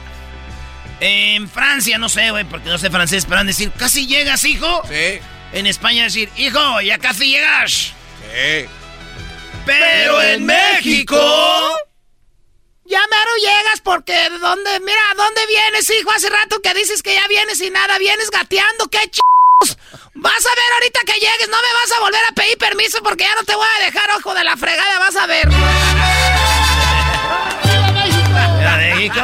En Francia, no sé, güey, porque no sé francés, pero van a decir, ¿casi llegas, hijo? Sí. En España decir, hijo, ya casi llegas. Sí. Pero en México. Ya mero llegas porque dónde, mira, ¿dónde vienes, hijo? Hace rato que dices que ya vienes y nada, vienes gateando, qué ch... Vas a ver ahorita que llegues, no me vas a volver a pedir permiso porque ya no te voy a dejar ojo de la fregada, vas a ver. México!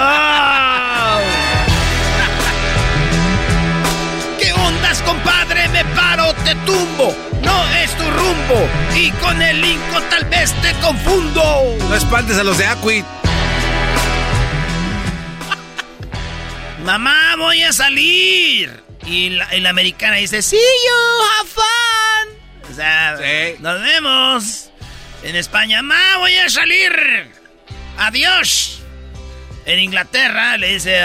¿Qué ondas, compadre? Me paro, te tumbo. No es tu rumbo. Y con el Inco tal vez te confundo. No espantes a los de Aquit. Mamá, voy a salir. Y la, americana dice, see you, have fun. O sea, nos vemos. En España, ma, voy a salir. Adiós. En Inglaterra le dice,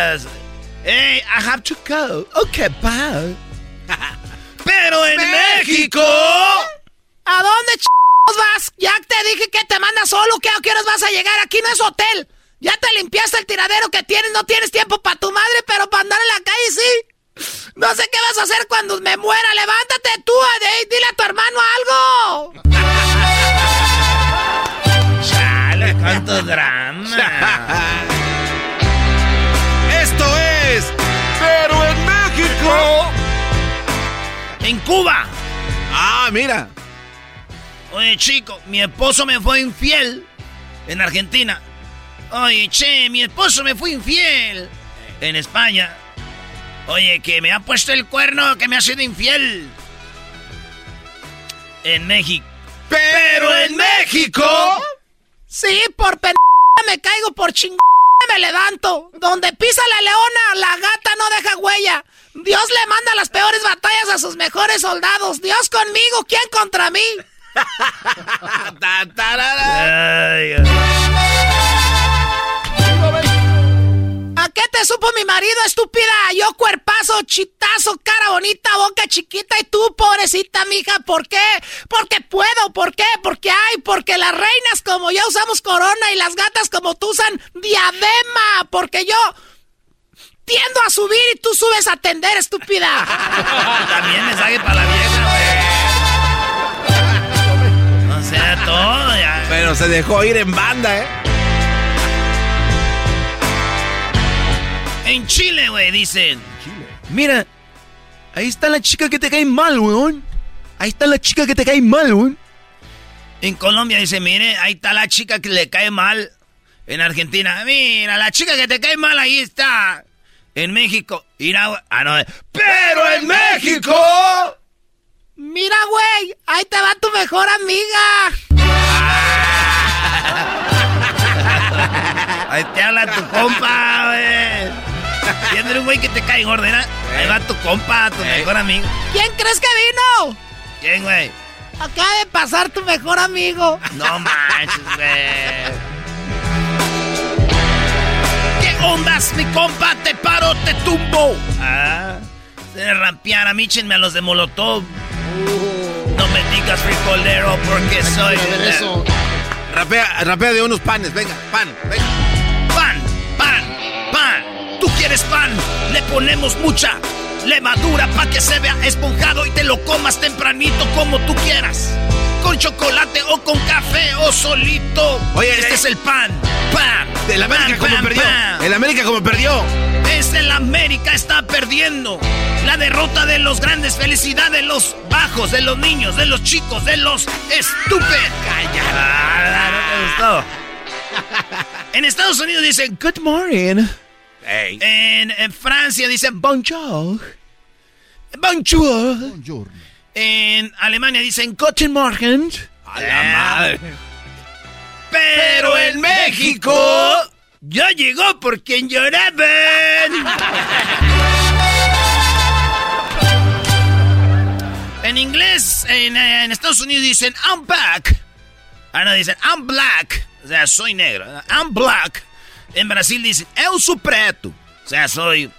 hey, I have to go. Okay, bye. Pero en México... ¿A dónde ch vas? Ya te dije que te mandas solo. ¿Qué a qué horas vas a llegar? Aquí no es hotel. Ya te limpiaste el tiradero que tienes. No tienes tiempo para tu madre, pero para andar en la calle sí. No sé qué vas a hacer cuando me muera. Levántate tú, Adey. Dile a tu hermano algo. Chale, cuánto drama. Esto es. Pero en México. En Cuba. Ah, mira. Oye, chico, mi esposo me fue infiel. En Argentina. Oye, che, mi esposo me fue infiel. En España. Oye, que me ha puesto el cuerno, que me ha sido infiel. En México. Pero en México. Sí, por pen... me caigo, por ching... me levanto. Donde pisa la leona, la gata no deja huella. Dios le manda las peores batallas a sus mejores soldados. Dios conmigo, ¿quién contra mí? ¿A qué te supo mi marido, estúpida? Yo cuerpazo, chitazo, cara bonita, boca chiquita y tú, pobrecita mija, ¿por qué? Porque puedo, ¿por qué? Porque hay, porque las reinas como yo usamos corona y las gatas como tú usan diadema, porque yo metiendo a subir y tú subes a atender, estúpida. También mensaje para la vieja, güey. O sea, todo ya. Pero se dejó ir en banda, ¿eh? En Chile, güey, dicen. Mira, ahí está la chica que te cae mal, weón. Ahí está la chica que te cae mal, weón. En Colombia dice, mire, ahí está la chica que le cae mal. En Argentina, mira, la chica que te cae mal, ahí está. En México, mira, ah, no, pero en México. Mira, güey, ahí te va tu mejor amiga. Ahí te habla tu compa, güey. Viendo un güey que te cae gordera. Ahí va tu compa, tu mejor amigo. ¿Quién crees que vino? ¿Quién, güey? Acaba de pasar tu mejor amigo. No manches, güey. ¿Qué ondas, mi compa? Te paro, te tumbo. Ah, de rampear, amíchenme a los de Molotov. No me digas fricolero porque soy... eso. Rapea, rapea de unos panes, venga, pan, venga. Quieres pan? Le ponemos mucha levadura para que se vea esponjado y te lo comas tempranito como tú quieras. Con chocolate o con café o solito. Oye, este eh, es el pan. Pan. El América pan, como pan, perdió. pan. El América como perdió. Es el América está perdiendo. La derrota de los grandes, felicidad de los bajos, de los niños, de los chicos, de los estúpidos. Calla. no te gustó. En Estados Unidos dicen good morning. En, en Francia dicen bonjour. Bonjour. En Alemania dicen guten Morgen. A la madre. Pero en México ya llegó por quien lloraban. En inglés, en, en Estados Unidos dicen I'm back. Ah, no, dicen I'm black. O sea, soy negro. I'm black. En Brasil dicen Eu sou preto. O sea, soy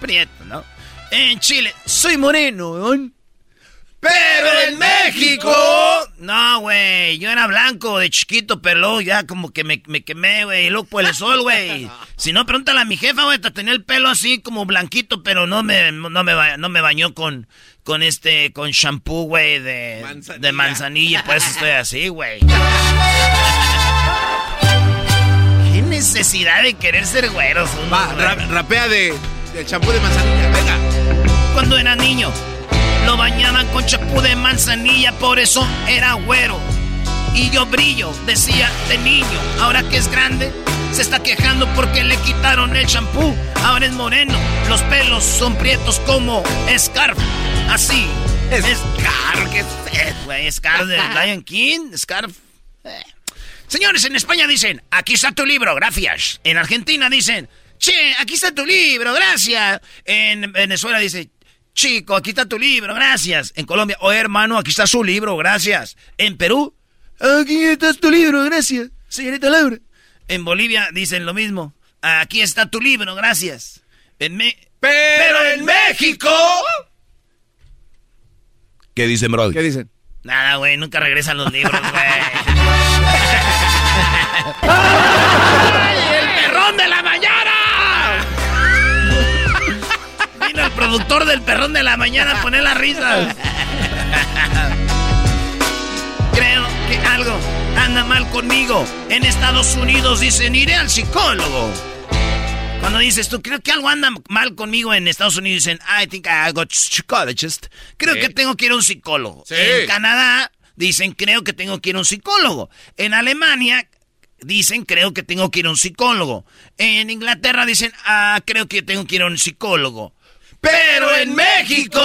prieto, ¿no? En Chile, soy moreno, weón. Pero en México. No, güey. Yo era blanco de chiquito, pero luego ya como que me, me quemé, güey. Y luego por el sol, güey. Si no, pregúntale a mi jefa, güey. Tenía el pelo así como blanquito, pero no me, no me, no me bañó con, con este, con shampoo, güey, de, de manzanilla. Por eso estoy así, güey. ¿Qué necesidad de querer ser güeros? Va, ra- rapea de, champú de manzanilla, venga. Cuando era niño, lo bañaban con champú de manzanilla, por eso era güero. Y yo brillo, decía de niño. Ahora que es grande, se está quejando porque le quitaron el champú. Ahora es moreno, los pelos son prietos como Scarf. Así. Scarf, ¿qué es, güey? Scarf de Lion King, Scarf. Señores, en España dicen, aquí está tu libro, gracias. En Argentina dicen, che, aquí está tu libro, gracias. En Venezuela dice, chico, aquí está tu libro, gracias. En Colombia, oh hermano, aquí está su libro, gracias. En Perú, aquí está tu libro, gracias, señorita Laura. En Bolivia dicen lo mismo, aquí está tu libro, gracias. En Me- Pero en México... ¿Qué dicen, Brody? ¿Qué dicen? Nada, güey, nunca regresan los libros, güey. ¡El perrón de la mañana! Vino el productor del perrón de la mañana a poner las risas. Creo que algo anda mal conmigo. En Estados Unidos dicen, iré al psicólogo. Cuando dices tú, creo que algo anda mal conmigo en Estados Unidos, dicen, I think I got psychologist. Creo Sí. que tengo que ir a un psicólogo. Sí. En Canadá dicen, creo que tengo que ir a un psicólogo. En Alemania dicen, creo que tengo que ir a un psicólogo. En Inglaterra dicen, ah, creo que tengo que ir a un psicólogo. Pero en México...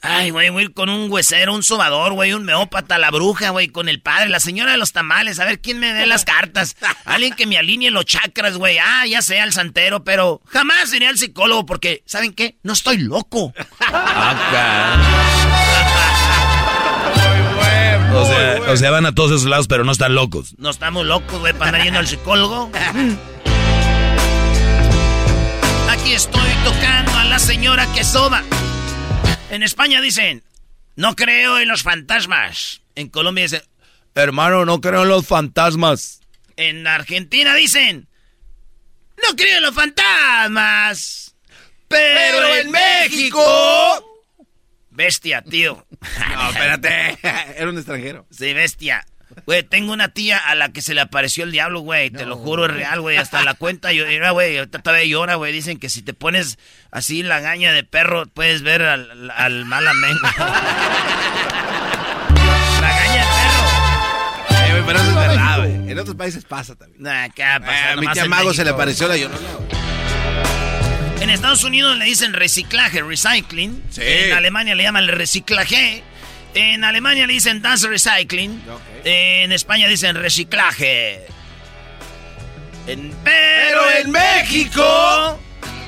Ay, güey, voy a ir con un huesero, un sobador, güey, un meópata, la bruja, güey, con el padre, la señora de los tamales, a ver quién me dé las cartas. Alguien que me alinee los chakras, güey. Ah, ya sea el santero, pero jamás iré al psicólogo porque, ¿saben qué? No estoy loco. O o sea, van a todos esos lados, pero no están locos. No estamos locos, güey, para andar yendo al psicólogo. Aquí estoy tocando a la señora que soba. En España dicen, no creo en los fantasmas. En Colombia dicen, hermano, no creo en los fantasmas. En Argentina dicen, no creo en los fantasmas. Pero, en México... Bestia, tío. No, espérate. Era un extranjero. Sí, bestia. Güey, tengo una tía a la que se le apareció el diablo, güey. Te lo juro, es real, güey. Hasta la cuenta llora, güey. Todavía llora, güey. Dicen que si te pones así la gaña de perro, puedes ver al, al mal amengo. la gaña de perro. Eh, pero eso es verdad, güey. En otros países pasa también. Eh, a mi tía Mago se le apareció la llorona. En Estados Unidos le dicen reciclaje, recycling. Sí. En Alemania le llaman reciclaje. En Alemania le dicen das recycling. En España dicen reciclaje. En- pero en México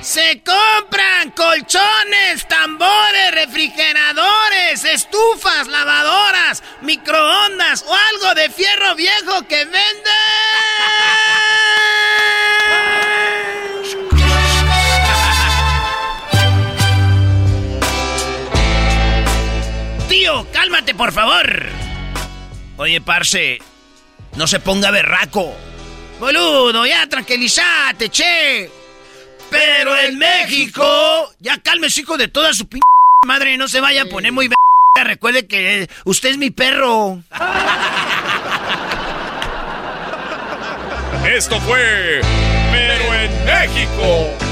se compran colchones, tambores, refrigeradores, estufas, lavadoras, microondas o algo de fierro viejo que venden. Cálmate por favor. Oye, parce, no se ponga berraco. Boludo, ya tranquilízate, che. Pero en México, ya cálmese, hijo de toda su p madre, no se vaya a poner muy b Recuerde que usted es mi perro. Esto fue Pero en México.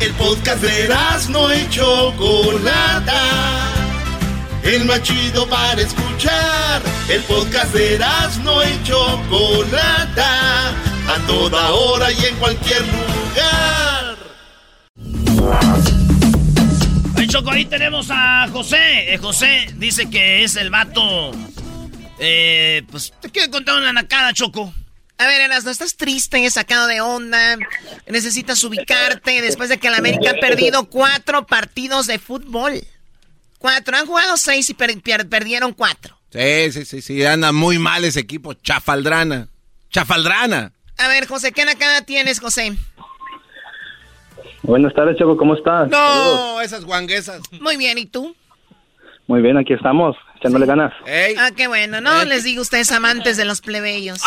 El podcast de no y Chocolata. El más chido para escuchar. El podcast de no y Chocolata. A toda hora y en cualquier lugar. Ay, Choco, ahí tenemos a José. Eh, José dice que es el vato. Eh, pues te quiero contar una nacada, Choco. A ver, Eras, no estás triste, sacado de onda. Necesitas ubicarte después de que la América ha perdido cuatro partidos de fútbol. Cuatro. Han jugado seis y per- perdieron cuatro. Sí, sí, sí, sí. Anda muy mal ese equipo. Chafaldrana. Chafaldrana. A ver, José, ¿qué nacada tienes, José? Buenas tardes, Choco, ¿cómo estás? No, esas guanguesas. Muy bien, ¿y tú? Muy bien, aquí estamos, echándole ganas. Ah, qué bueno. No les digo ustedes amantes de los plebeyos.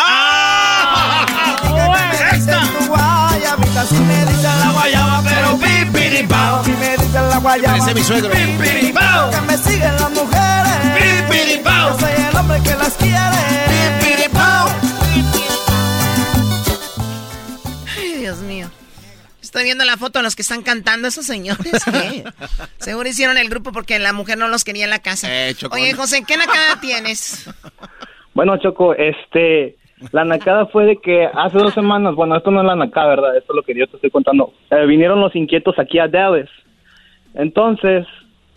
guayabita, si me dicen la guayaba, pero pipiripao. Si me dicen la guayaba, Parece mi suegro. pipiripao. Que me siguen las mujeres, pipiripao. Yo soy el hombre que las quiere, pipiripao. Estoy viendo la foto de los que están cantando esos señores. ¿qué? Seguro hicieron el grupo porque la mujer no los quería en la casa. Eh. Oye, José, ¿qué nacada tienes? Bueno, Choco, este, la nacada fue de que hace dos semanas, bueno, esto no es la nacada, ¿verdad? Esto es lo que yo te estoy contando. Eh, vinieron los inquietos aquí a Dallas. Entonces,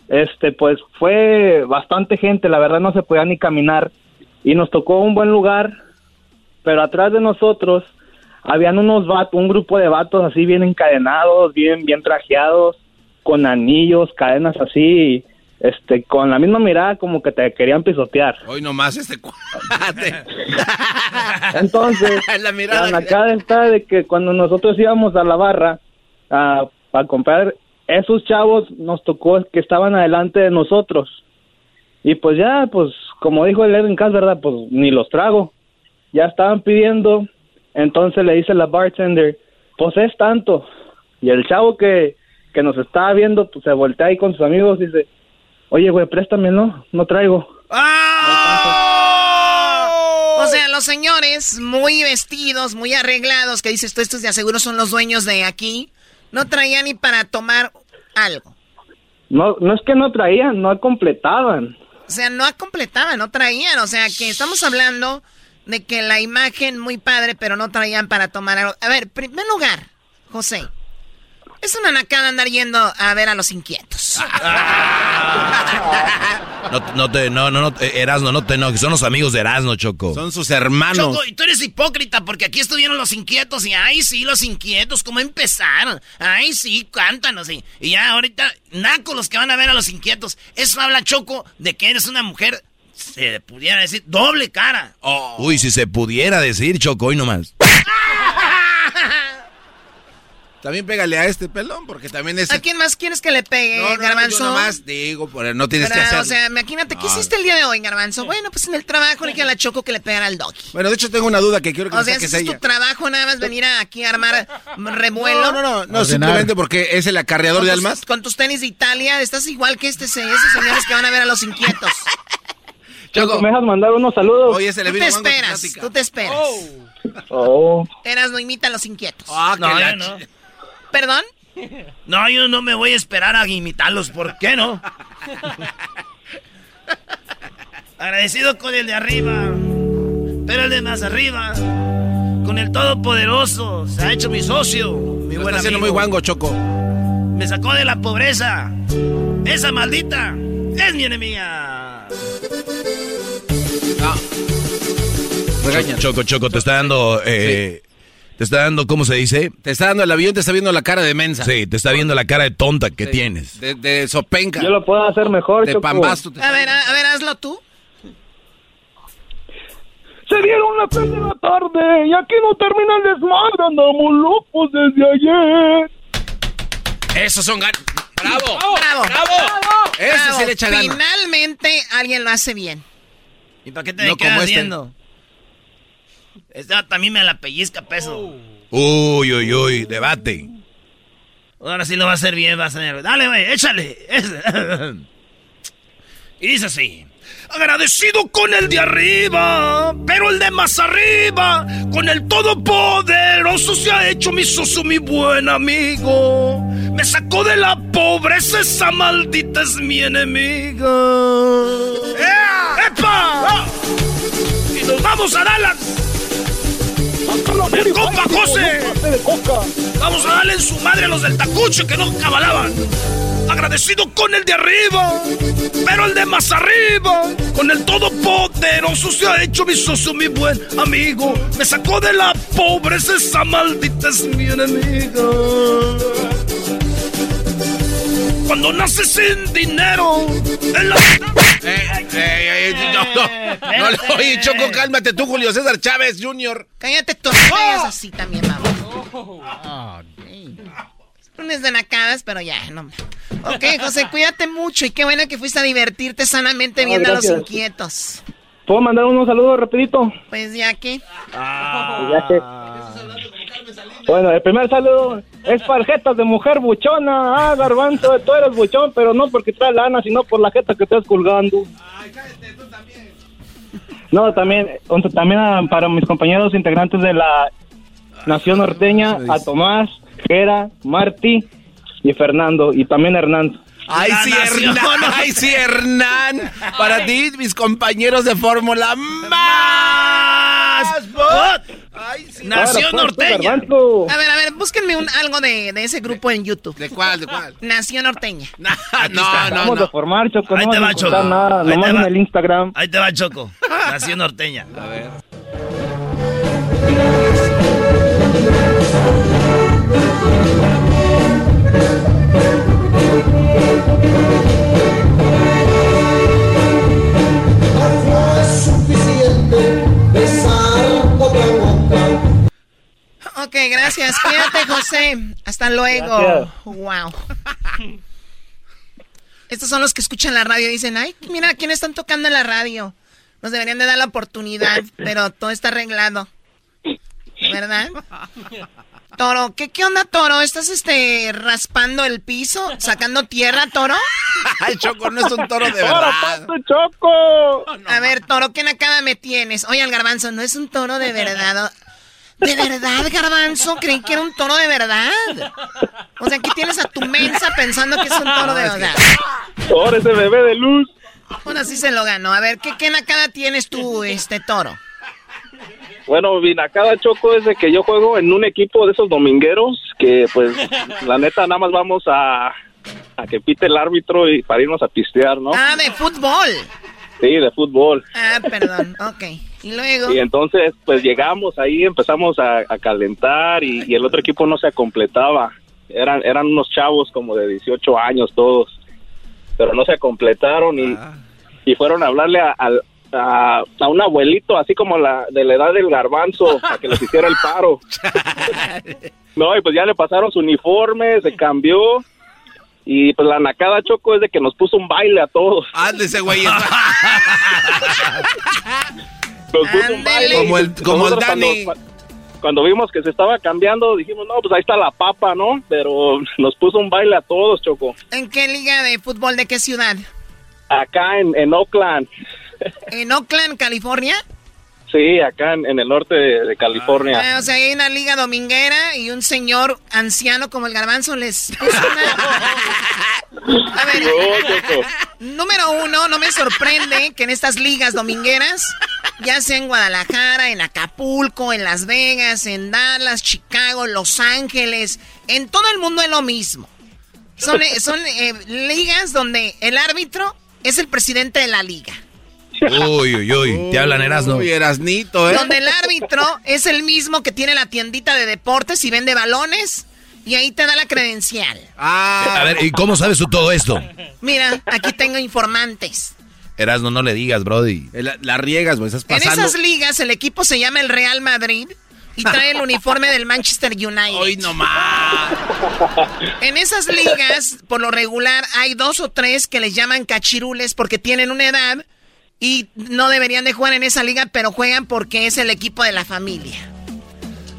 este, pues fue bastante gente, la verdad no se podía ni caminar. Y nos tocó un buen lugar, pero atrás de nosotros habían unos vatos, un grupo de vatos así bien encadenados, bien, bien trajeados, con anillos, cadenas así, este, con la misma mirada como que te querían pisotear. Hoy nomás este cuate. Entonces, La la, mirada. está de que cuando nosotros íbamos a la barra a, a comprar, esos chavos nos tocó que estaban adelante de nosotros. Y pues ya, pues, como dijo el Edwin Cass, ¿verdad? Pues ni los trago. Ya estaban pidiendo, entonces le dice la bartender, pues es tanto. Y el chavo que, que nos estaba viendo, pues se voltea ahí con sus amigos y dice, oye, güey, préstamelo, no traigo. O sea, los señores muy vestidos, muy arreglados, que dices tú, estos de aseguro son los dueños de aquí, no traían ni para tomar algo. No, no es que no traían, no completaban. O sea, no completaban, no traían. O sea, que estamos hablando de que la imagen muy padre, pero no traían para tomar algo. A ver, en primer lugar, José, es una nacada andar yendo a ver a los inquietos. No, no te, no, no, no, eh, Erasno, no te enojes, son los amigos de Erasno, Choco. Son sus hermanos. Choco, y tú eres hipócrita porque aquí estuvieron los inquietos y ay sí, los inquietos, ¿cómo empezaron? Ay sí, cántanos y, y ya ahorita naco los que van a ver a los inquietos. Eso habla Choco de que eres una mujer, se pudiera decir, doble cara. Uy, si se pudiera decir, Choco, hoy nomás. También pégale a este pelón, porque también es... ¿A quién más quieres que le pegue, No, no, Garbanzo? yo nomás digo, no tienes que Pero, hacerlo. O sea, imagínate, ¿qué No. hiciste el día de hoy, Garbanzo? Bueno, pues en el trabajo le dije a la Choco que le pegara al doggy. Bueno, de hecho tengo una duda que quiero que O me sea, saques ese es tu trabajo, nada más venir aquí a armar revuelo. No, no, no, no, simplemente porque es el acarreador de almas. Con tus tenis de Italia, estás igual que este, esos señores que van a ver a los inquietos. Choco, ¿me dejas mandar unos saludos? Oye, se Tú te esperas, tú te esperas. Oh. Eras no imita a los inquietos. no, yo no. ¿Perdón? No, yo no me voy a esperar a imitarlos. ¿Por qué no? Agradecido con el de arriba, pero el de más arriba, con el todopoderoso, se ha hecho mi socio, mi Lo buen está haciendo amigo. muy guango, Choco. Me sacó de la pobreza. Esa maldita es mi enemiga. Choco, Choco, Choco, te está dando, eh, te está dando, ¿cómo se dice? Te está dando el avión, te está viendo la cara de mensa. Sí, te está viendo la cara de tonta que tienes. De, de sopenca. Yo lo puedo hacer mejor, De Choco. pambasto. A ver, a, a ver, hazlo tú. Se dieron las tres de la tarde y aquí no termina el desmadre, andamos locos desde ayer. Esos son gan... ¡Bravo! ¡Bravo! ¡Bravo! Ese Bravo. sí le echa ganas. Finalmente alguien lo hace bien. ¿Y para qué te No quedas como este. viendo? Este también me la pellizca peso. Uy, uy, uy, debate. Ahora sí lo va a hacer bien, va a ser. Dale, güey, échale. y dice así. Agradecido con el de arriba, pero el de más arriba, con el todopoderoso se ha hecho mi socio, mi buen amigo. Me sacó de la pobreza, esa maldita es mi enemiga. Y nos vamos a Dallas. El compa José. Vamos a darle en su madre a los del tacucho que no cabalaban. Agradecido con el de arriba, pero el de más arriba, con el todopoderoso se ha hecho mi socio, mi buen amigo. Me sacó de la pobreza, esa maldita es mi enemiga. Cuando naces sin dinero, en la... Eh, eh, eh, no, no, no, oye, Choco, cálmate tú, Julio César Chávez Jr. Cállate tú, no hagas así también, vamos. Lunes de nacadas, pero ya, no. Ok, José, cuídate mucho y qué bueno que fuiste a divertirte sanamente Ah, viendo a los inquietos. ¿Puedo mandar unos saludos rapidito? Pues ya que. Ya que- Bueno, el primer saludo es para jetas de mujer buchona. Ah, garbanzo, tú eres buchón, pero no porque trae lana, sino por la jeta que estás colgando. No, también, entonces, también ah, para mis compañeros integrantes de la Nación Norteña, a Tomás, Gera, Marty y Fernando, y también Hernán. Ay, sí, Hernán. Ay, sí, Hernán. Para ti, mis compañeros de Fórmula más. Nación Ahora, pues, Norteña. Garbanzo. A ver, a ver, búsquenme un, algo de, de ese grupo en YouTube. ¿De cuál? ¿De cuál? Nación Norteña. no, Vamos a formar, Choco, Ahí no te va, Choco. nada, Ahí nomás te en va. el Instagram. Ahí te va Choco. Nación Norteña. A ver. Ok, gracias. Cuídate, José. Hasta luego. Gracias. Wow. Estos son los que escuchan la radio y dicen, ay, mira, ¿quién están tocando en la radio? Nos deberían de dar la oportunidad, pero todo está arreglado. ¿Verdad? Toro, ¿qué, qué onda, Toro? ¿Estás este raspando el piso? ¿Sacando tierra, Toro? Ay, Choco, no es un toro de ¡Ahora, verdad. pato, Choco! A ver, Toro, ¿qué nakada me tienes? Oye, al garbanzo, no es un toro de verdad. ¿De verdad, garbanzo? Creí que era un toro de verdad. O sea, aquí tienes a tu mensa pensando que es un toro de verdad. Ahora ese bebé de luz. Bueno, así se lo ganó. A ver, ¿qué, qué nakada tienes tú, este toro? Bueno, Vinacada Choco es de que yo juego en un equipo de esos domingueros que, pues, la neta, nada más vamos a, a que pite el árbitro y para irnos a pistear, ¿no? Ah, de fútbol. Sí, de fútbol. Ah, perdón. Ok. Y luego. Y entonces, pues llegamos ahí, empezamos a, a calentar y, y el otro equipo no se completaba. Eran, eran unos chavos como de 18 años todos, pero no se completaron y, y fueron a hablarle a- al, a, a un abuelito, así como la de la edad del garbanzo, para que les hiciera el paro. No, y pues ya le pasaron su uniforme, se cambió. Y pues la nacada choco es de que nos puso un baile a todos. Ándese, güey. Nos puso un baile. Como el- como el Nosotros Dani. Cuando, cuando vimos que se estaba cambiando, dijimos, no, pues ahí está la papa, ¿no? Pero nos puso un baile a todos, Choco. ¿En qué liga de fútbol de qué ciudad? Acá en, en Oakland. ¿En Oakland, California? Sí, acá en, en el norte de, de California. Ah, o sea, hay una liga dominguera y un señor anciano como el garbanzo les. A ver, número uno, no me sorprende que en estas ligas domingueras, ya sea en Guadalajara, en Acapulco, en Las Vegas, en Dallas, Chicago, Los Ángeles, en todo el mundo es lo mismo. Son, eh, son eh, ligas donde el árbitro es el presidente de la liga. Uy, uy, uy. Te hablan Erasno. Uy, Erasnito, ¿eh? Donde el árbitro es el mismo que tiene la tiendita de deportes y vende balones y ahí te da la credencial. A ver, ¿y cómo sabes tú todo esto? Mira, aquí tengo informantes. Erasno, no le digas, Brody. La, la riegas, güey. Estás En pasando. esas ligas el equipo se llama el Real Madrid y trae el uniforme del Manchester United. Hoy nomás. En esas ligas, por lo regular, hay dos o tres que les llaman cachirules porque tienen una edad y no deberían de jugar en esa liga, pero juegan porque es el equipo de la familia.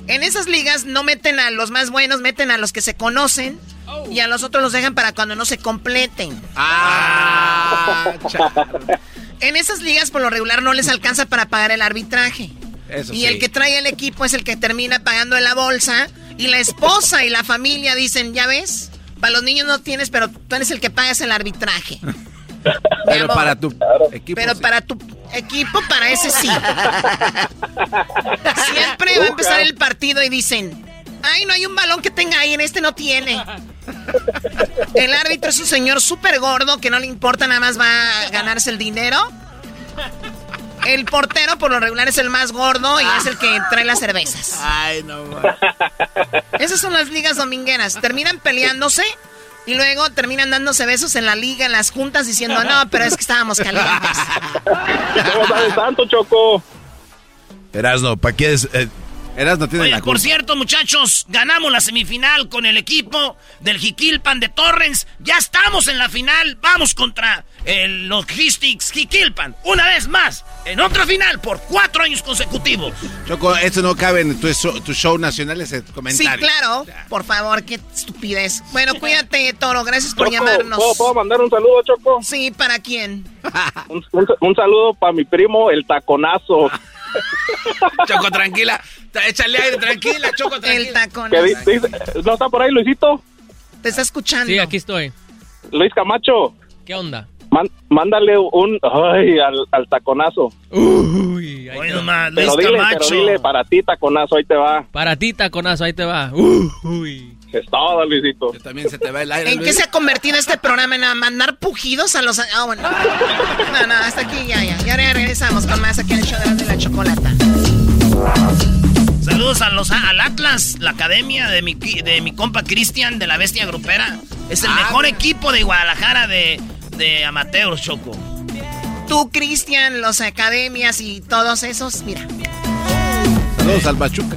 En esas ligas no meten a los más buenos, meten a los que se conocen y a los otros los dejan para cuando no se completen. Ah, En esas ligas, por lo regular, no les alcanza para pagar el arbitraje. Eso y sí. el que trae el equipo es el que termina pagando en la bolsa. Y la esposa y la familia dicen, ya ves, para los niños no tienes, pero tú eres el que pagas el arbitraje. Pero amor. para tu equipo. pero sí. para tu equipo, para ese sí. Siempre va a empezar el partido y dicen, ay, no hay un balón que tenga ahí, en este no tiene. El árbitro es un señor súper gordo que no le importa, nada más va a ganarse el dinero. El portero por lo regular es el más gordo y es el que trae las cervezas. Ay, no. Esas son las ligas domingueras. Terminan peleándose y luego terminan dándose besos en la liga, en las juntas, diciendo, no, pero es que estábamos calientes. ¿Cómo sabes tanto, Choco? Erasno, ¿para qué es...? Eh, Erasno tiene Oye, la por cierto, muchachos, ganamos la semifinal con el equipo del Jiquilpan de Torrens. Ya estamos en la final. Vamos contra el Logistics Jiquilpan. Una vez más, en otra final por cuatro años consecutivos. Choco, esto no cabe en tu show, tu show nacional, ese Sí, comentario. claro. Por favor, qué estupidez. Bueno, cuídate, Toro. Gracias por Choco, llamarnos. ¿puedo, puedo mandar un saludo, Choco? Sí, ¿para quién? Un, un- un saludo para mi primo, el taconazo. Choco, tranquila. Échale aire, tranquila, Choco, El tranquila. tacón. Di- dice- ¿No está por ahí, Luisito? Te está escuchando. Sí, aquí estoy. Luis Camacho. ¿Qué onda? Man- mándale un... Ay, al, al taconazo. Uy, ahí nomás, Luis Pero dile, Camacho. pero dile, para ti, taconazo, ahí te va. Para ti, taconazo, ahí te va. Uy. Es todo, Luisito. También se te va el aire. ¿En qué se ha convertido este programa? ¿En a mandar pujidos a los... Ah, bueno. No, no, hasta aquí ya, ya. Ya regresamos con más aquí en el show de la chocolata. Saludos a los, al Atlas, la academia de mi, de mi compa Cristian de la Bestia Grupera. Es el Ah, mejor mira. equipo de Guadalajara de, de amateurs, Choco. Tú, Cristian, los academias y todos esos, mira. Saludos al Pachuca.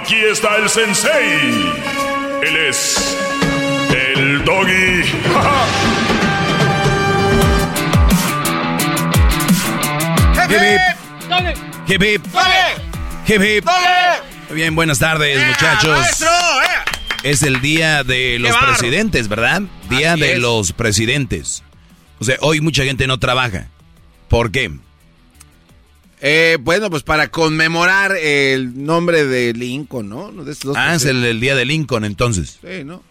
Aquí está el sensei. Él es el doggy. Hip, hip. Hip, hip. Hip, hip. Bien, buenas tardes, muchachos. Es el día de los presidentes, ¿verdad? Día Así de es. los presidentes. O sea, hoy mucha gente no trabaja. ¿Por qué? Eh, bueno, pues para conmemorar el nombre de Lincoln, ¿no? De estos dos Ah, es el, el día de Lincoln, entonces. Sí, ¿no?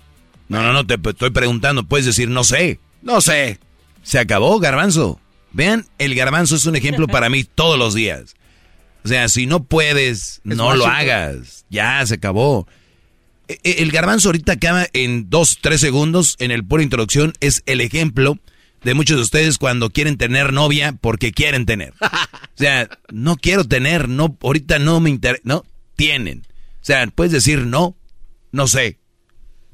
No, no, no, te estoy preguntando. Puedes decir, no sé. No sé. Se acabó, garbanzo. Vean, el garbanzo es un ejemplo para mí todos los días. O sea, si no puedes, no lo hagas. Ya, se acabó. E- e- El garbanzo ahorita acaba en dos, tres segundos en el pura introducción. Es el ejemplo de muchos de ustedes cuando quieren tener novia porque quieren tener. O sea, no quiero tener, no, ahorita no me interesa, no, tienen. O sea, puedes decir no, no sé.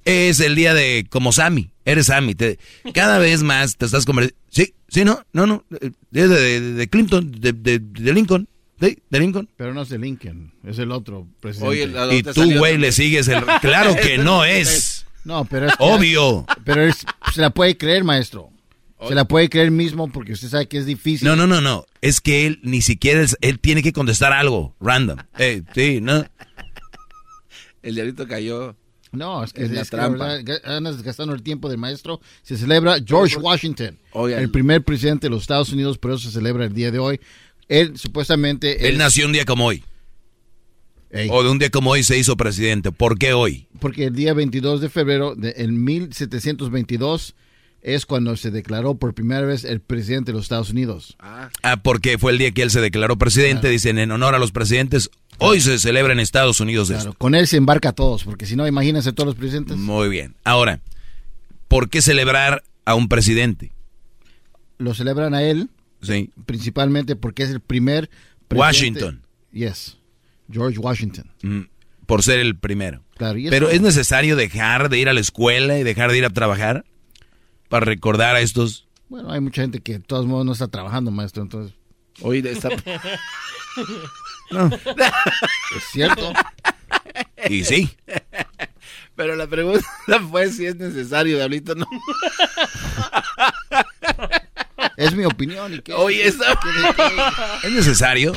Es el día de como Sammy, eres Sammy. te- cada vez más te estás convirtiendo. Sí, sí, no, no, no. eh, Es de, de- de Clinton, de, de- de Lincoln. De Lincoln. Pero no es de Lincoln, es el otro presidente. y tú, güey, le sigues el... Claro que no es. No, pero es Obvio. Pero es- se la puede creer, maestro. Se la puede creer mismo porque usted sabe que es difícil. No, no, no, no. Es que él ni siquiera, es- él tiene que contestar algo, random. Eh, sí, no. El diablito cayó. No, es que en la es que, trampa. andas gastando el tiempo del maestro. Se celebra George Washington, Oigan. el primer presidente de los Estados Unidos, por eso se celebra el día de hoy. Él supuestamente... Él es- nació un día como hoy. O de un día como hoy se hizo presidente. ¿Por qué hoy? Porque el día 22 de febrero de en 1722 es cuando se declaró por primera vez el presidente de los Estados Unidos. Ah, porque fue el día que él se declaró presidente. Dicen, en honor a los presidentes, hoy se celebra en Estados Unidos esto. Con él se embarca a todos, porque si no, imagínense todos los presidentes. Muy bien. Ahora, ¿por qué celebrar a un presidente? Lo celebran a él, Sí. principalmente porque es el primer presidente- Washington. Yes, George Washington. Mm, por ser el primero. Claro, y Pero es necesario dejar de ir a la escuela y dejar de ir a trabajar para recordar a estos. Bueno, hay mucha gente que de todos modos no está trabajando, maestro, entonces... Hoy de esta... No. Es cierto. Y sí. Pero la pregunta fue si es necesario, diablito, no. Es mi opinión. ¿y qué? Oye, esa- ¿Es necesario?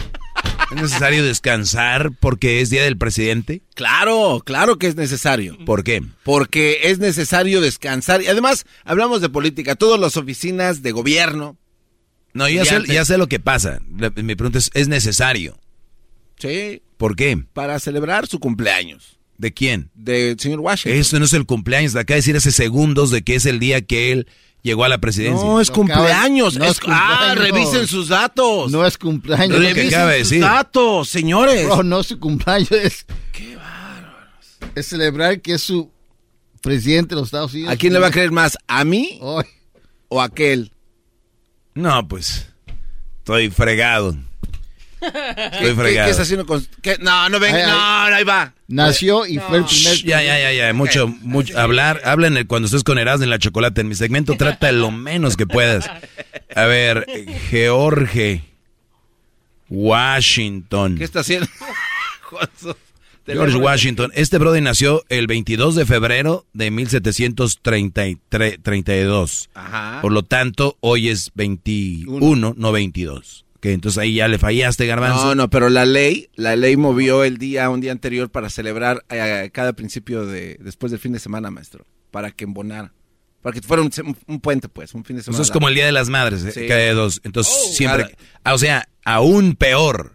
¿Es necesario descansar porque es día del presidente? Claro, claro que es necesario. ¿Por qué? Porque es necesario descansar. Y además, hablamos de política. Todas las oficinas de gobierno. No, ya sé, ya sé lo que pasa. Mi pregunta es, ¿es necesario? Sí. ¿Por qué? Para celebrar su cumpleaños. ¿De quién? Del señor Washington. Eso no es el cumpleaños. De acá decir hace segundos de que es el día que él llegó a la presidencia. No, es cumpleaños. no es, es cumpleaños. Ah, revisen sus datos. No es cumpleaños. Revisen sus decir. datos, señores. Bro, no es su cumpleaños. Es, es celebrar que es su presidente de los Estados Unidos. ¿A quién le va a creer más? ¿A mí Hoy. o a aquel? No, pues. Estoy fregado. ¿Qué, Estoy qué- fregado. qué está haciendo con.? qué? No, no venga. Ay. No, ahí va. Nació y fue el primer... Shh, Ya, ya, ya, ya. Mucho, mucho. Hablar, hablen cuando estés con Erasmo en la chocolate. En mi segmento trata lo menos que puedas. A ver, George Washington. ¿Qué está haciendo? George. Washington. Este brother nació el 22 de febrero de 1732. Ajá. Por lo tanto, hoy es 21, no 22. Que entonces ahí ya le fallaste, Garbanzo. No, no, pero la ley, la ley movió el día, un día anterior para celebrar eh, cada principio de, después del fin de semana, maestro, para que embonara, para que fuera un, un- puente, pues, un fin de semana. Eso es como el Día de las Madres, eh, Sí. cada dos. Entonces, Oh, siempre... cada- ah, O sea, aún peor,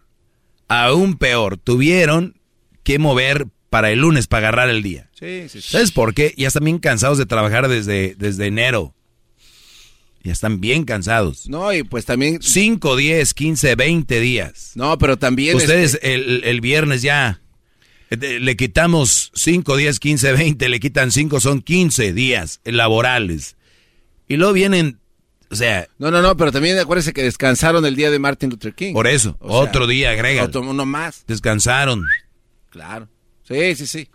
aún peor. Tuvieron que mover para el lunes para agarrar el día. Sí, sí, sí. ¿Sabes por qué? Ya están bien cansados de trabajar desde, desde enero. Ya están bien cansados. No, y pues también... 5, 10, 15, 20 días. No, pero también... Ustedes este, el, el viernes ya eh, le quitamos 5, 10, 15, 20, le quitan 5, son 15 días laborales. Y luego vienen, o sea, No, no, no, pero también acuérdense que descansaron el día de Martin Luther King. por eso, O sea, otro día agrega. otro- uno más, Descansaron. claro. Sí, sí, sí.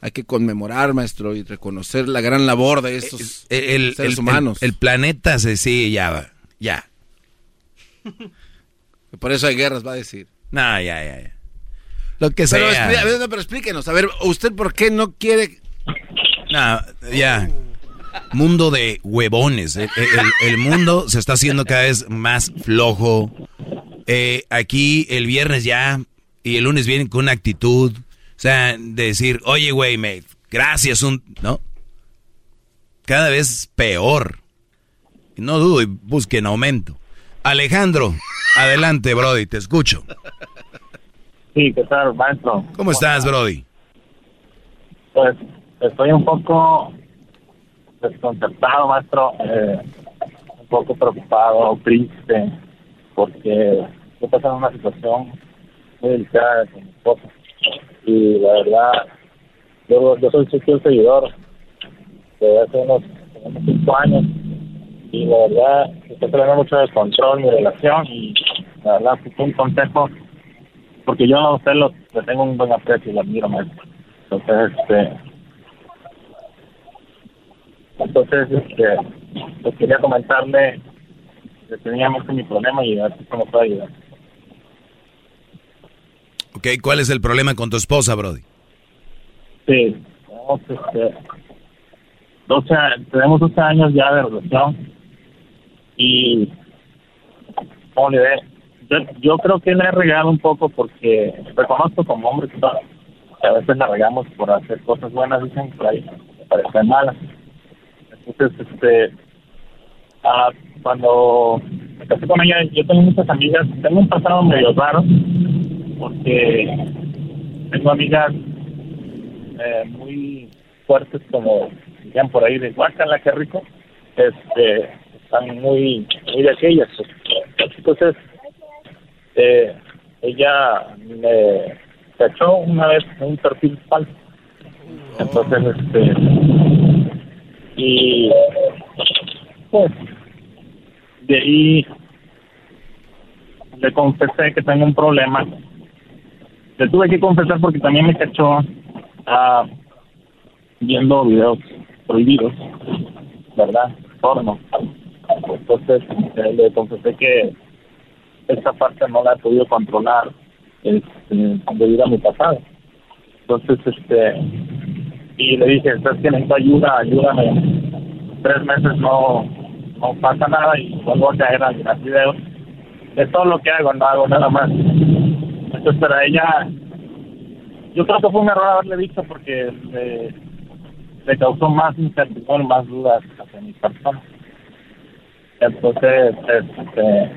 Hay que conmemorar, maestro, y reconocer la gran labor de estos El, el- seres el- humanos. el planeta se sigue ya, va, ya. Por eso hay guerras, va a decir. No, ya, ya, ya. Lo que Pero, sea. a ver, no, pero explíquenos, a ver, ¿usted por qué no quiere No, ya. Mundo de huevones. El, el- el mundo se está haciendo cada vez más flojo. Eh, aquí el viernes ya y el lunes vienen con una actitud. O sea, de decir, oye, güey, me, gracias, un. ¿No? Cada vez peor. No dudo y busquen aumento. Alejandro, adelante, Brody, te escucho. Sí, ¿qué tal, maestro? ¿Cómo estás, Brody? Pues estoy un poco desconcertado, maestro. Eh, poco preocupado, triste, porque estoy pasando una situación muy delicada con mi esposa. Y la verdad, yo, soy fiel seguidor desde hace unos, unos cinco años y la verdad estoy teniendo mucho descontrol mi relación y la verdad fue un consejo porque yo a usted lo, le tengo un buen aprecio y lo admiro maestro entonces este entonces este pues quería comentarle que tenía mucho mi problema y a ver si me puede ayudar Ok, ¿cuál es el problema con tu esposa, Brody? Sí, tenemos, este, 12, tenemos 12 años ya de relación y, ¿cómo le? Yo, yo creo que le he regado un poco porque reconozco como hombre que, a veces la regamos por hacer cosas buenas, dicen por ahí, parecen malas. Entonces, este, ah, cuando me casé con ella, yo tengo muchas amigas, tengo un pasado medio raro, porque tengo amigas eh, muy fuertes como dirían por ahí de guacala qué rico este están muy muy de aquellas. Entonces eh, ella me cachó una vez un perfil falso entonces este y pues de ahí le confesé que tengo un problema le tuve que confesar porque también me cachó ah, viendo videos prohibidos, ¿verdad? Porno. Entonces le confesé que esta parte no la he podido controlar este, debido a mi pasado. Entonces, este, y le dije, ¿sabes que necesito ayuda? Ayúdame. Tres meses no, pasa nada y vuelvo a caer a videos. Es todo lo que hago, no hago nada más. Entonces, para ella, yo creo que fue un error haberle dicho porque le, causó más incertidumbre, más dudas hacia mi persona. Entonces, este,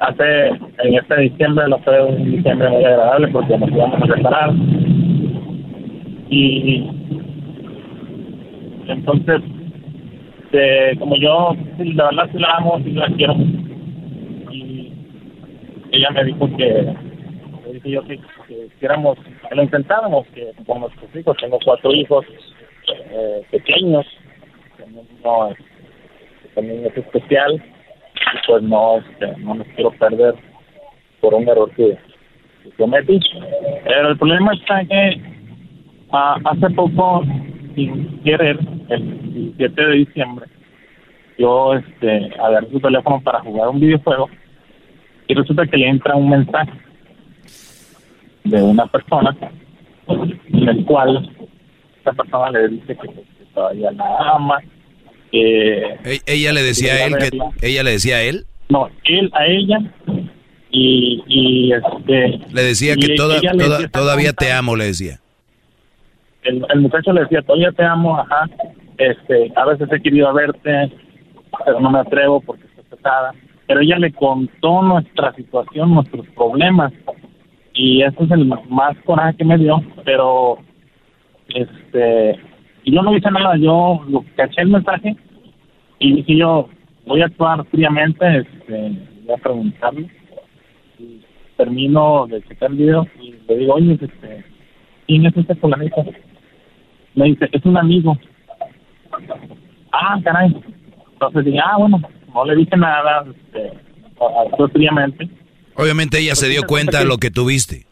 hace, en este diciembre, no fue un diciembre muy agradable porque nos íbamos a separar. Y entonces, eh, como yo, la verdad sí la amo, sí la quiero. Y ella me dijo que, dije yo que, hiciéramos, que lo intentáramos, que con nuestros hijos, tengo cuatro hijos eh, pequeños, no es, que también es especial, y pues no, este, no los quiero perder por un error que, que cometí. Pero el problema está que ah, hace poco, sin querer, el 17 de diciembre, yo este, agarré su teléfono para jugar un videojuego y resulta que le entra un mensaje de una persona en el cual esta persona le dice que, que todavía la ama, que... E- ¿Ella le decía a él que ella le decía a él? No, él a ella y, y este... Le decía que toda- todavía te amo, le decía. el, el muchacho le decía, todavía te amo, ajá, este, a veces he querido verte, pero no me atrevo porque estoy pesada. Pero ella le contó nuestra situación, nuestros problemas, y eso es el más coraje que me dio, pero, este, yo no hice nada, yo caché el mensaje y dije yo, voy a actuar fríamente, este, voy a preguntarle, y termino de checar el video y le digo, oye, este, ¿quién es este fulanito? Me dice, es un amigo. Ah, caray. Entonces dije, ah, bueno, no le dije nada, este, actué fríamente. Obviamente ella se dio cuenta de lo que tuviste.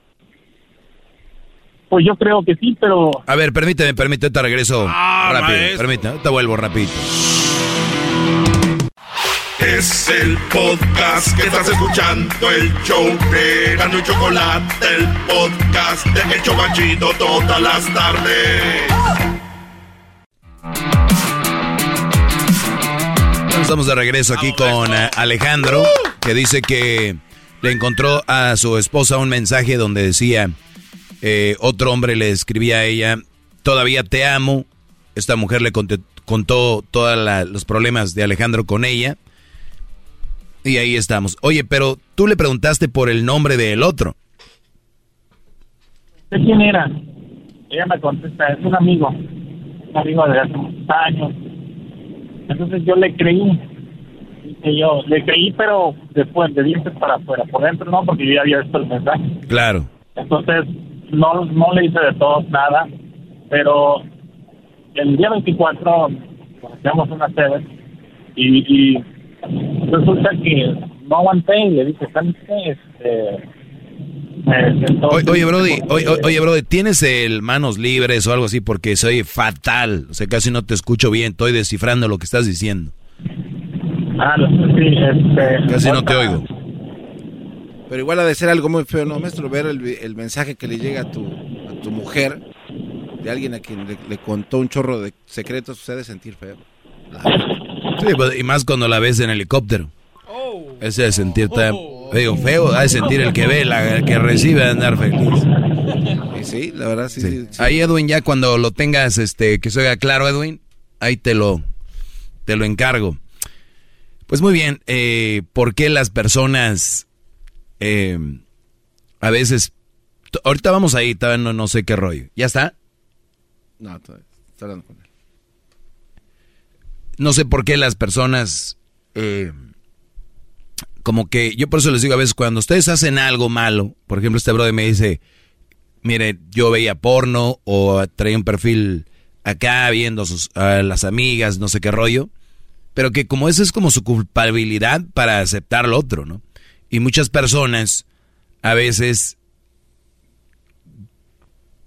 Pues yo creo que sí, pero A ver, permíteme, permíteme, te regreso Ah, rápido. maestro. Permíteme, te vuelvo rapidito. Es el podcast que estás escuchando, el show de Gano y Chocolate, el podcast de El Chocachito todas las tardes. Estamos de regreso aquí con eh, Alejandro, que dice que le encontró a su esposa un mensaje donde decía, eh, otro hombre le escribía a ella, todavía te amo. Esta mujer le conte- contó todos los problemas de Alejandro con ella. Y ahí estamos. Oye, pero tú le preguntaste por el nombre del otro. ¿de quién era? Ella me contesta, es un amigo, un amigo de hace muchos años. Entonces yo le creí Dije yo, le creí, pero después de dientes para afuera, por dentro no, porque yo ya había visto el mensaje. Claro. Entonces, no, no le hice de todo nada, pero el día 24 hacíamos una sede y, y resulta que no aguanté y le dije, ¿sabes qué? Este, Oye, oye, Brody, oye, oye, Brody, ¿tienes el manos libres o algo así? Porque soy fatal. O sea, casi no te escucho bien. Estoy descifrando lo que estás diciendo. Ah, sí, este, Casi no te oigo. Pero igual ha de ser algo muy feo, ¿no, maestro? Ver el, el mensaje que le llega a tu, a tu mujer de alguien a quien le, le contó un chorro de secretos, se ha de sentir feo. Sí, pues, y más cuando la ves en helicóptero. Ese de sentir tan- digo, feo, ha de sentir el que ve, la, el que recibe, de andar feliz. Y sí, la verdad, sí. Sí. sí, sí. Ahí, Edwin, ya cuando lo tengas, este, que se oiga claro, Edwin, ahí te lo, te lo encargo. Pues muy bien, eh, ¿por qué las personas eh, a veces... Ahorita vamos ahí, todavía no, no sé qué rollo. ¿Ya está? No, todavía está hablando con él. no sé por qué las personas, eh, como que, yo por eso les digo a veces, cuando ustedes hacen algo malo, por ejemplo, este brother me dice, mire, yo veía porno o traía un perfil acá viendo a, sus, a las amigas, no sé qué rollo, pero que como eso es como su culpabilidad para aceptar lo otro, ¿no? Y muchas personas a veces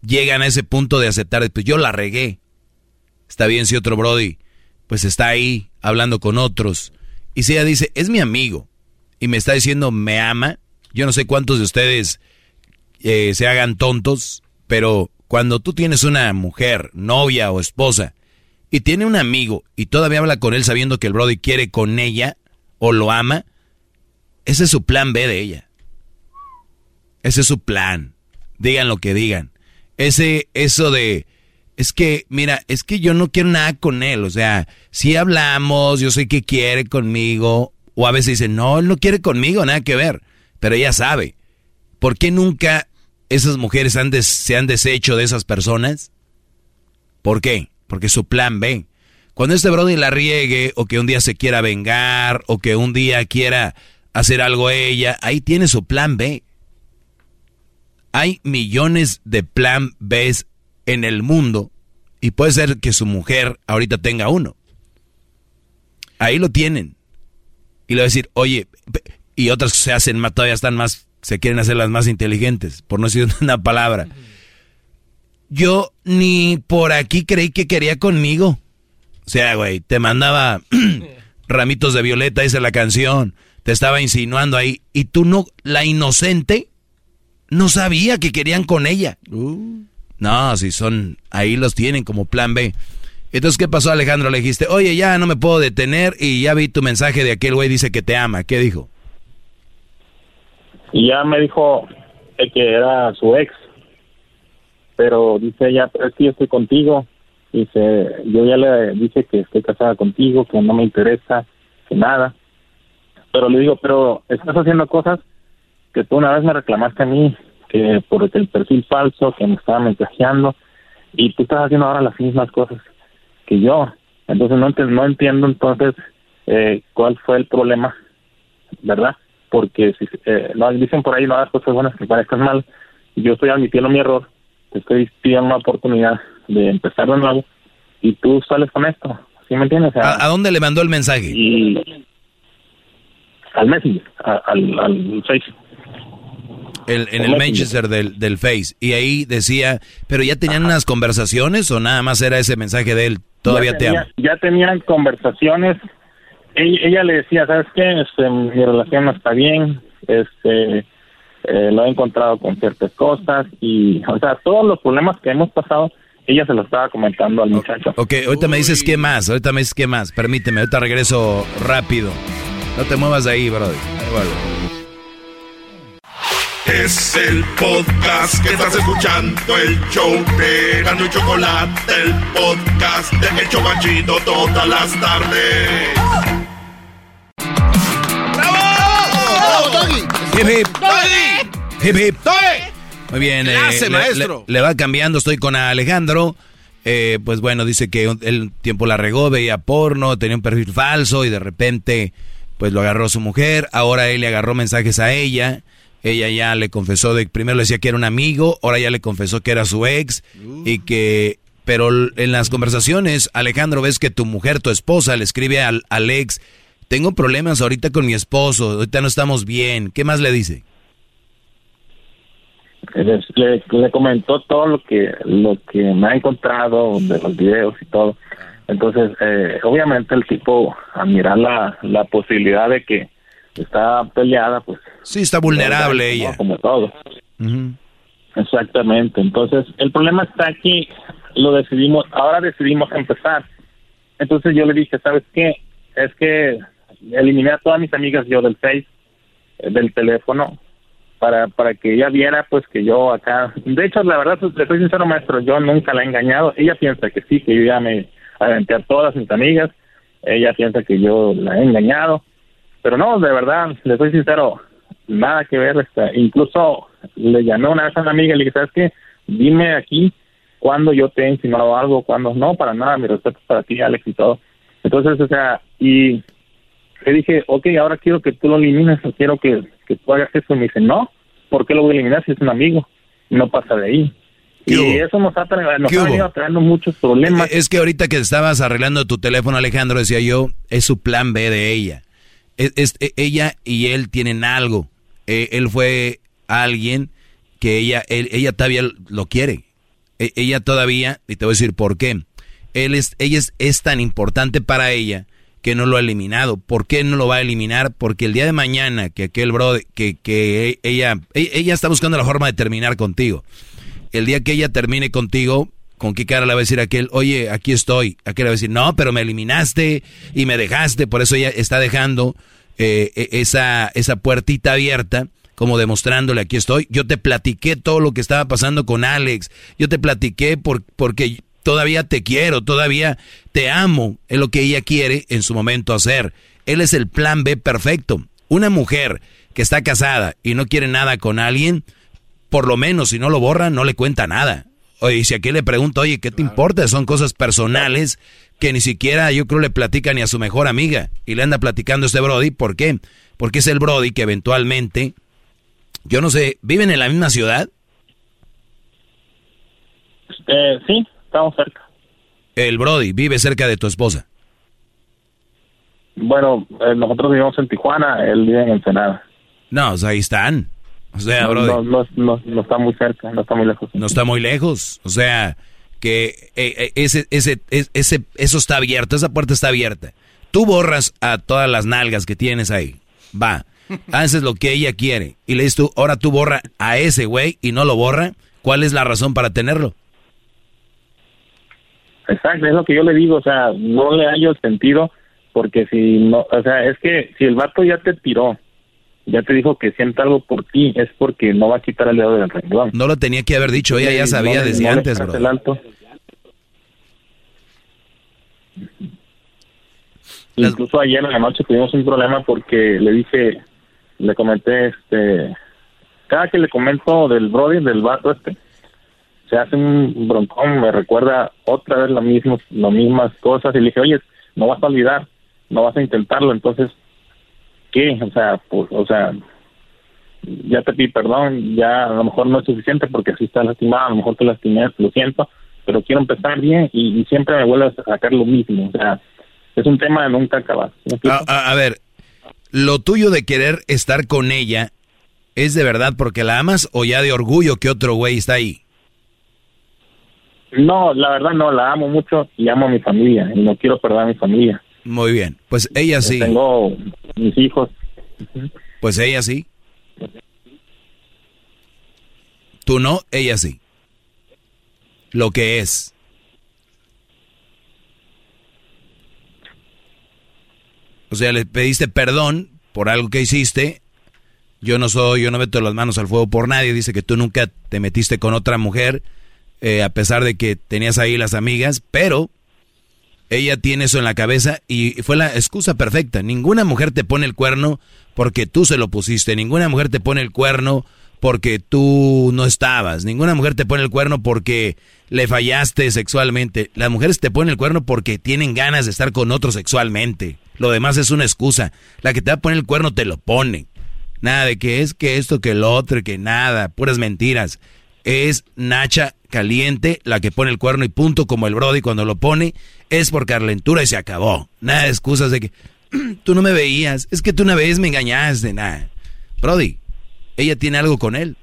llegan a ese punto de aceptar, pues yo la regué. Está bien si otro Brody, pues está ahí hablando con otros. Y si ella dice, es mi amigo, y me está diciendo, me ama, yo no sé cuántos de ustedes eh, se hagan tontos, pero cuando tú tienes una mujer, novia o esposa, y tiene un amigo, y todavía habla con él sabiendo que el Brody quiere con ella, o lo ama, ese es su plan B de ella. Ese es su plan. Digan lo que digan. Ese, eso de, es que, mira, es que yo no quiero nada con él. O sea, si hablamos, yo sé que quiere conmigo. O a veces dicen, no, él no quiere conmigo, nada que ver. Pero ella sabe. ¿Por qué nunca esas mujeres se han deshecho de esas personas? ¿Por qué? Porque es su plan B. Cuando este Brody la riegue, o que un día se quiera vengar, o que un día quiera hacer algo ella, ahí tiene su plan B. Hay millones de plan B en el mundo y puede ser que su mujer ahorita tenga uno. Ahí lo tienen. Y le va a decir, oye, y otras se hacen más, todavía están más, se quieren hacer las más inteligentes, por no decir una palabra. Yo ni por aquí creí que quería conmigo. O sea, güey, te mandaba ramitos de violeta, dice la canción, te estaba insinuando ahí, y tú no, la inocente, no sabía que querían con ella. No, si son, ahí los tienen como plan B. Entonces, ¿qué pasó, Alejandro? Le dijiste, oye, ya no me puedo detener y ya vi tu mensaje de aquel güey, dice que te ama. ¿Qué dijo? y ya me dijo que era su ex pero dice ella pero es que yo estoy contigo dice yo ya le dije que estoy casada contigo que no me interesa que nada. Pero le digo pero estás haciendo cosas que tú una vez me reclamaste a mí que por el perfil falso que me estaba mensajeando y tú estás haciendo ahora las mismas cosas que yo entonces no ent- no entiendo entonces eh, cuál fue el problema verdad porque si eh, no dicen por ahí no hagas cosas buenas que parezcan mal yo estoy admitiendo mi error te estoy pidiendo una oportunidad de empezar de nuevo y tú sales con esto ¿sí me entiendes? O sea, ¿A, a dónde le mandó el mensaje? y al Messenger al, al Face El- en el. Manchester del, del Face. Y ahí decía, pero ya tenían unas conversaciones o nada más era ese mensaje de él, todavía ya te tenía- amo. Ya tenían conversaciones. Ella, ella le decía, ¿sabes qué? Este, mi relación no está bien. Este, eh, lo he encontrado con ciertas cosas y, o sea, todos los problemas que hemos pasado, ella se lo estaba comentando al muchacho. Ok, ahorita me dices qué más, ahorita me dices qué más. Permíteme, ahorita regreso rápido. No te muevas de ahí, brother. Es el podcast que estás escuchando, el show de Gano y Chocolate, el podcast de El Chobachito todas las tardes. Hip, hip. Hip, hip. Muy bien. eh, Clase, maestro. Le, le va cambiando, estoy con Alejandro. Eh, pues bueno, dice que un- el tiempo la regó, veía porno, tenía un perfil falso y de repente pues lo agarró su mujer, ahora él le agarró mensajes a ella, ella ya le confesó de primero le decía que era un amigo, ahora ya le confesó que era su ex y que pero en las conversaciones, Alejandro, ves que tu mujer, tu esposa, le escribe al, al ex, tengo problemas ahorita con mi esposo, ahorita no estamos bien. ¿Qué más le dice? Le, le, le comentó todo lo que lo que me ha encontrado de los videos y todo. Entonces, eh, obviamente el tipo, a mirar la, la posibilidad de que está peleada, pues... Sí, está vulnerable ella. Como todo. Exactamente. Entonces, el problema está aquí, lo decidimos, ahora decidimos empezar. Entonces yo le dije, ¿sabes qué? Es que eliminé a todas mis amigas yo del Face, eh, del teléfono, para, para que ella viera pues que yo acá... De hecho, la verdad, le soy sincero, maestro, yo nunca la he engañado. Ella piensa que sí, que yo ya me aventé a todas mis amigas. Ella piensa que yo la he engañado. Pero no, de verdad, le soy sincero, nada que ver. Este, incluso le llamé una vez a una amiga y le dije, ¿sabes qué? Dime aquí cuando yo te he insinuado algo, cuando no, para nada, mi respeto para ti, Alex, y todo. Entonces, o sea, y le dije, ok, ahora quiero que tú lo elimines, quiero que, que tú hagas eso. Y me dice, no, ¿por qué lo voy a eliminar si es un amigo? No pasa de ahí. Y eso nos ha, nos ha venido trayendo muchos problemas. Es que ahorita que estabas arreglando tu teléfono, Alejandro, decía yo, es su plan B de ella. Es, e, ella y él tienen algo. E, él fue alguien que ella, ella todavía lo quiere. E, ella todavía, y te voy a decir por qué. Él es, ella es, es tan importante para ella que no lo ha eliminado. ¿Por qué no lo va a eliminar? Porque el día de mañana que aquel bro, que, que ella, ella está buscando la forma de terminar contigo. El día que ella termine contigo, ¿con qué cara le va a decir aquel, oye, aquí estoy? Aquel le va a decir, no, pero me eliminaste y me dejaste. Por eso ella está dejando eh, e, esa, esa puertita abierta como demostrándole aquí estoy. Yo te platiqué todo lo que estaba pasando con Alex. Yo te platiqué por, porque todavía te quiero, todavía te amo, es lo que ella quiere en su momento hacer. Él es el plan B perfecto. Una mujer que está casada y no quiere nada con alguien, por lo menos si no lo borra, no le cuenta nada. Oye, si aquí le pregunto, oye, ¿qué te importa? Son cosas personales que ni siquiera yo creo le platica ni a su mejor amiga. Y le anda platicando este Brody. ¿Por qué? Porque es el Brody que eventualmente, yo no sé, ¿viven en la misma ciudad? Eh, sí, estamos cerca. El Brody vive cerca de tu esposa. Bueno, eh, nosotros vivimos en Tijuana, él vive en Ensenada. No, o sea, ahí están. O sea, no, Brody. No, no, no, está muy cerca, no está muy lejos. No está muy lejos. O sea, que eh, eh, ese, ese, ese, eso está abierto, esa puerta está abierta. Tú borras a todas las nalgas que tienes ahí. Va. Haces lo que ella quiere. Y le dices tú, ahora tú borra a ese güey y no lo borra. ¿Cuál es la razón para tenerlo? Exacto, es lo que yo le digo, o sea, no le hallo el sentido, porque si no, o sea, es que si el vato ya te tiró, ya te dijo que siente algo por ti, es porque no va a quitar el dedo del renglón. No lo tenía que haber dicho, ella ya sabía desde antes, bro. El alto. Incluso ayer en la noche tuvimos un problema porque le dije, le comenté, este, cada que le comento del Brody, del vato este, se hace un broncón, me recuerda otra vez lo mismo, las mismas cosas y le dije, oye, no vas a olvidar, no vas a intentarlo, entonces, ¿qué? O sea, pues, o sea, ya te pido perdón, ya a lo mejor no es suficiente porque así estás lastimado, a lo mejor te lastimé, lo siento, pero quiero empezar bien y, siempre me vuelves a sacar lo mismo, o sea, es un tema de nunca acabar. a ver, lo tuyo de querer estar con ella, ¿es de verdad porque la amas o ya de orgullo que otro güey está ahí? No, la verdad no, la amo mucho y amo a mi familia y no quiero perder a mi familia. Muy bien, pues ella sí. Tengo mis hijos. Pues ella sí. Tú no, ella sí. Lo que es. O sea, le pediste perdón por algo que hiciste. Yo no soy, yo no meto las manos al fuego por nadie. Dice que tú nunca te metiste con otra mujer eh, a pesar de que tenías ahí las amigas, pero ella tiene eso en la cabeza y fue la excusa perfecta. Ninguna mujer te pone el cuerno porque tú se lo pusiste, ninguna mujer te pone el cuerno porque tú no estabas, ninguna mujer te pone el cuerno porque le fallaste sexualmente. Las mujeres te ponen el cuerno porque tienen ganas de estar con otro sexualmente. Lo demás es una excusa. La que te va a poner el cuerno te lo pone. Nada de que es que esto, que lo otro, que nada, puras mentiras. Es Nacha caliente la que pone el cuerno y punto, como el Brody cuando lo pone, es por calentura y se acabó. Nada de excusas de que tú no me veías, es que tú una vez me engañaste, nada. Brody, ella tiene algo con él.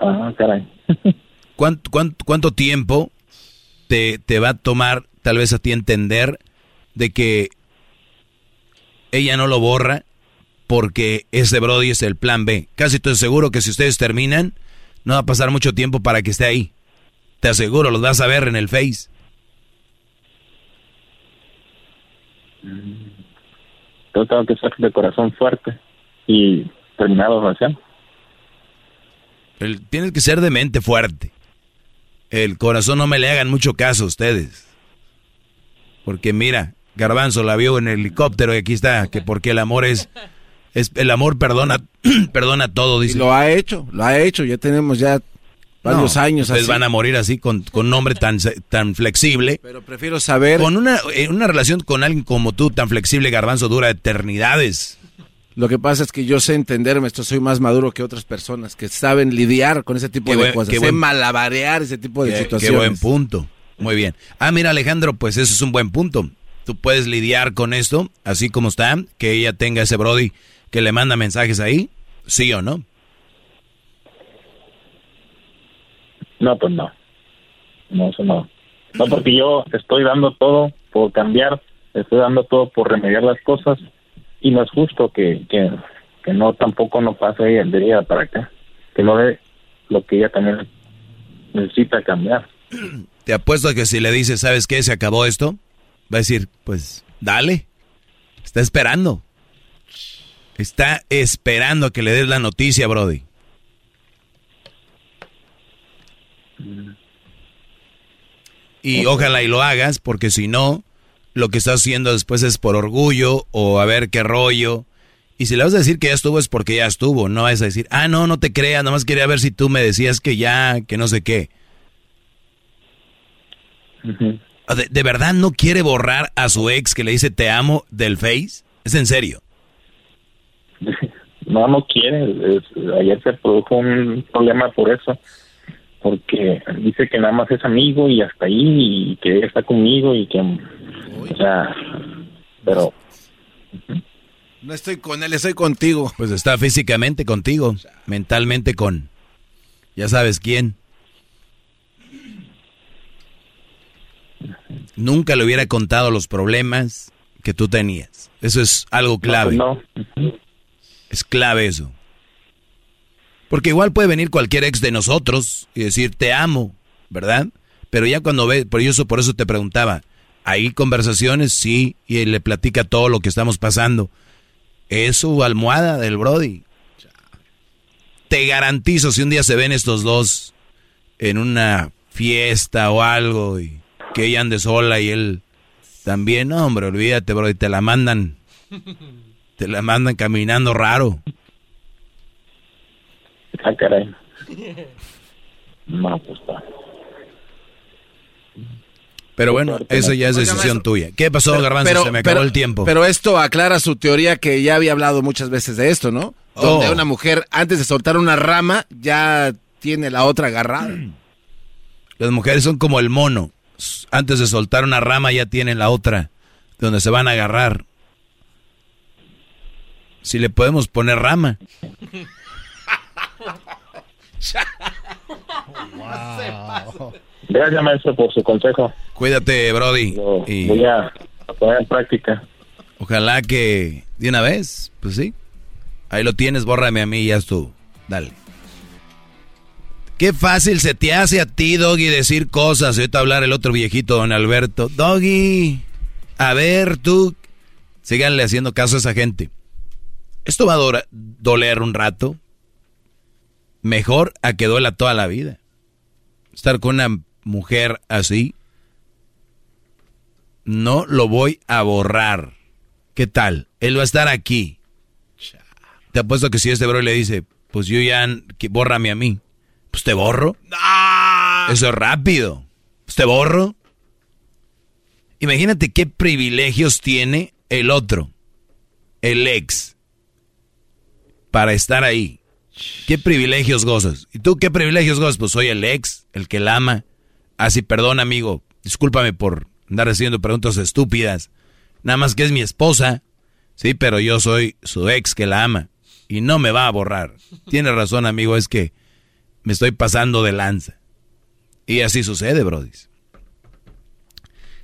Ah, caray. ¿Cuánto, cuánto, cuánto tiempo te, te va a tomar tal vez a ti entender de que ella no lo borra porque ese Brody es el plan B? Casi estoy seguro que si ustedes terminan, no va a pasar mucho tiempo para que esté ahí. Te aseguro, los vas a ver en el Face. Yo tengo que ser de corazón fuerte y terminar la relación. El- tienes que ser de mente fuerte. El corazón no me le hagan mucho caso a ustedes. Porque mira, Garbanzo la vio en el helicóptero y aquí está, que porque el amor es, es el amor perdona, perdona todo, dice. Y lo ha hecho, lo ha hecho. Ya tenemos ya varios No, años Ustedes así. van a morir así con, con un hombre tan, tan flexible. Pero prefiero saber. Con una, eh, una relación con alguien como tú, tan flexible, Garbanzo, dura eternidades. Lo que pasa es que yo sé entenderme, esto soy más maduro que otras personas que saben lidiar con ese tipo Qué de buen- cosas, sé buen- malabarear ese tipo de Qué- situaciones. Qué buen punto. Muy bien. Ah, mira, Alejandro, pues eso es un buen punto. Tú puedes lidiar con esto, así como está, que ella tenga ese Brody que le manda mensajes ahí, sí o no. No, pues no. No, eso no. No, porque yo estoy dando todo por cambiar, estoy dando todo por remediar las cosas y no es justo que, que, que no tampoco no pase de ella para acá, que no dé lo que ella también necesita cambiar. Te apuesto a que si le dices, ¿sabes qué? Se acabó esto, va a decir, pues dale. Está esperando. Está esperando a que le des la noticia, Brody. Y ojalá y lo hagas, porque si no, lo que estás haciendo después es por orgullo o a ver qué rollo. Y si le vas a decir que ya estuvo es porque ya estuvo, no vas a decir, ah, no, no te creas, nada más quería ver si tú me decías que ya, que no sé qué. Ah, ¿De, de verdad no quiere borrar a su ex que le dice te amo del Face? ¿Es en serio? No, no quiere. es- ayer se produjo un problema por eso, porque dice que nada más es amigo y hasta ahí, y que ella está conmigo y que, o sea, pero No estoy con él, estoy contigo. Pues está físicamente contigo, mentalmente con... Ya sabes quién. Nunca le hubiera contado los problemas que tú tenías. Eso es algo clave. No, Es clave eso. Porque igual puede venir cualquier ex de nosotros y decir te amo, ¿verdad? Pero ya cuando ve, por eso, por eso te preguntaba, ¿hay conversaciones? Sí, y él le platica todo lo que estamos pasando. Es su almohada del Brody. Te garantizo, si un día se ven estos dos en una fiesta o algo y que ella ande sola y él también, no, hombre, olvídate, Brody, te la mandan, te la mandan caminando raro. ah, caray. No, pues está. Pero bueno, eso ya es decisión tuya. ¿Qué pasó, Pero- Garbanzo? pero- Se me acabó pero- el tiempo. Pero esto aclara su teoría que ya había hablado muchas veces de esto, ¿no? Donde Oh. una mujer, antes de soltar una rama, ya tiene la otra agarrada. Las mujeres son como el mono. Antes de soltar una rama ya tienen la otra, donde se van a agarrar. Si le podemos poner rama. Gracias, maestro, por su consejo. Cuídate, Brody. Y Voy a poner en práctica. ojalá que de una vez, pues sí. Ahí lo tienes, bórrame a mí y ya tú. Dale. Qué fácil se te hace a ti, Doggy, decir cosas. Ahorita hablar el otro viejito, don Alberto. Doggy, a ver tú. Síganle haciendo caso a esa gente. Esto va a doler un rato. Mejor a que duela toda la vida. Estar con una mujer así. No lo voy a borrar. ¿Qué tal? Él va a estar aquí. Te apuesto que si este bro le dice, pues yo ya, que bórrame a mí. Pues te borro. Eso es rápido. Pues te borro. Imagínate qué privilegios tiene el otro, el ex, para estar ahí. ¿Qué privilegios gozas? ¿Y tú qué privilegios gozas? Pues soy el ex, el que la ama. Así, ah, perdón, amigo, discúlpame por andar haciendo preguntas estúpidas. Nada más que es mi esposa. Sí, pero yo soy su ex que la ama. Y no me va a borrar. Tiene razón, amigo, es que me estoy pasando de lanza. Y así sucede, Brody.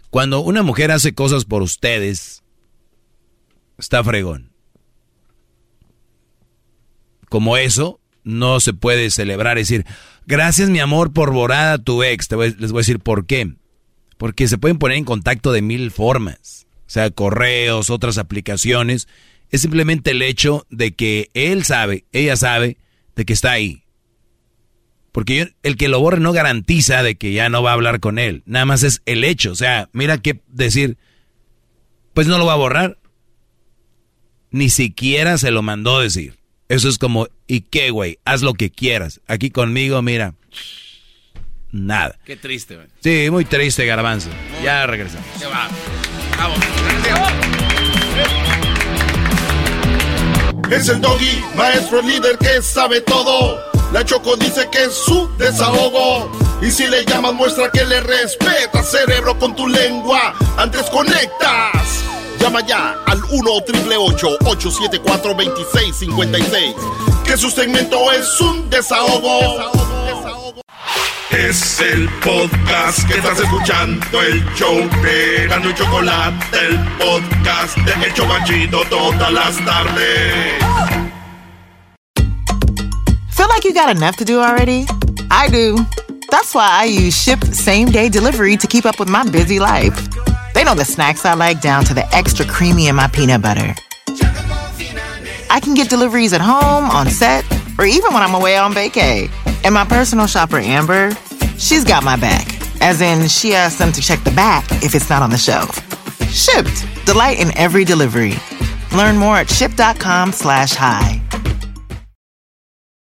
Cuando una mujer hace cosas por ustedes, está fregón. Como eso, no se puede celebrar y decir, gracias mi amor por borrar a tu ex. les voy a decir por qué. Porque se pueden poner en contacto de mil formas. O sea, correos, otras aplicaciones. Es simplemente el hecho de que él sabe, ella sabe, de que está ahí. Porque el que lo borre no garantiza de que ya no va a hablar con él. Nada más es el hecho. O sea, mira qué decir, pues no lo va a borrar. Ni siquiera se lo mandó decir. Eso es como, ¿y qué, güey? Haz lo que quieras. Aquí conmigo, mira, nada. Qué triste, güey. Sí, muy triste, garbanzo. Ya regresamos. ¿Qué va? Vamos. Es el doggy, maestro líder que sabe todo. La Choco dice que es su desahogo. Y si le llamas, muestra que le respeta, cerebro, con tu lengua. Antes conectas. Llama ya al 1-888-874-2656. Que su segmento es un desahogo. desahogo. Es el podcast que estás escuchando, el show de y Chocolate, el podcast de El Chocachito todas las tardes. Feel like you got enough to do already? I do. That's why I use Ship Same Day Delivery to keep up with my busy life. They know the snacks I like down to the extra creamy in my peanut butter. I can get deliveries at home, on set, or even when I'm away on vacay. And my personal shopper, Amber, she's got my back. As in, she asks them to check the back if it's not on the shelf. Shipped. Delight in every delivery. Learn more at ship.com slash hi.